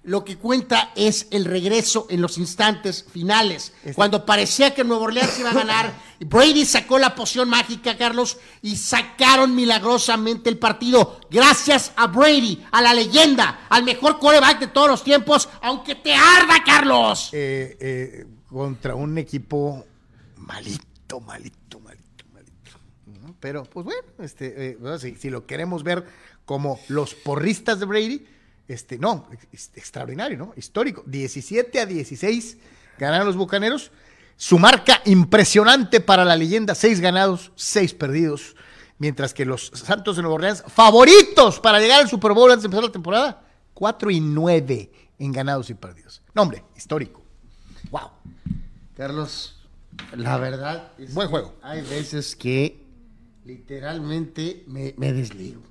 lo que cuenta es el regreso en los instantes finales. Este- Cuando parecía que Nuevo Orleans iba a ganar, Brady sacó la poción mágica, Carlos, y sacaron milagrosamente el partido. Gracias a Brady, a la leyenda, al mejor quarterback de todos los tiempos, aunque te arda, Carlos. Eh, eh, contra un equipo malito, malito, malito, malito. ¿no? Pero, pues bueno, este, eh, bueno, si, si lo queremos ver como los porristas de Brady, este, no, es- extraordinario, ¿no? Histórico. 17 a 16 ganaron los Bucaneros. Su marca impresionante para la leyenda, 6 ganados, 6 perdidos. Mientras que los Santos de Nueva Orleans, favoritos para llegar al Super Bowl antes de empezar la temporada, 4 y 9 en ganados y perdidos. No, hombre, histórico. Wow. Carlos, la verdad es Buen que juego. Hay veces que literalmente me, me desligo.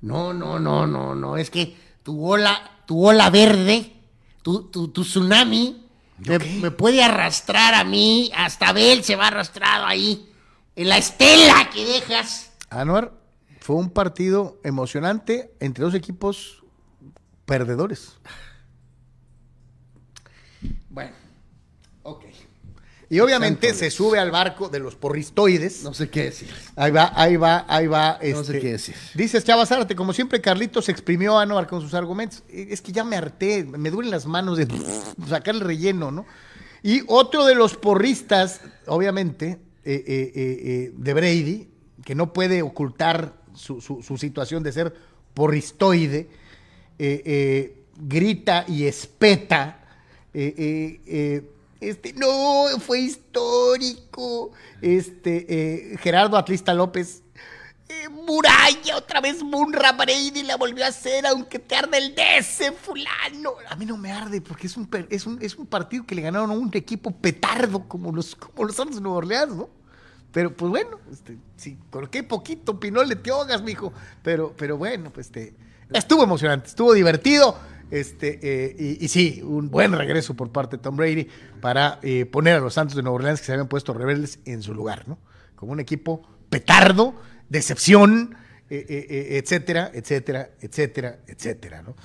No, no, no, no, no. Es que tu ola, tu ola verde, tu, tu, tu tsunami, me, me puede arrastrar a mí. Hasta Bel se va arrastrado ahí. En la estela que dejas. Anuar, fue un partido emocionante entre dos equipos perdedores. Bueno. Y obviamente Santo se Dios. sube al barco de los porristoides. No sé qué decir. Ahí va, ahí va, ahí va. No sé este, qué decir. Dices Chava Zárate, como siempre, Carlitos exprimió a Anuar con sus argumentos. Eh, Es que ya me harté, me duelen las manos de sacar el relleno, ¿no? Y otro de los porristas, obviamente, eh, eh, de Brady, que no puede ocultar su, su- su situación de ser porristoide, grita y espeta. eh, eh, eh, este, no, fue histórico. Este, eh, Gerardo Atlista López. eh, Muralla, otra vez Munra Brady la volvió a hacer, aunque te arde el DC, fulano. A mí no me arde, porque es un, es un, es un partido que le ganaron a un equipo petardo como los, como los Santos de Nueva Orleans, ¿no? Pero pues bueno, este, sí, qué poquito pinole te ahogas, mijo. Pero, pero bueno, pues este, estuvo emocionante, estuvo divertido. Este, eh, y, y sí, un buen regreso por parte de Tom Brady para eh, poner a los Santos de Nueva Orleans que se habían puesto rebeldes en su lugar, ¿no? Como un equipo petardo, decepción, eh, etcétera, etcétera, etcétera, etcétera, ¿no?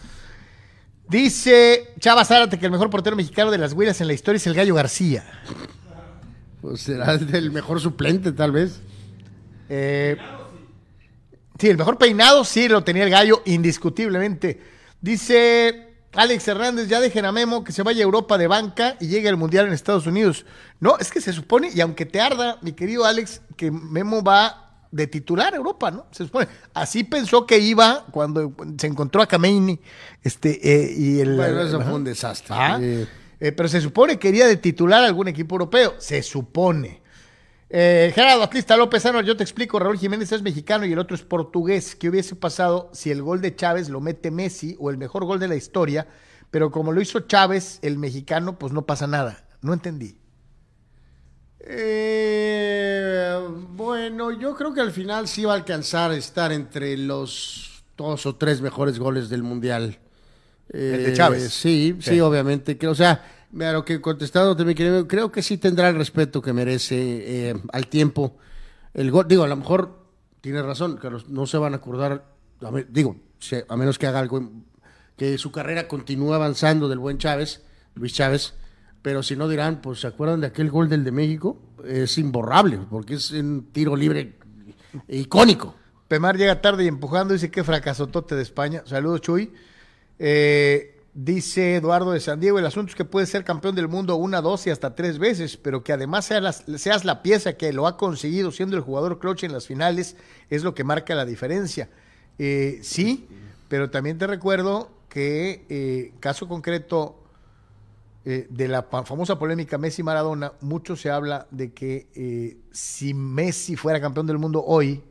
Dice Chava Zárate que el mejor portero mexicano de las Huilas en la historia es el Gallo García. Pues será el mejor suplente, tal vez. Eh, sí, el mejor peinado sí lo tenía el gallo, indiscutiblemente. Dice Alex Hernández, ya dejen a Memo que se vaya a Europa de banca y llegue al Mundial en Estados Unidos. No, es que se supone, y aunque te arda, mi querido Alex, que Memo va de titular a Europa, ¿no? Se supone. Así pensó que iba cuando se encontró a Kameni. Este, eh, y el, Bueno, eso fue un desastre. Ah, Eh, eh, pero se supone que iría de titular a algún equipo europeo. Se supone. Eh, Gerardo Atlista López Ano, yo te explico, Raúl Jiménez es mexicano y el otro es portugués. ¿Qué hubiese pasado si el gol de Chávez lo mete Messi o el mejor gol de la historia? Pero como lo hizo Chávez, el mexicano, pues no pasa nada. No entendí. Eh, bueno, yo creo que al final sí va a alcanzar a estar entre los dos o tres mejores goles del Mundial. El de Eh, Chávez. Sí, sí, Sí. obviamente. Que, o sea, lo que contestado también creo, que sí tendrá el respeto que merece eh, al tiempo. El gol, digo, a lo mejor tiene razón, Carlos, no se van a acordar, a digo, a menos que haga algo, que su carrera continúe avanzando del buen Chávez, Luis Chávez, pero si no dirán, pues se acuerdan de aquel gol del de México, es imborrable, porque es un tiro libre icónico. Pemar llega tarde y empujando, dice que fracasotote de España. Saludos, Chuy. Eh, dice Eduardo de San Diego, el asunto es que puedes ser campeón del mundo una, dos y hasta tres veces, pero que además seas la, seas la pieza que lo ha conseguido siendo el jugador clutch en las finales, es lo que marca la diferencia. Eh, sí, pero también te recuerdo que eh, caso concreto eh, de la famosa polémica Messi-Maradona, mucho se habla de que eh, si Messi fuera campeón del mundo hoy,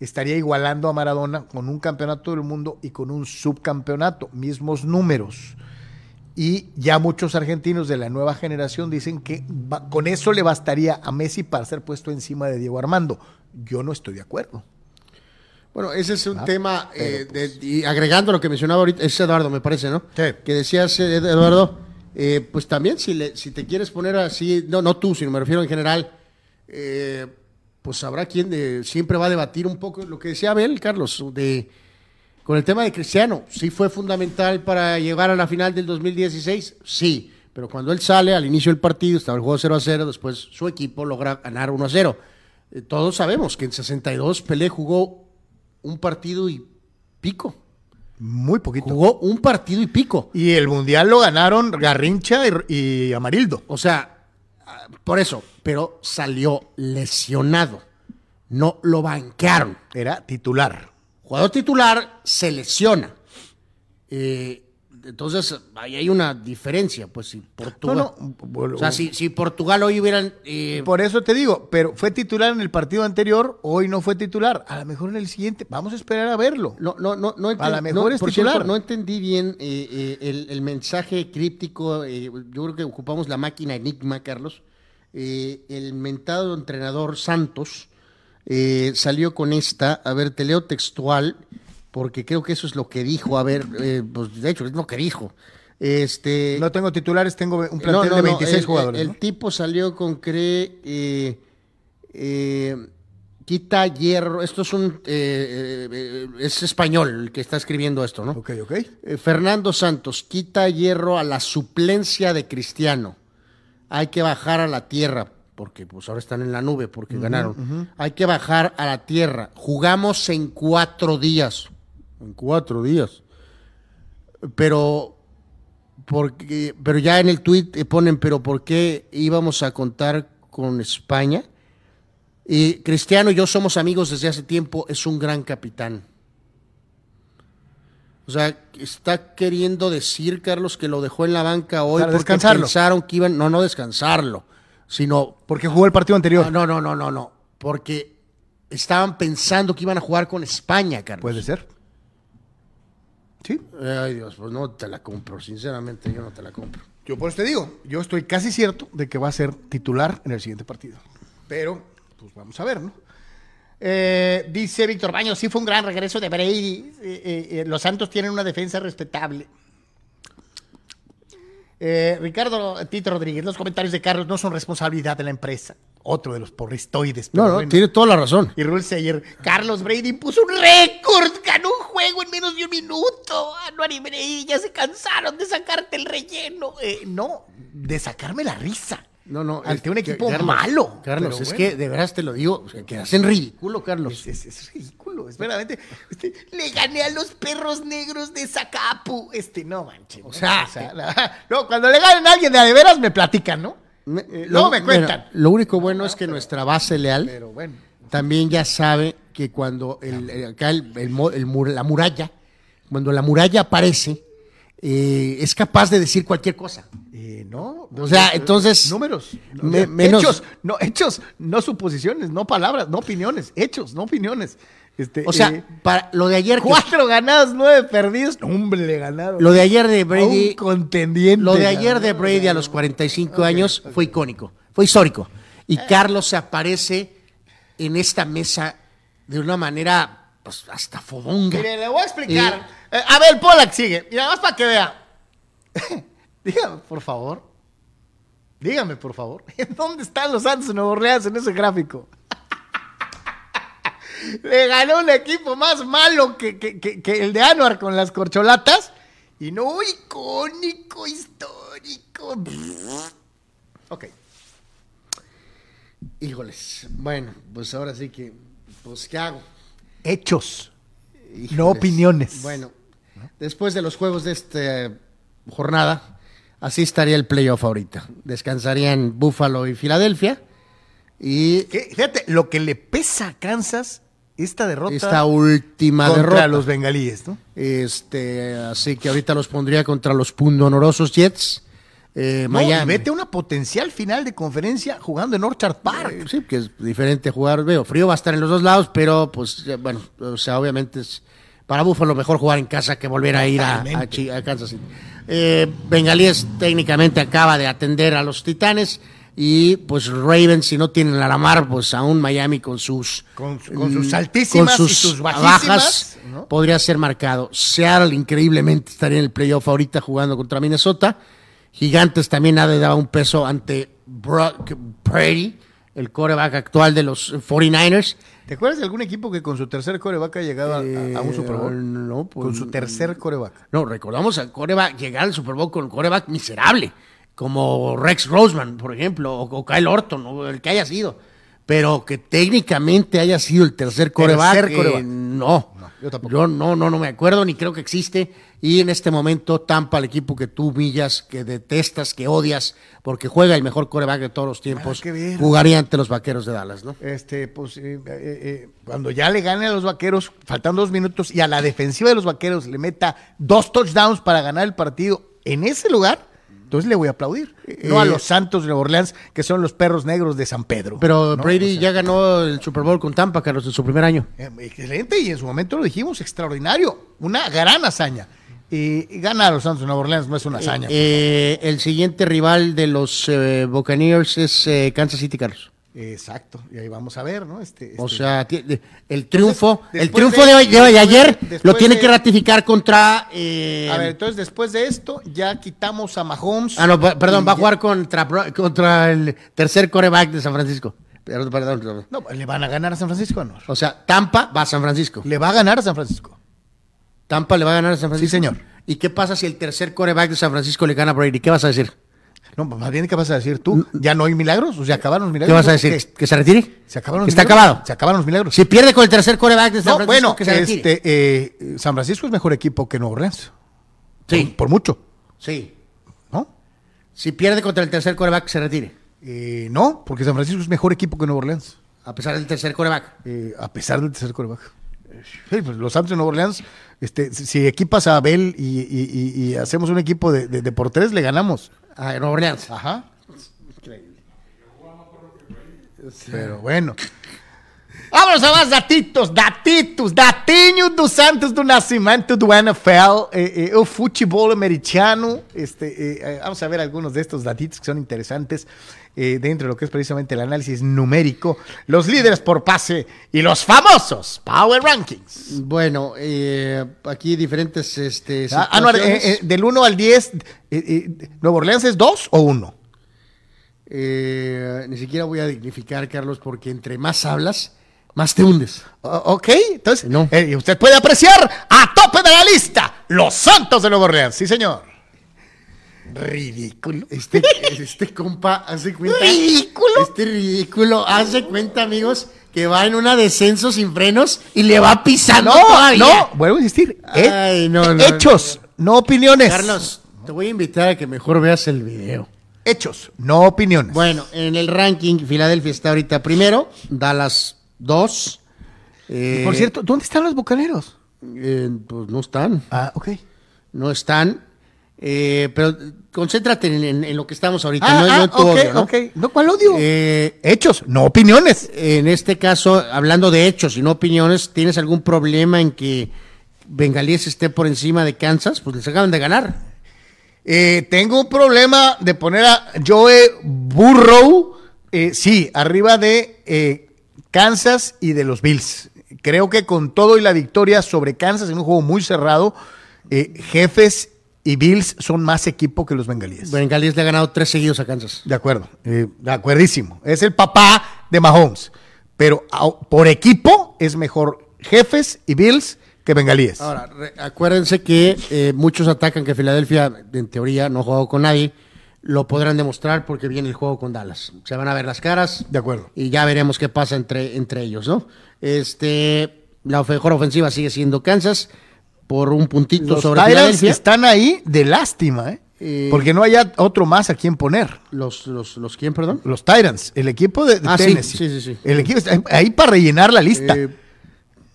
estaría igualando a Maradona con un campeonato del mundo y con un subcampeonato, mismos números. Y ya muchos argentinos de la nueva generación dicen que va- con eso le bastaría a Messi para ser puesto encima de Diego Armando. Yo no estoy de acuerdo. Bueno, ese es un Ah, tema, eh, pues de- y agregando lo que mencionaba ahorita, es Eduardo, me parece, ¿no? Sí. Que decías, eh, Eduardo, eh, pues también si, le, si te quieres poner así, no, no tú, sino me refiero en general, eh, pues habrá quien de- siempre va a debatir un poco lo que decía Abel, Carlos, de con el tema de Cristiano. Sí fue fundamental para llegar a la final del 2016, sí, pero cuando él sale al inicio del partido, estaba el juego 0 a 0, después su equipo logra ganar 1 a 0. Eh, todos sabemos que en 62 Pelé jugó un partido y pico. Muy poquito. Jugó un partido y pico. Y el mundial lo ganaron Garrincha y, y Amarildo. O sea, por eso, pero salió lesionado. No lo banquearon. Era titular. Jugador titular se lesiona. Eh, entonces, ahí hay una diferencia, pues si Portugal. No, no, o sea, si, si Portugal hoy hubieran. eh, Por eso te digo, pero fue titular en el partido anterior, hoy no fue titular. A lo mejor en el siguiente, vamos a esperar a verlo. No, no, no, no A lo mejor es por titular. cierto, no entendí bien eh, eh, el, el mensaje críptico. yo creo que ocupamos la máquina Enigma, Carlos. Eh, el mentado entrenador Santos eh, salió con esta. A ver, te leo textual, porque creo que eso es lo que dijo. A ver, eh, pues de hecho, es lo que dijo. Este, No tengo titulares, tengo un plantel no, no, de no, 26 el, jugadores. El, tipo salió con cree eh, quita hierro. Esto es un eh, eh, es español el que está escribiendo esto, ¿no? Ok, ok. Eh, Fernando Santos quita hierro a la suplencia de Cristiano. Hay que bajar a la tierra porque pues ahora están en la nube porque ganaron. Hay que bajar a la tierra. Jugamos en cuatro días. En cuatro días. Pero porque, pero ya en el tuit eh, ponen, pero ¿por qué íbamos a contar con España? Y Cristiano y yo somos amigos desde hace tiempo, es un gran capitán. O sea, está queriendo decir, Carlos, que lo dejó en la banca hoy Para porque pensaron que iban, no, no descansarlo, sino, Porque jugó el partido anterior. no, no, no, no, no, porque estaban pensando que iban a jugar con España, Carlos. Puede ser. Sí. Ay, Dios, pues no te la compro, sinceramente, yo no te la compro. Yo por eso te digo, yo estoy casi cierto de que va a ser titular en el siguiente partido. Pero, pues vamos a ver, ¿no? Eh, dice Víctor Baños, sí fue un gran regreso de Brady. Eh, eh, los Santos tienen una defensa respetable. Ricardo Tito Rodríguez, los comentarios de Carlos no son responsabilidad de la empresa. Otro de los porristoides. No, no, bueno. tiene toda la razón. Y Rule Sayer, Carlos Brady puso un récord, ganó un juego en menos de un minuto. Anuar y Brady ya se cansaron de sacarte el relleno. No, de sacarme la risa. No, no. Ante un que, equipo Carlos, malo. Carlos, Pero es bueno. que de veras te lo digo, o sea, que hacen ridículo, Carlos. Es, es- es ridículo, es verdaderamente. Este, le gané a los perros negros de Zacapu. Este, no manches. O sea, la- no, cuando le ganen a alguien de de veras me platican, ¿no? Me- Eh, lo- no me cuentan. mira, lo único bueno es que nuestra base leal Pero bueno. también ya sabe que cuando el, el- acá el- el la muralla, cuando la muralla aparece, eh, es capaz de decir cualquier cosa. Eh, no. O sea, entonces, Números. O me- sea, menos- Hechos, no, hechos, no suposiciones, no palabras, no opiniones. Hechos, no opiniones. Este, O sea, eh, para lo de ayer, que- cuatro ganados, nueve perdidos. Hombre, le ganaron. lo de ayer de a un Brady, contendiente. lo de ayer de Brady a los 45 años fue icónico, fue histórico. Y Carlos se aparece en esta mesa de una manera, pues, hasta fodonga. Mire, le voy a explicar. Eh, a ver, Polak sigue. Nada más para que vea. Dígame, por favor. Dígame, por favor. ¿Dónde están los Santos de Nuevo Orleans en ese gráfico? Le ganó un equipo más malo que, que- que- que el de Anuar con las corcholatas. Y no icónico, histórico. Ok. Híjoles, bueno, pues ahora sí que, pues, ¿qué hago? Hechos. Híjoles. No opiniones. Bueno, después de los juegos de esta jornada, así estaría el playoff ahorita. Descansarían Buffalo y Filadelfia. Y Fíjate, lo que le pesa a Kansas esta derrota esta última contra derrota. los bengalíes, ¿no? Este, así que ahorita los pondría contra los pundonorosos Jets. Eh, No, y Miami. vete a una potencial final de conferencia jugando en Orchard Park. Eh, Sí, que es diferente jugar. Veo, frío va a estar en los dos lados, pero pues, bueno, o sea, obviamente es para Buffalo mejor jugar en casa que volver a ir a, a a Kansas City. Eh, Bengalíes técnicamente acaba de atender a los Titanes y pues Ravens si no tienen a la mar pues aún Miami con sus Con, con sus mm, altísimas con y sus bajísimas. ¿no? podría ser marcado. Seattle increíblemente estaría en el playoff ahorita jugando contra Minnesota. Gigantes también ha de dar un peso ante Brock Purdy, el coreback actual de los 49ers. ¿Te acuerdas de algún equipo que con su tercer coreback ha llegado a, a- a un Super Bowl? Eh, no, pues, con su tercer coreback. No, recordamos al coreback llegar al Super Bowl con un coreback miserable, como Rex Roseman, por ejemplo, o, o Kyle Orton, o el que haya sido. Pero que técnicamente haya sido el tercer coreback, Tercer eh, quarterback. no. yo tampoco. Yo no, no, no me acuerdo, ni creo que existe. Y en este momento, Tampa, el equipo que tú humillas, que detestas, que odias, porque juega el mejor coreback de todos los tiempos, ver. jugaría ante los vaqueros de Dallas, ¿no? Este, pues, eh, eh, cuando ya le gane a los vaqueros, faltan dos minutos, y a la defensiva de los vaqueros le meta dos touchdowns para ganar el partido en ese lugar, entonces le voy a aplaudir. no a Eh, los Santos de Nueva Orleans, que son los perros negros de San Pedro. Pero ¿no? Brady O sea, ya ganó el Super Bowl con Tampa, Carlos, en su primer año. eh, Excelente, y en su momento lo dijimos, extraordinario. Una gran hazaña. Y, y gana a los Santos de Nueva Orleans no es una hazaña. Eh, el siguiente rival de los eh, Buccaneers es eh, Kansas City, Carlos. Exacto, y ahí vamos a ver, ¿no? Este, O este- sea, ti- de- el triunfo, el triunfo de- de, hoy- de ayer lo tiene que ratificar contra. eh, A ver, entonces después de esto, ya quitamos a Mahomes. ah, no, perdón, va a jugar contra, contra el tercer coreback de San Francisco. Perdón, perdón, perdón. No, le van a ganar a San Francisco, ¿no? O sea, Tampa va a San Francisco. Le va a ganar a San Francisco. Tampa le va a ganar a San Francisco. Sí, señor. ¿Y qué pasa si el tercer coreback de San Francisco le gana a Brady? ¿Qué vas a decir? No, más bien, ¿qué vas a decir tú? ¿Ya no hay milagros? ¿O se acabaron los milagros? ¿Qué vas a ¿O decir? ¿Que se retire? ¿Se acabaron los ¿Que está milagros? acabado? Se acabaron los milagros. Si pierde con el tercer coreback de San no, Francisco, bueno, que se retire. este, eh, San Francisco es mejor equipo que Nueva Orleans. Sí. Por, por mucho, Sí. ¿no? Si pierde contra el tercer coreback, que se retire. Eh, no, porque San Francisco es mejor equipo que Nueva Orleans. A pesar del tercer coreback. eh, a pesar del tercer coreback. Sí, pues los Santos de Nueva Orleans, este, si, si equipas a Abel y, y- y- y hacemos un equipo de, de- de por tres, le ganamos. A Nueva Orleans. Ajá. Pero bueno. Vámonos a más datitos, datitos, datinhos dos Santos do Nascimento do NFL, eh, eh, o futebol americano. Este, eh, eh, vamos a ver algunos de estos datitos que son interesantes eh, dentro de lo que es precisamente el análisis numérico. Los líderes por pase y los famosos Power Rankings. Bueno, eh, aquí diferentes este, Ah, ah, no, eh, eh, del 1 al 10, eh, eh, ¿Nuevo Orleans es 2 o 1? Eh, ni siquiera voy a dignificar, Carlos, porque entre más hablas, más te hundes. ok, entonces No. usted puede apreciar a tope de la lista los Santos de Nueva Orleans, sí señor. Ridículo. Este, este compa hace cuenta. Ridículo. Este ridículo hace cuenta, amigos, que va en una descenso sin frenos y le va pisando No, todavía. no, vuelvo a insistir. eh, Ay, no, no, hechos, no opiniones. Carlos, te voy a invitar a que mejor veas el video. Hechos, no opiniones. Bueno, en el ranking, Filadelfia está ahorita primero, Dallas dos. Eh, por cierto, ¿dónde están los bucaneros? eh, pues no están, Ah, ok. no están. Eh, pero concéntrate en, en- en lo que estamos ahorita, Ah, no, no ah, en tu ok, odio, ¿no? No, ¿cuál odio? Eh, Hechos, no opiniones. en este caso, hablando de hechos y no opiniones, ¿tienes algún problema en que Bengalíes esté por encima de Kansas? Pues les acaban de ganar. Eh, tengo un problema de poner a Joe Burrow, sí, arriba de Kansas y de los Bills. Creo que con todo y la victoria sobre Kansas en un juego muy cerrado, Jefes y Bills son más equipo que los bengalíes. Bengalíes le ha ganado tres seguidos a Kansas. De acuerdo, eh, de acuerdísimo. Es el papá de Mahomes. Pero por equipo es mejor Jefes y Bills que bengalíes. Ahora, re- acuérdense que eh, muchos atacan que Filadelfia, en teoría, no ha jugado con nadie. Lo podrán demostrar porque viene el juego con Dallas. Se van a ver las caras. De acuerdo. Y ya veremos qué pasa entre, entre ellos, ¿no? Este, la mejor ofensiva sigue siendo Kansas por un puntito Los sobre Tyrants están ahí de lástima, ¿eh? Eh, Porque no haya otro más a quien poner. Los, los, los, ¿quién, perdón? Los Tyrants, el equipo de, de Ah, Tennessee. sí, sí, sí. El equipo está ahí para rellenar la lista. Eh,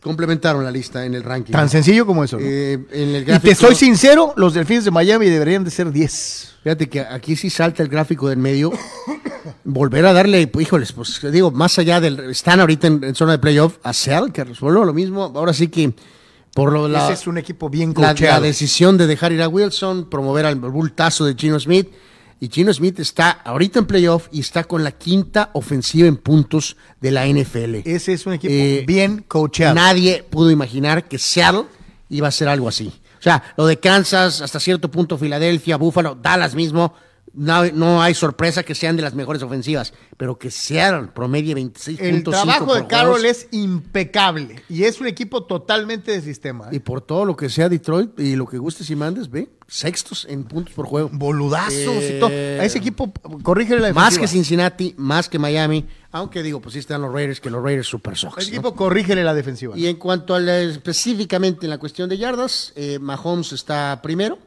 complementaron la lista en el ranking. Tan sencillo como eso. ¿no? Eh, en el y te soy sincero, los Delfines de Miami deberían de ser 10. Fíjate que aquí sí salta el gráfico del medio. Volver a darle, pues, híjoles, pues digo, más allá del. Están ahorita en, en zona de playoff, a Seattle, que resuelve lo mismo. Ahora sí que Por lo la, Ese es un equipo bien la, coacheado. la decisión de dejar ir a Wilson, promover al bultazo de Gino Smith. Y Gino Smith está ahorita en playoff y está con la quinta ofensiva en puntos de la NFL. Ese es un equipo Eh, bien coacheado. Nadie pudo imaginar que Seattle iba a ser algo así. O sea, lo de Kansas, hasta cierto punto Filadelfia, Buffalo, Dallas mismo, no, no hay sorpresa que sean de las mejores ofensivas, pero que Seattle promedie 26 El puntos. trabajo de Carroll es impecable y es un equipo totalmente de sistema. ¿eh? Y por todo lo que sea Detroit y lo que gustes y mandes, ve, sextos en puntos por juego. Boludazos Eh, y todo. A ese equipo, corrígele la Más defensiva. que Cincinnati, más que Miami, aunque digo, pues sí están los Raiders, que los Raiders super Sox. ese ¿no? equipo, corrígele la defensiva. Y en cuanto a la- específicamente en la cuestión de yardas, eh, Mahomes está primero,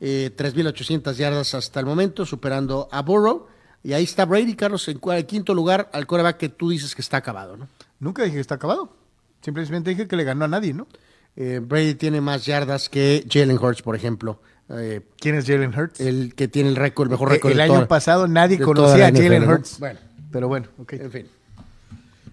eh, 3.800 yardas hasta el momento, superando a Burrow. Y ahí está Brady, Carlos, en cua- quinto lugar al coreback que tú dices que está acabado, ¿no? Nunca dije que está acabado. Simplemente dije que le ganó a nadie, ¿no? Eh, Brady tiene más yardas que Jalen Hurts, por ejemplo. eh, ¿Quién es Jalen Hurts? el que tiene el récord, el mejor Eh, récord el de año toda- pasado nadie conocía a Jalen. Hurts. Bueno, Pero bueno, ok. en fin.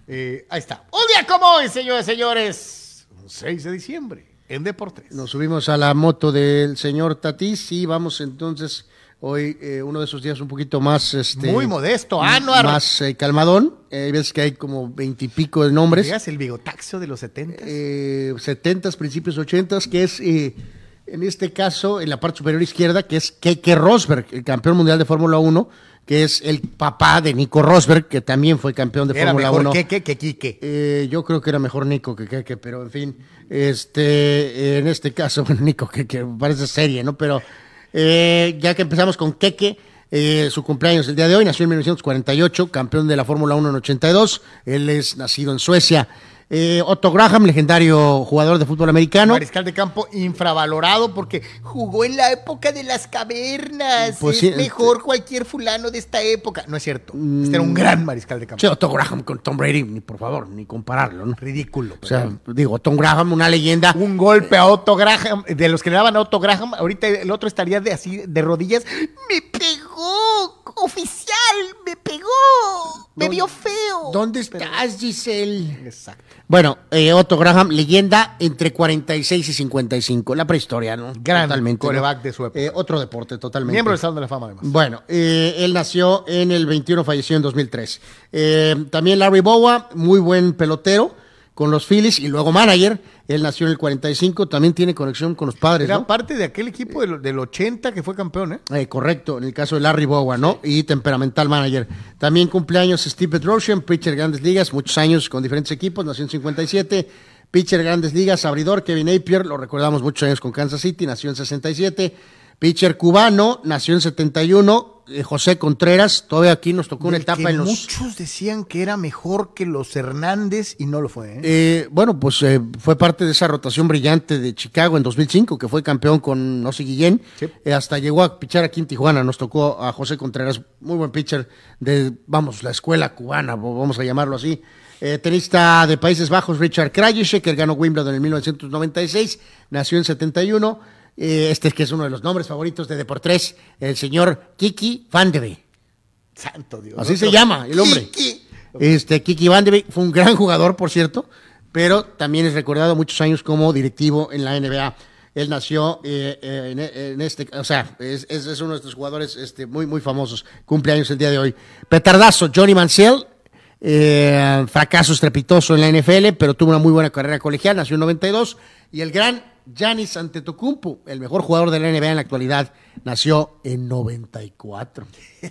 Eh, ahí está. Un día como hoy, señores y señores. 6 de diciembre, en Deportes. Nos subimos a la moto del señor Tatís y vamos entonces hoy eh, uno de esos días un poquito más este Muy modesto, Anuar. más eh, calmadón. Eh, veces que hay como veintipico de nombres. Digas el bigotaxo de los 70. Eh, 70 principios 80 que es en este caso en la parte superior izquierda que es Keke Rosberg, el campeón mundial de Fórmula 1, que es el papá de Nico Rosberg, que también fue campeón de Fórmula mejor 1. que que que Quique. Eh, yo creo que era mejor Nico que Keke, pero en fin, este, en este caso, bueno, Nico que parece serie, ¿no? Pero eh, ya que empezamos con Keke, eh, su cumpleaños el día de hoy, nació en 1948, campeón de la Fórmula 1 en 82, él es nacido en Suecia. Eh, Otto Graham, legendario jugador de fútbol americano. Mariscal de campo infravalorado porque jugó en la época de las cavernas. Pues es sí, mejor cualquier fulano de esta época. No es cierto. Este era un gran mariscal de campo. Sí, Otto Graham con Tom Brady, ni por favor, ni compararlo, ¿no? Ridículo. O sea, digo, Tom Graham, una leyenda. un golpe a Otto Graham, de los que le daban a Otto Graham, ahorita el otro estaría de así de rodillas. Me pegó, oficial, me pegó, me vio feo. ¿Dónde estás, Giselle? Exacto. Bueno, eh, Otto Graham, leyenda entre 46 y 55, la prehistoria, ¿no? Gran ¿no? quarterback de su época. Eh, otro deporte, totalmente. Miembro del Salón de la Fama, además. Bueno, eh, él nació en el 21, falleció en 2003. Eh, también Larry Bowa, muy buen pelotero con los Phillies y luego manager. Él nació en el 45, también tiene conexión con los padres, Era ¿no? parte de aquel equipo del, del 80 que fue campeón, ¿eh? Eh, correcto, en el caso de Larry Bowa, ¿no? Y temperamental manager. También cumpleaños Steve Petrosian, pitcher de Grandes Ligas, muchos años con diferentes equipos, nació en 57. Pitcher de Grandes Ligas, abridor Kevin Napier, lo recordamos muchos años con Kansas City, nació en 67. Pitcher cubano, nació en 71. Eh, José Contreras, todavía aquí nos tocó una etapa que en los. Muchos decían que era mejor que los Hernández y no lo fue, ¿eh? Eh, bueno, pues eh, fue parte de esa rotación brillante de Chicago en 2005, que fue campeón con Nossi Guillén. Sí. Eh, hasta llegó a pichar aquí en Tijuana. Nos tocó a José Contreras, muy buen pitcher de, vamos, la escuela cubana, vamos a llamarlo así. Tenista de Países Bajos, Richard Krajicek, que ganó Wimbledon en 1996, nació en 71. Eh, este que es uno de los nombres favoritos de Deportes, el señor Kiki Van de. Santo Dios. Así se llama el hombre. Kiki. Este, Kiki Van de fue un gran jugador, por cierto, pero también es recordado muchos años como directivo en la NBA. Él nació eh, eh, en, en este, o sea, es, es- es uno de estos jugadores este, muy, muy famosos. Cumpleaños el día de hoy. Petardazo, Johnny Mansell, eh, fracaso estrepitoso en la NFL, pero tuvo una muy buena carrera colegial, nació en 92. Y el gran Giannis Antetokounmpo, el mejor jugador de la NBA en la actualidad, nació en 94.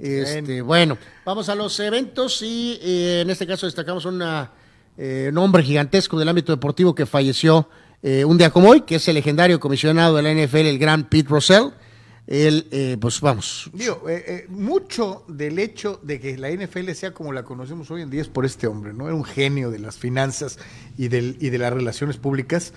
Este, bueno, vamos a los eventos y eh, en este caso destacamos una, eh, un hombre gigantesco del ámbito deportivo que falleció eh, un día como hoy, que es el legendario comisionado de la NFL, el gran Pete Russell. Él, eh, pues vamos, Digo, eh, eh, mucho del hecho de que la NFL sea como la conocemos hoy en día es por este hombre, ¿no? Era un genio de las finanzas y, del, y de las relaciones públicas.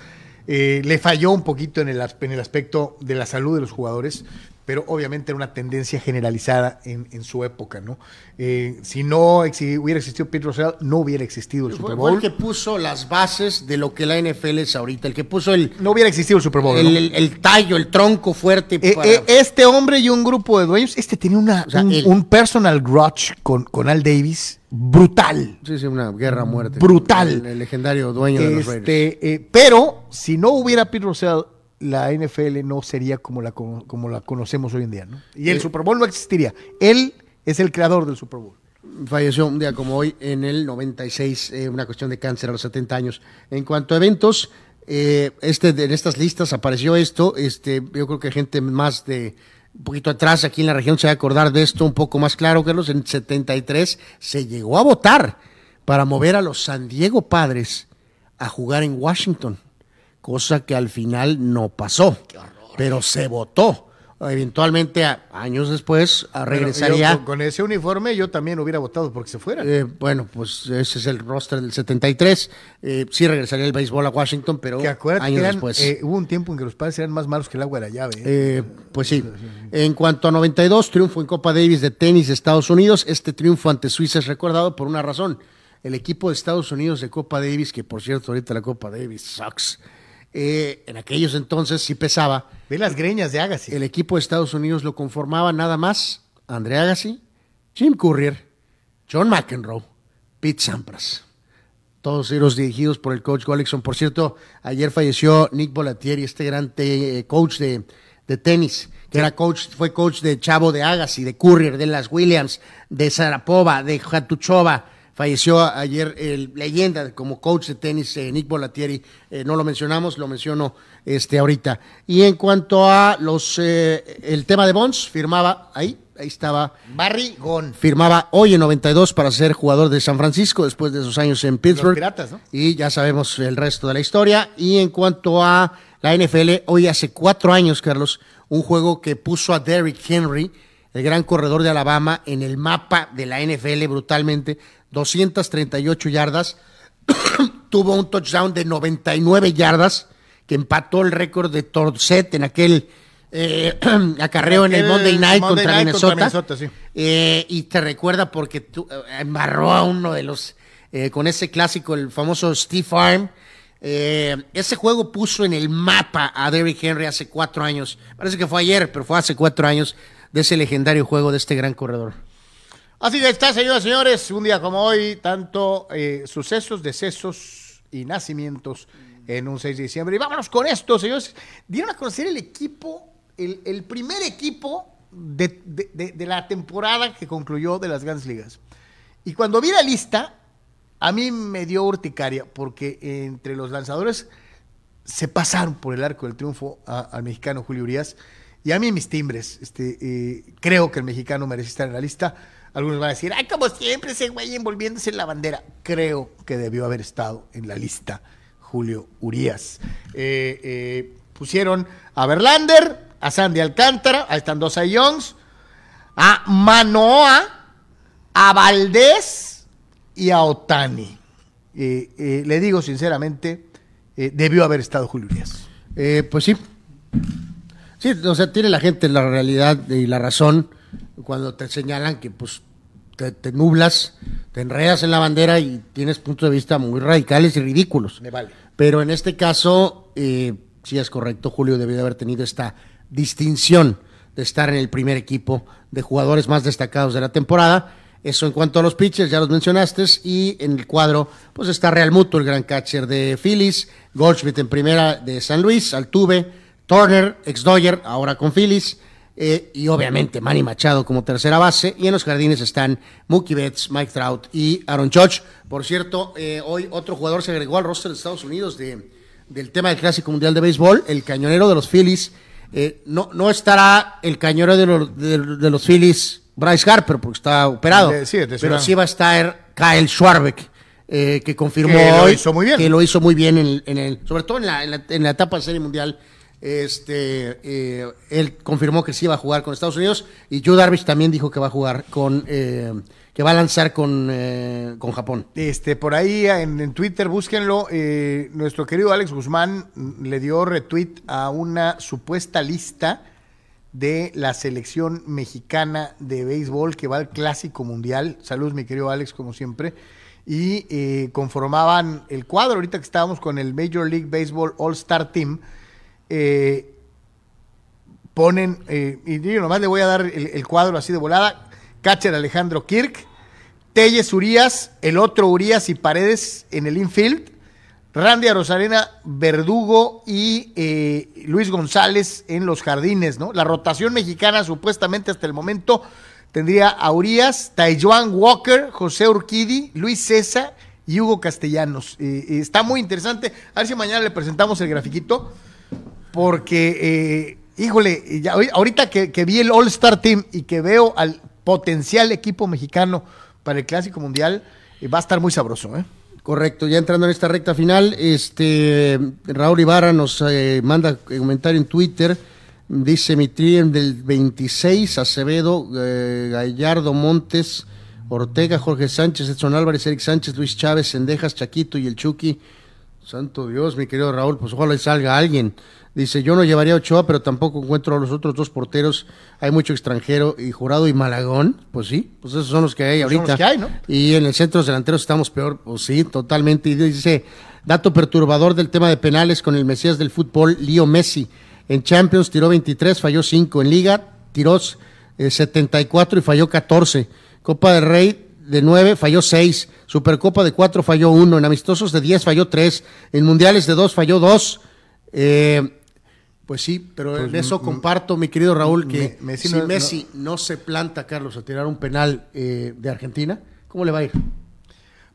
Eh, le falló un poquito en el, en el aspecto de la salud de los jugadores, pero obviamente era una tendencia generalizada en, en su época, ¿no? Eh, si no hubiera existido Pete Russell, no hubiera existido el Super fue el Bowl. que puso las bases de lo que la NFL es ahorita, el que puso el, No hubiera existido el Super Bowl. ¿no? el, tallo, el tronco fuerte. Eh, para- eh, este hombre y un grupo de dueños, este tenía una, O sea, un, personal grudge con, con Al Davis brutal. Sí, sí, una guerra a muerte. Brutal. El, el legendario dueño de los Raiders. Este, eh, pero si no hubiera Pete Rozelle, la NFL no sería como la, como la conocemos hoy en día, ¿no? Y el Super Bowl no existiría. Él es el creador del Super Bowl. Falleció un día como hoy, en el 96, eh, una cuestión de cáncer a los 70 años. En cuanto a eventos, eh, este, en estas listas apareció esto. Este, yo creo que gente más de un poquito atrás aquí en la región se va a acordar de esto un poco más claro, Carlos. En 73 se llegó a votar para mover a los San Diego Padres a jugar en Washington, cosa que al final no pasó, pero se votó. Eventualmente, años después, regresaría. Yo, con, ese uniforme yo también hubiera votado porque se fuera. Eh, bueno, pues ese es el roster del 73. Eh, sí regresaría el béisbol a Washington, pero que años que eran, después. eh, hubo un tiempo en que los padres eran más malos que el agua de la llave. ¿eh? Eh, pues sí. En cuanto a 92, triunfo en Copa Davis de tenis de Estados Unidos. Este triunfo ante Suiza es recordado por una razón. El equipo de Estados Unidos de Copa Davis, que por cierto ahorita la Copa Davis sucks, eh, en aquellos entonces sí pesaba. Ve las greñas de Agassi. El equipo de Estados Unidos lo conformaba nada más André Agassi, Jim Courier, John McEnroe, Pete Sampras. Todos ellos dirigidos por el coach Golickson. Por cierto, ayer falleció Nick Bolatieri, este gran te- coach de, de tenis, que era coach, fue coach de Chavo de Agassi, de Courier, de las Williams, de Sarapova, de Hatuchova. Falleció ayer el leyenda como coach de tenis, eh, Nick Bolatieri. Eh, no lo mencionamos, lo menciono este, ahorita. Y en cuanto a los eh, el tema de Bonds, firmaba ahí, ahí estaba Barry Gon. firmaba hoy en 92 para ser jugador de San Francisco después de esos años en Pittsburgh. Piratas, ¿no? Y ya sabemos el resto de la historia. Y en cuanto a la NFL, hoy hace cuatro años, Carlos, un juego que puso a Derrick Henry, el gran corredor de Alabama, en el mapa de la NFL brutalmente, 238 yardas. Tuvo un touchdown de 99 yardas que empató el récord de Torset en aquel eh, acarreo en el Monday Night Monday contra Night Minnesota. contra Minnesota, sí. Eh, y te recuerda porque tú, eh, embarró a uno de los, eh, con ese clásico, el famoso Steve Arm. Ese juego puso en el mapa a Derrick Henry hace cuatro años. Parece que fue ayer, pero fue hace cuatro años de ese legendario juego de este gran corredor. Así que está, señoras y señores, un día como hoy, tanto eh, sucesos, decesos y nacimientos en un 6 de diciembre. Y vámonos con esto, señores. Dieron a conocer el equipo, el, primer equipo de, la temporada que concluyó de las grandes ligas. Y cuando vi la lista, a mí me dio urticaria, porque entre los lanzadores se pasaron por el arco del triunfo al mexicano Julio Urias. Y a mí mis timbres, este, eh, creo que el mexicano merece estar en la lista. Algunos van a decir, ay, como siempre, ese güey envolviéndose en la bandera. Creo que debió haber estado en la lista Julio Urias. Eh, eh, pusieron a Verlander, a Sandy Alcántara, ahí están dos Youngs, a Manoa, a Valdés y a Otani. Eh, le digo sinceramente, debió haber estado Julio Urias. Pues sí. Sí, o sea, tiene la gente la realidad y la razón cuando te señalan que pues te, te nublas, te enredas en la bandera y tienes puntos de vista muy radicales y ridículos. Me vale. Pero en este caso, eh, sí es correcto, Julio debió de haber tenido esta distinción de estar en el primer equipo de jugadores más destacados de la temporada. Eso en cuanto a los pitchers, ya los mencionaste. Y en el cuadro, pues está Real Muto, el gran catcher de Phillies, Goldschmidt en primera de San Luis, Altuve, Turner, ex Dodger, ahora con Phillies. Eh, y obviamente Manny Machado como tercera base. Y en los jardines están Mookie Betts, Mike Trout y Aaron Judge. Por cierto, eh, hoy otro jugador se agregó al roster de Estados Unidos de, del tema del Clásico Mundial de Béisbol, el cañonero de los Phillies. Eh, no, no estará el cañonero de los, de, de los Phillies, Bryce Harper, porque está operado. Sí, pero sí va a estar Kyle Schwarbeck, que confirmó Que lo hoy hizo muy bien. que lo hizo muy bien en, en el, sobre todo en la, en la, en la etapa de Serie Mundial. Este, eh, él confirmó que sí va a jugar con Estados Unidos y Joe Darvish también dijo que va a jugar con, eh, que va a lanzar con, eh, con Japón. Este, por ahí en, Twitter, búsquenlo. eh, nuestro querido Alex Guzmán le dio retweet a una supuesta lista de la selección mexicana de béisbol que va al Clásico Mundial. Saludos, mi querido Alex, como siempre. Y eh, conformaban el cuadro, ahorita que estábamos con el Major League Baseball All Star Team. Eh, ponen, eh, y nomás le voy a dar el, cuadro así de volada. Catcher Alejandro Kirk, Telles Urias, el otro Urias y Paredes en el infield. Randy Arozarena, Verdugo y eh, Luis González en los jardines, ¿no? La rotación mexicana supuestamente hasta el momento tendría a Urias, Taijuan Walker, José Urquidi, Luis César y Hugo Castellanos. Eh, está muy interesante. A ver si mañana le presentamos el grafiquito, porque, eh, híjole, ahorita que, vi el All-Star Team y que veo al potencial equipo mexicano para el Clásico Mundial, eh, va a estar muy sabroso, ¿eh? Correcto, ya entrando en esta recta final, este Raúl Ibarra nos eh, manda un comentario en Twitter, dice mi trien del 26, Acevedo, eh, Gallardo, Montes, Ortega, Jorge Sánchez, Edson Álvarez, Eric Sánchez, Luis Chávez, Sendejas, Chaquito y el Chucky. Santo Dios, mi querido Raúl, pues ojalá salga alguien. Dice, yo no llevaría a Ochoa, pero tampoco encuentro a los otros dos porteros. Hay mucho extranjero y Jurado y Malagón. Pues sí, pues esos son los que hay Pues son ahorita. los que hay, ¿no? Y en el centro delanteros estamos peor, pues sí, totalmente. Y dice, dato perturbador del tema de penales con el Mesías del fútbol, Lío Messi. En Champions tiró 23, falló 5. En Liga tiró eh, 74 y falló 14. Copa del Rey de 9 falló 6. Supercopa de 4 falló 1. En amistosos de 10 falló 3. En mundiales de 2 falló 2. Eh, pues sí, pero en eso comparto, mi querido Raúl, que Me- Messi si no- Messi no se planta, Carlos, a tirar un penal eh, de Argentina, ¿cómo le va a ir?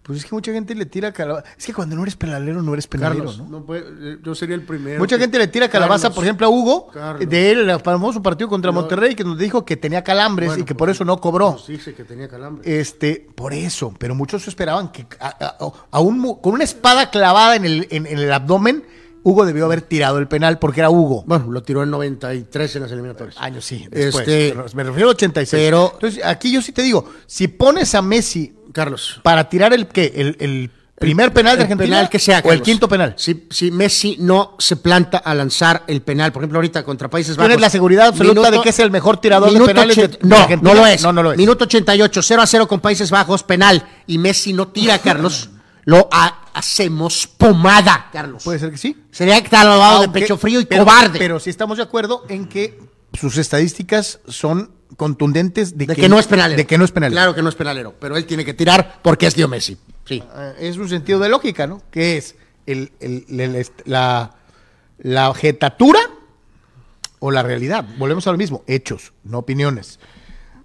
Pues es que mucha gente le tira calabaza. Es que cuando no eres penalero, no eres penalero, Carlos, ¿no? no puede- eh, yo sería el primero. Mucha que- gente le tira calabaza, Carlos, por ejemplo, a Hugo, Carlos. de él, el famoso partido contra. Monterrey, que nos dijo que tenía calambres Bueno, y que pues por eso no cobró. pues dice que tenía calambre. Este, por eso, pero muchos esperaban que a- a- a un mu- con una espada clavada en el, en, en el abdomen, Hugo debió haber tirado el penal porque era Hugo. bueno, lo tiró en 93 en las eliminatorias. Años sí, después. Este, me refiero al 86. pero- Entonces, aquí yo sí te digo, si pones a Messi Carlos. para tirar el qué, el, el primer penal de el Argentina penal que sea, o el quinto penal. Si, si Messi no se planta a lanzar el penal, por ejemplo, ahorita contra Países Bajos. Tienes la seguridad absoluta de que es el mejor tirador de penales de- ochenta- de no, Argentina. no lo es. No, no lo es. Minuto 88, 0 a 0 con Países Bajos, penal. Y Messi no tira, Carlos. lo ha- hacemos pomada, Carlos. Puede ser que sí. Sería catalogado de Aunque- pecho frío y pero- cobarde. Pero sí estamos de acuerdo en que sus estadísticas son contundentes de, de que, no es penalero. De que no es penalero. Claro que no es penalero, pero él tiene que tirar porque es Dio Messi. Sí. Eh, es un sentido de lógica, ¿no? Que es el, el- el- est- la, la objetatura o la realidad. Volvemos a lo mismo, hechos, no opiniones.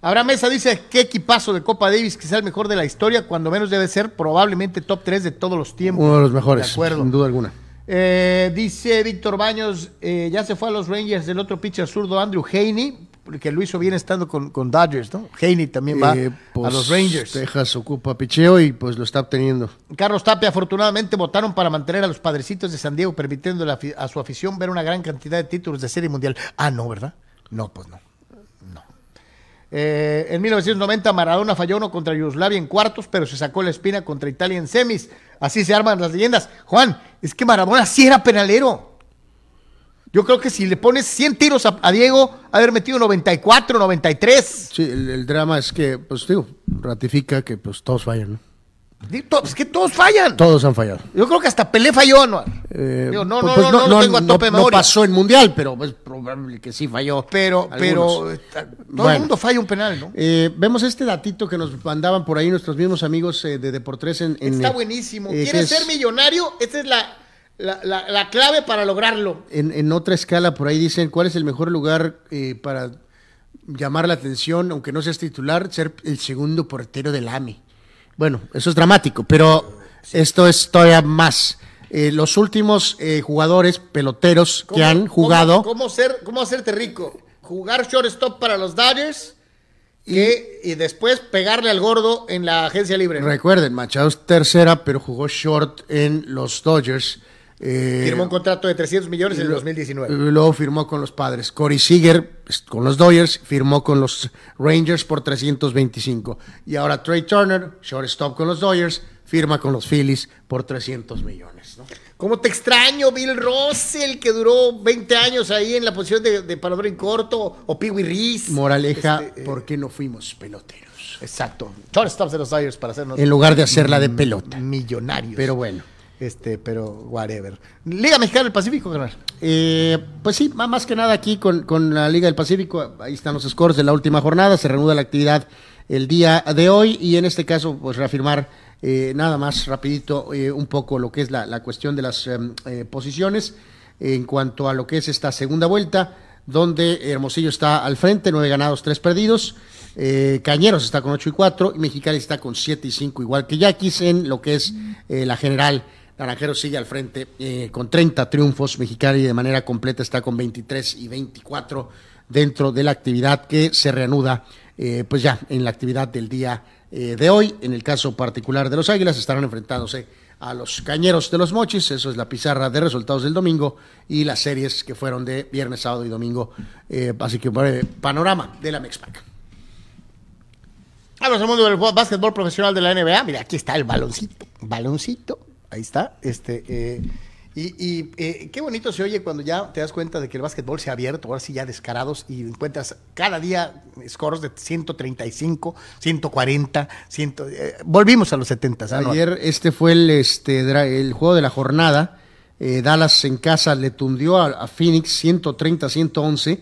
Abraham Mesa dice, qué equipazo de Copa Davis, que sea el mejor de la historia, cuando menos debe ser probablemente top 3 de todos los tiempos. Uno de los mejores, De acuerdo. sin duda alguna. Eh, dice Víctor Baños, eh, ya se fue a los Rangers del otro pitcher zurdo Andrew Haney, que lo hizo bien estando con, con Dodgers, ¿no? Haney también va Eh, a pues, los Rangers. Texas ocupa picheo y pues lo está obteniendo. Carlos Tapia, afortunadamente votaron para mantener a los padrecitos de San Diego, permitiendo a su afición ver una gran cantidad de títulos de serie mundial. Ah, no, ¿verdad? No, pues. No. Eh, en 1990 Maradona falló uno contra Yugoslavia en cuartos, pero se sacó la espina contra Italia en semis. Así se arman las leyendas. Juan, es que Maradona sí era penalero. Yo creo que si le pones 100 tiros a, a Diego, haber metido 94, 93. Sí, el, el drama es que, pues digo, ratifica que pues todos fallan, ¿no? Es que todos fallan. Todos han fallado. Yo creo que hasta Pelé falló, ¿no? Eh, Digo, no, pues, no, pues, no, no, lo tengo a tope no memoria. pasó en mundial, pero es probable que sí falló. Pero, pero algunos. todo Bueno. el mundo falla un penal, ¿no? Eh, vemos este datito que nos mandaban por ahí nuestros mismos amigos eh, de Deportes en, en, Está buenísimo. ¿Quieres es- ser millonario? Esta es la, la, la- la clave para lograrlo. En, en otra escala, por ahí dicen, ¿cuál es el mejor lugar para llamar la atención, aunque no seas titular, ser el segundo portero del AMI? Bueno, eso es dramático, pero esto es todavía más. Eh, los últimos eh, jugadores peloteros que ¿Cómo- han cómo- jugado... ¿Cómo, ser, ¿Cómo hacerte rico? Jugar shortstop para los Dodgers que- y, después pegarle al gordo en la agencia libre. Recuerden, Machado es tercera, pero jugó short en los Dodgers. Eh, Firmó un contrato de 300 millones en el lo- 2019. Luego firmó con los padres. Corey Seager con los Dodgers, firmó con los Rangers por 325. Y ahora Trey Turner, shortstop con los Dodgers, firma con los Phillies por 300 millones. ¿no? ¿Cómo te extraño, Bill Russell, que duró 20 años ahí en la posición de, de parador en corto, o Pee Reese? Moraleja, Este, eh, ¿por qué no fuimos peloteros? Exacto. Shortstops de los Dodgers para hacernos En lugar de hacerla de pelota. millonarios. Pero bueno. Este, pero whatever. Liga Mexicana del Pacífico, carnal. Eh, pues sí, má- más que nada aquí con, con la Liga del Pacífico, ahí están los scores de la última jornada, se reanuda la actividad el día de hoy y en este caso pues reafirmar eh, nada más rapidito eh, un poco lo que es la, la cuestión de las em, eh, posiciones en cuanto a lo que es esta segunda vuelta donde Hermosillo está al frente, nueve ganados, tres perdidos. Eh, Cañeros está con 8 y 4 y Mexicali está con 7 y 5, igual que Yaquis en lo que es eh, la general. Naranjeros sigue al frente eh, con 30 triunfos. Mexicali de manera completa está con 23 y 24 dentro de la actividad que se reanuda, eh, pues ya en la actividad del día eh, de hoy. En el caso particular de los Águilas, estarán enfrentándose a los Cañeros de los Mochis. Eso es la pizarra de resultados del domingo y las series que fueron de viernes, sábado y domingo. Así que breve panorama de la Mexpac. Vamos al mundo del básquetbol profesional de la NBA. Mira, aquí está el baloncito. Baloncito. Ahí está. Este, eh, y y, eh, qué bonito se oye cuando ya te das cuenta de que el básquetbol se ha abierto, ahora sí ya descarados, y encuentras cada día scores de 135, 140, 100. eh, volvimos a los 70. ¿ah, no? Ayer este fue el, este, el juego de la jornada. Eh, Dallas en casa le tundió a, a Phoenix 130-111.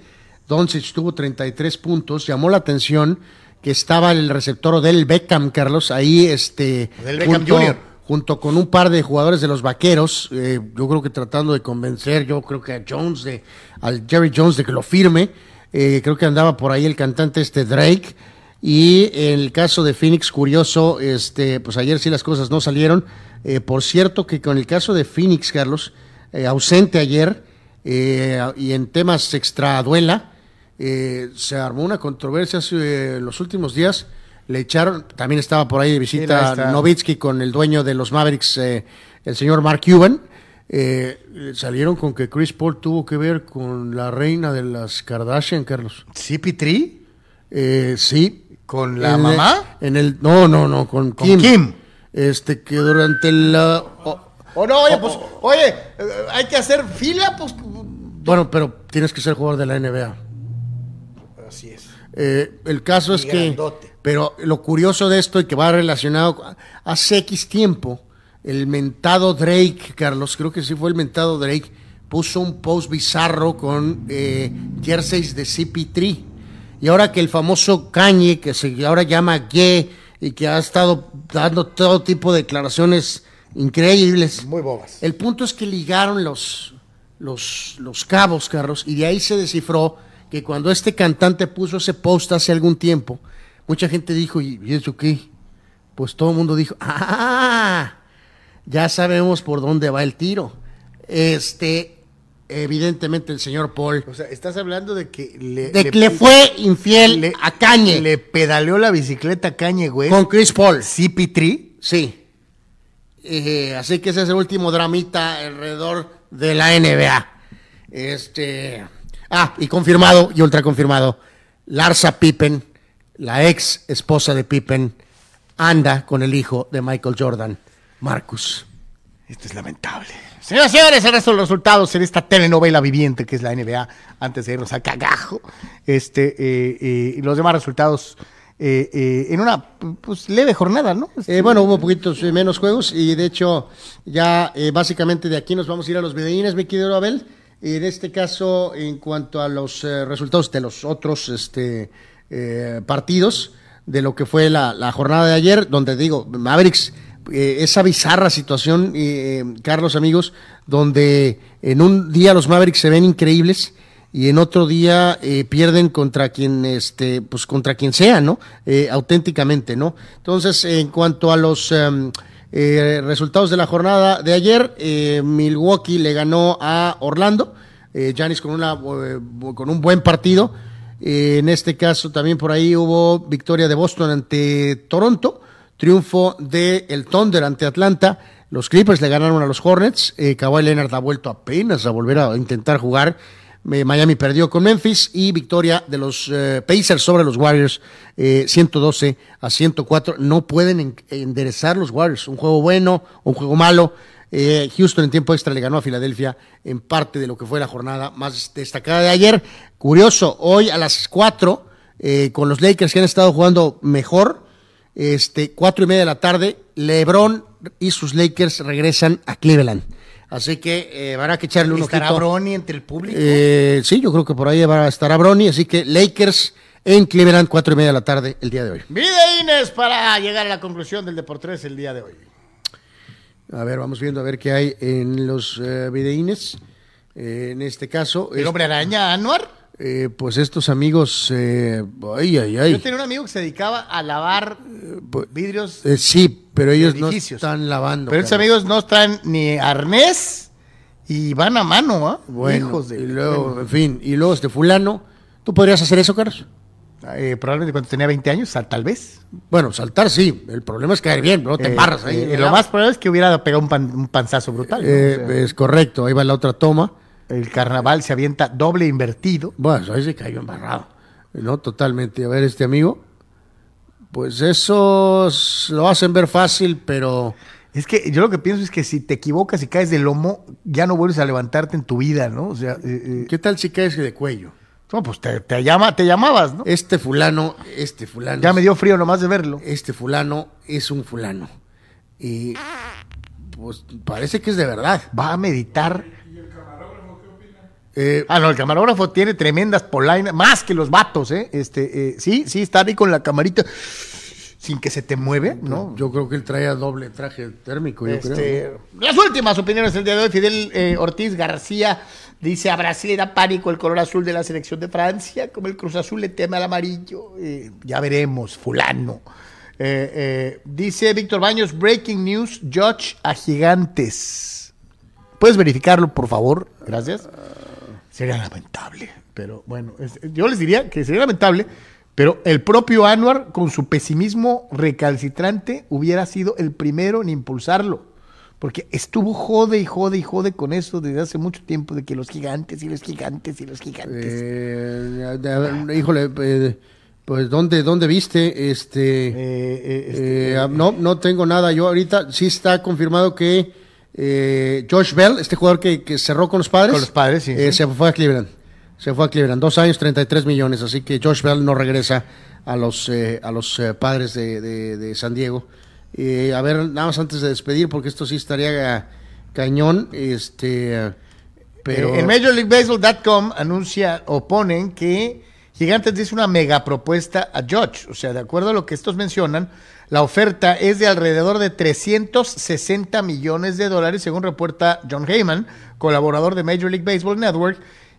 Doncic tuvo 33 puntos. Llamó la atención que estaba el receptor del Beckham, Carlos, ahí este, Del Beckham Jr.. junto con un par de jugadores de los vaqueros, eh, yo creo que tratando de convencer, yo creo que a Jones, de, al Jerry Jones de que lo firme, eh, creo que andaba por ahí el cantante este Drake, y en el caso de Phoenix, curioso, este, pues ayer sí las cosas no salieron, Eh, por cierto que con el caso de Phoenix, Carlos, eh, ausente ayer, eh, y en temas extraduela, se armó una controversia hace los últimos días. Le echaron, también estaba por ahí de Sí, visita está. Novitsky con el dueño de los Mavericks, eh, el señor Mark Cuban. Eh, salieron con que Chris Paul tuvo que ver con la reina de las Kardashian, Carlos. ¿CP3? Eh, sí. ¿Con la En el- mamá? En el, no, no, no, con, Con Kim. Kim. Este, que durante la... oh, no, oye, pues, oye, eh, hay que hacer fila, pues. bueno, pero tienes que ser jugador de la NBA. Así es. Eh, el caso es Y que, grandote. Pero lo curioso de esto y que va relacionado, hace X tiempo, el mentado Drake, Carlos, creo que sí fue el mentado Drake, puso un post bizarro con eh, jerseys de CP3. Y ahora que el famoso Kanye, que se ahora llama Gay, y que ha estado dando todo tipo de declaraciones increíbles. Muy bobas. El punto es que ligaron los, los, los cabos, Carlos, y de ahí se descifró que cuando este cantante puso ese post hace algún tiempo, mucha gente dijo, ¿y eso qué? Pues todo el mundo dijo, ¡ah! Ya sabemos por dónde va el tiro. Este, evidentemente el señor Paul, O sea, estás hablando de que le, de que le fue infiel le- a Kanye Le pedaleó la bicicleta a Kanye, güey. con Chris Paul. CP3. Sí. Eh, así que ese es el último dramita alrededor de la NBA. Este. Ah, y confirmado y ultra confirmado. Larsa Pippen, la ex esposa de Pippen, anda con el hijo de Michael Jordan, Marcus. Esto es lamentable. Señoras y señores, el resto de los resultados en esta telenovela viviente que es la NBA, antes de irnos al cagajo. Este, eh, eh, y los demás resultados eh, eh, en una pues, leve jornada, ¿no? Eh, bueno, hubo poquitos menos juegos y de hecho ya básicamente de aquí nos vamos a ir a los videínes, mi querido Abel. En este caso, en cuanto a los resultados de los otros este, eh, partidos, de lo que fue la, la jornada de ayer, donde digo, Mavericks, eh, esa bizarra situación, eh, Carlos, amigos, donde en un día los Mavericks se ven increíbles y en otro día eh, pierden contra quien este pues contra quien sea no Eh, auténticamente no entonces en cuanto a los em, eh, resultados de la jornada de ayer eh, Milwaukee le ganó a Orlando eh, Giannis con una eh, con un buen partido Eh, en este caso también por ahí hubo victoria de Boston ante Toronto triunfo de el Thunder ante Atlanta los Clippers le ganaron a los Hornets eh, Kawhi Leonard ha vuelto apenas a volver a intentar jugar eh, Miami perdió con Memphis y victoria de los eh, Pacers sobre los Warriors, eh, 112 a 104. No pueden en- enderezar los Warriors. Un juego bueno, un juego malo. Eh, Houston en tiempo extra le ganó a Filadelfia en parte de lo que fue la jornada más destacada de ayer. Curioso, hoy a las 4, eh, con los Lakers que han estado jugando mejor, este, cuatro y media de la tarde, LeBron y sus Lakers regresan a Cleveland. Así que eh, habrá que echarle un ¿Estará ojito. Bronny entre el público? Eh, sí, yo creo que por ahí va a estar a Brony, así que Lakers en Cleveland, cuatro y media de la tarde el día de hoy. Videines para llegar a la conclusión del Deportes el día de hoy. A ver, vamos viendo a ver qué hay en los eh, videínes. Eh, en este caso, El es- hombre araña Anuar. eh, pues estos amigos, eh, ay, ay, ay. Yo tenía un amigo que se dedicaba a lavar vidrios. Eh, sí, pero ellos no están lavando. pero estos Carlos. amigos no traen ni arnés y van a mano, ¿ah? Bueno, Hijos de. y luego, en fin, y luego este fulano, ¿tú podrías hacer eso, Carlos? Eh, probablemente cuando tenía 20 años, tal vez. Bueno, saltar sí, el problema es caer bien, no te Eh, embarras ahí. eh, lo más probable es que hubiera pegado un, pan- un panzazo brutal. ¿no? O sea, es correcto, ahí va la otra toma. el carnaval se avienta doble invertido. Bueno, ahí se cayó embarrado. No, totalmente. A ver, este amigo. Pues eso lo hacen ver fácil, pero Es que yo lo que pienso es que si te equivocas y caes de lomo, ya no vuelves a levantarte en tu vida, ¿no? O sea, eh, ¿qué tal si caes de cuello? No, pues te, te llama, te llamabas, ¿no? Este fulano, este fulano. Ya me dio frío nomás de verlo. Este fulano es un fulano. Y pues parece que es de verdad. Va a meditar. Eh, Ah, no, el camarógrafo tiene tremendas polainas, más que los vatos, ¿eh? Este, eh, sí, sí, está ahí con la camarita sin que se te mueve, ¿no? yo creo que él traía doble traje térmico, yo creo. Este, Las últimas opiniones del día de hoy. Fidel eh, Ortiz García dice: A Brasil le da pánico el color azul de la selección de Francia, como el Cruz Azul le teme al amarillo. Eh, ya veremos, Fulano. Eh, eh, dice Víctor Baños: Breaking news: Judge a gigantes. ¿Puedes verificarlo, por favor? Gracias. Sería lamentable, pero bueno, es- yo les diría que sería lamentable, pero el propio Anwar, con su pesimismo recalcitrante, hubiera sido el primero en impulsarlo. Porque estuvo jode y jode y jode con eso desde hace mucho tiempo, de que los gigantes y los gigantes y los gigantes. Eh, híjole, eh, pues ¿dónde, dónde viste? Este, Eh, eh, este, ah, no, no tengo nada. Yo ahorita sí está confirmado que eh, Josh Bell, este jugador que, que cerró con los padres, Con los Padres, sí, sí. se fue a Cleveland. Se fue a Cleveland. Dos años, 33 millones. Así que Josh Bell no regresa a los, eh, a los eh, padres de, de- San Diego. Eh, a ver, nada más antes de despedir, porque esto sí estaría cañón. Este, pero Eh, en Major League Baseball.com anuncia o ponen que Gigantes dice una mega propuesta a Judge. O sea, de acuerdo a lo que estos mencionan, la oferta es de alrededor de 360 millones de dólares, según reporta John Heyman, colaborador de Major League Baseball Network,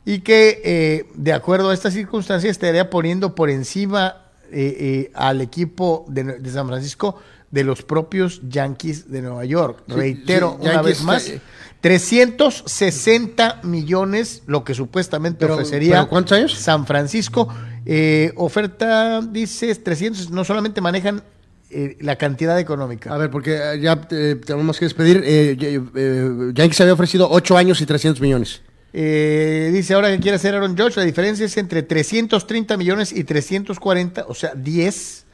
y que eh, de acuerdo a estas circunstancias estaría poniendo por encima eh, eh, al equipo de, de San Francisco de los propios Yankees de Nueva York. Sí, Reitero sí, una Yankees, vez más. eh, 360 millones, lo que supuestamente Pero- ofrecería ¿pero cuántos años? San Francisco. Eh, oferta, dices, 300, no solamente manejan eh, la cantidad económica. A ver, porque eh, ya eh, tenemos que despedir. Eh, eh, eh, Yankees había ofrecido 8 años y 300 millones. Eh, dice ahora que quiere hacer Aaron Judge, la diferencia es entre 330 millones y 340, o sea, 10.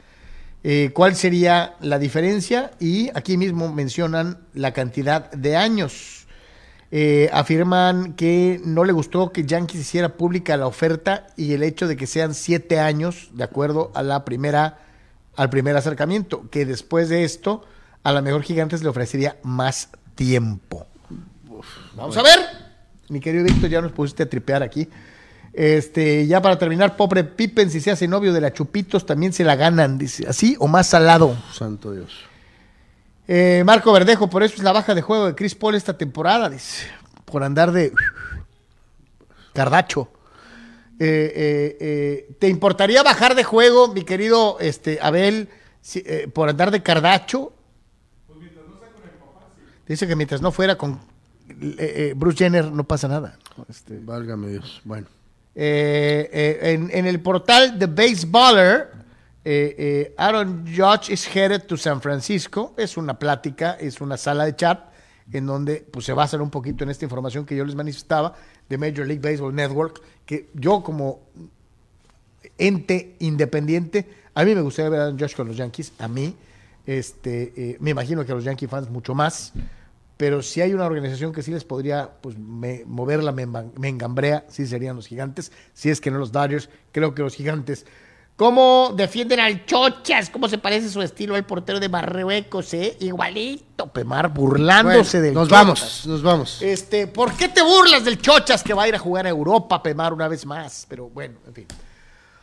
Eh, ¿Cuál sería la diferencia? Y aquí mismo mencionan la cantidad de años. Eh, afirman que no le gustó que Yankees hiciera pública la oferta y el hecho de que sean siete años, de acuerdo a la primera, al primer acercamiento, que después de esto, a la mejor Gigantes le ofrecería más tiempo. Vamos a ver. Mi querido Víctor, ya nos pusiste a tripear aquí. Este, ya para terminar, pobre Pippen, si se hace novio de la Chupitos, también se la ganan, dice, así o más salado. Santo Dios. Eh, Marco Verdejo, por eso es la baja de juego de Chris Paul esta temporada, dice, por andar de cardacho. Eh, eh, ¿Te importaría bajar de juego, mi querido este, Abel, si- por andar de cardacho? Dice que mientras no fuera con eh, eh, Bruce Jenner no pasa nada. Este, Válgame Dios. Bueno. eh, en, en el portal The Baseballer, Aaron Judge is headed to San Francisco. Es una plática, es una sala de chat en donde pues, se basan un poquito en esta información que yo les manifestaba de Major League Baseball Network, que yo como ente independiente, a mí me gustaría ver a Aaron Judge con los Yankees, a mí, este, eh, me imagino que a los Yankee fans mucho más, pero si hay una organización que sí les podría pues, me- mover la mengambrea, sí serían los gigantes, si es que no los Dodgers, creo que los gigantes. ¿Cómo defienden al Chochas? ¿Cómo se parece su estilo al portero de Marruecos, eh? Igualito, Pemar, burlándose Bueno, del nos Chochas. vamos, nos vamos. Este, ¿por qué te burlas del Chochas que va a ir a jugar a Europa, Pemar, una vez más? Pero bueno, en fin.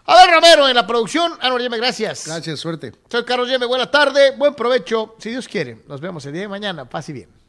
Abel Romero en la producción. Anor Yeme, gracias. Gracias, suerte. Soy Carlos Yeme, buena tarde, buen provecho. Si Dios quiere, nos vemos el día de mañana. Paz y bien.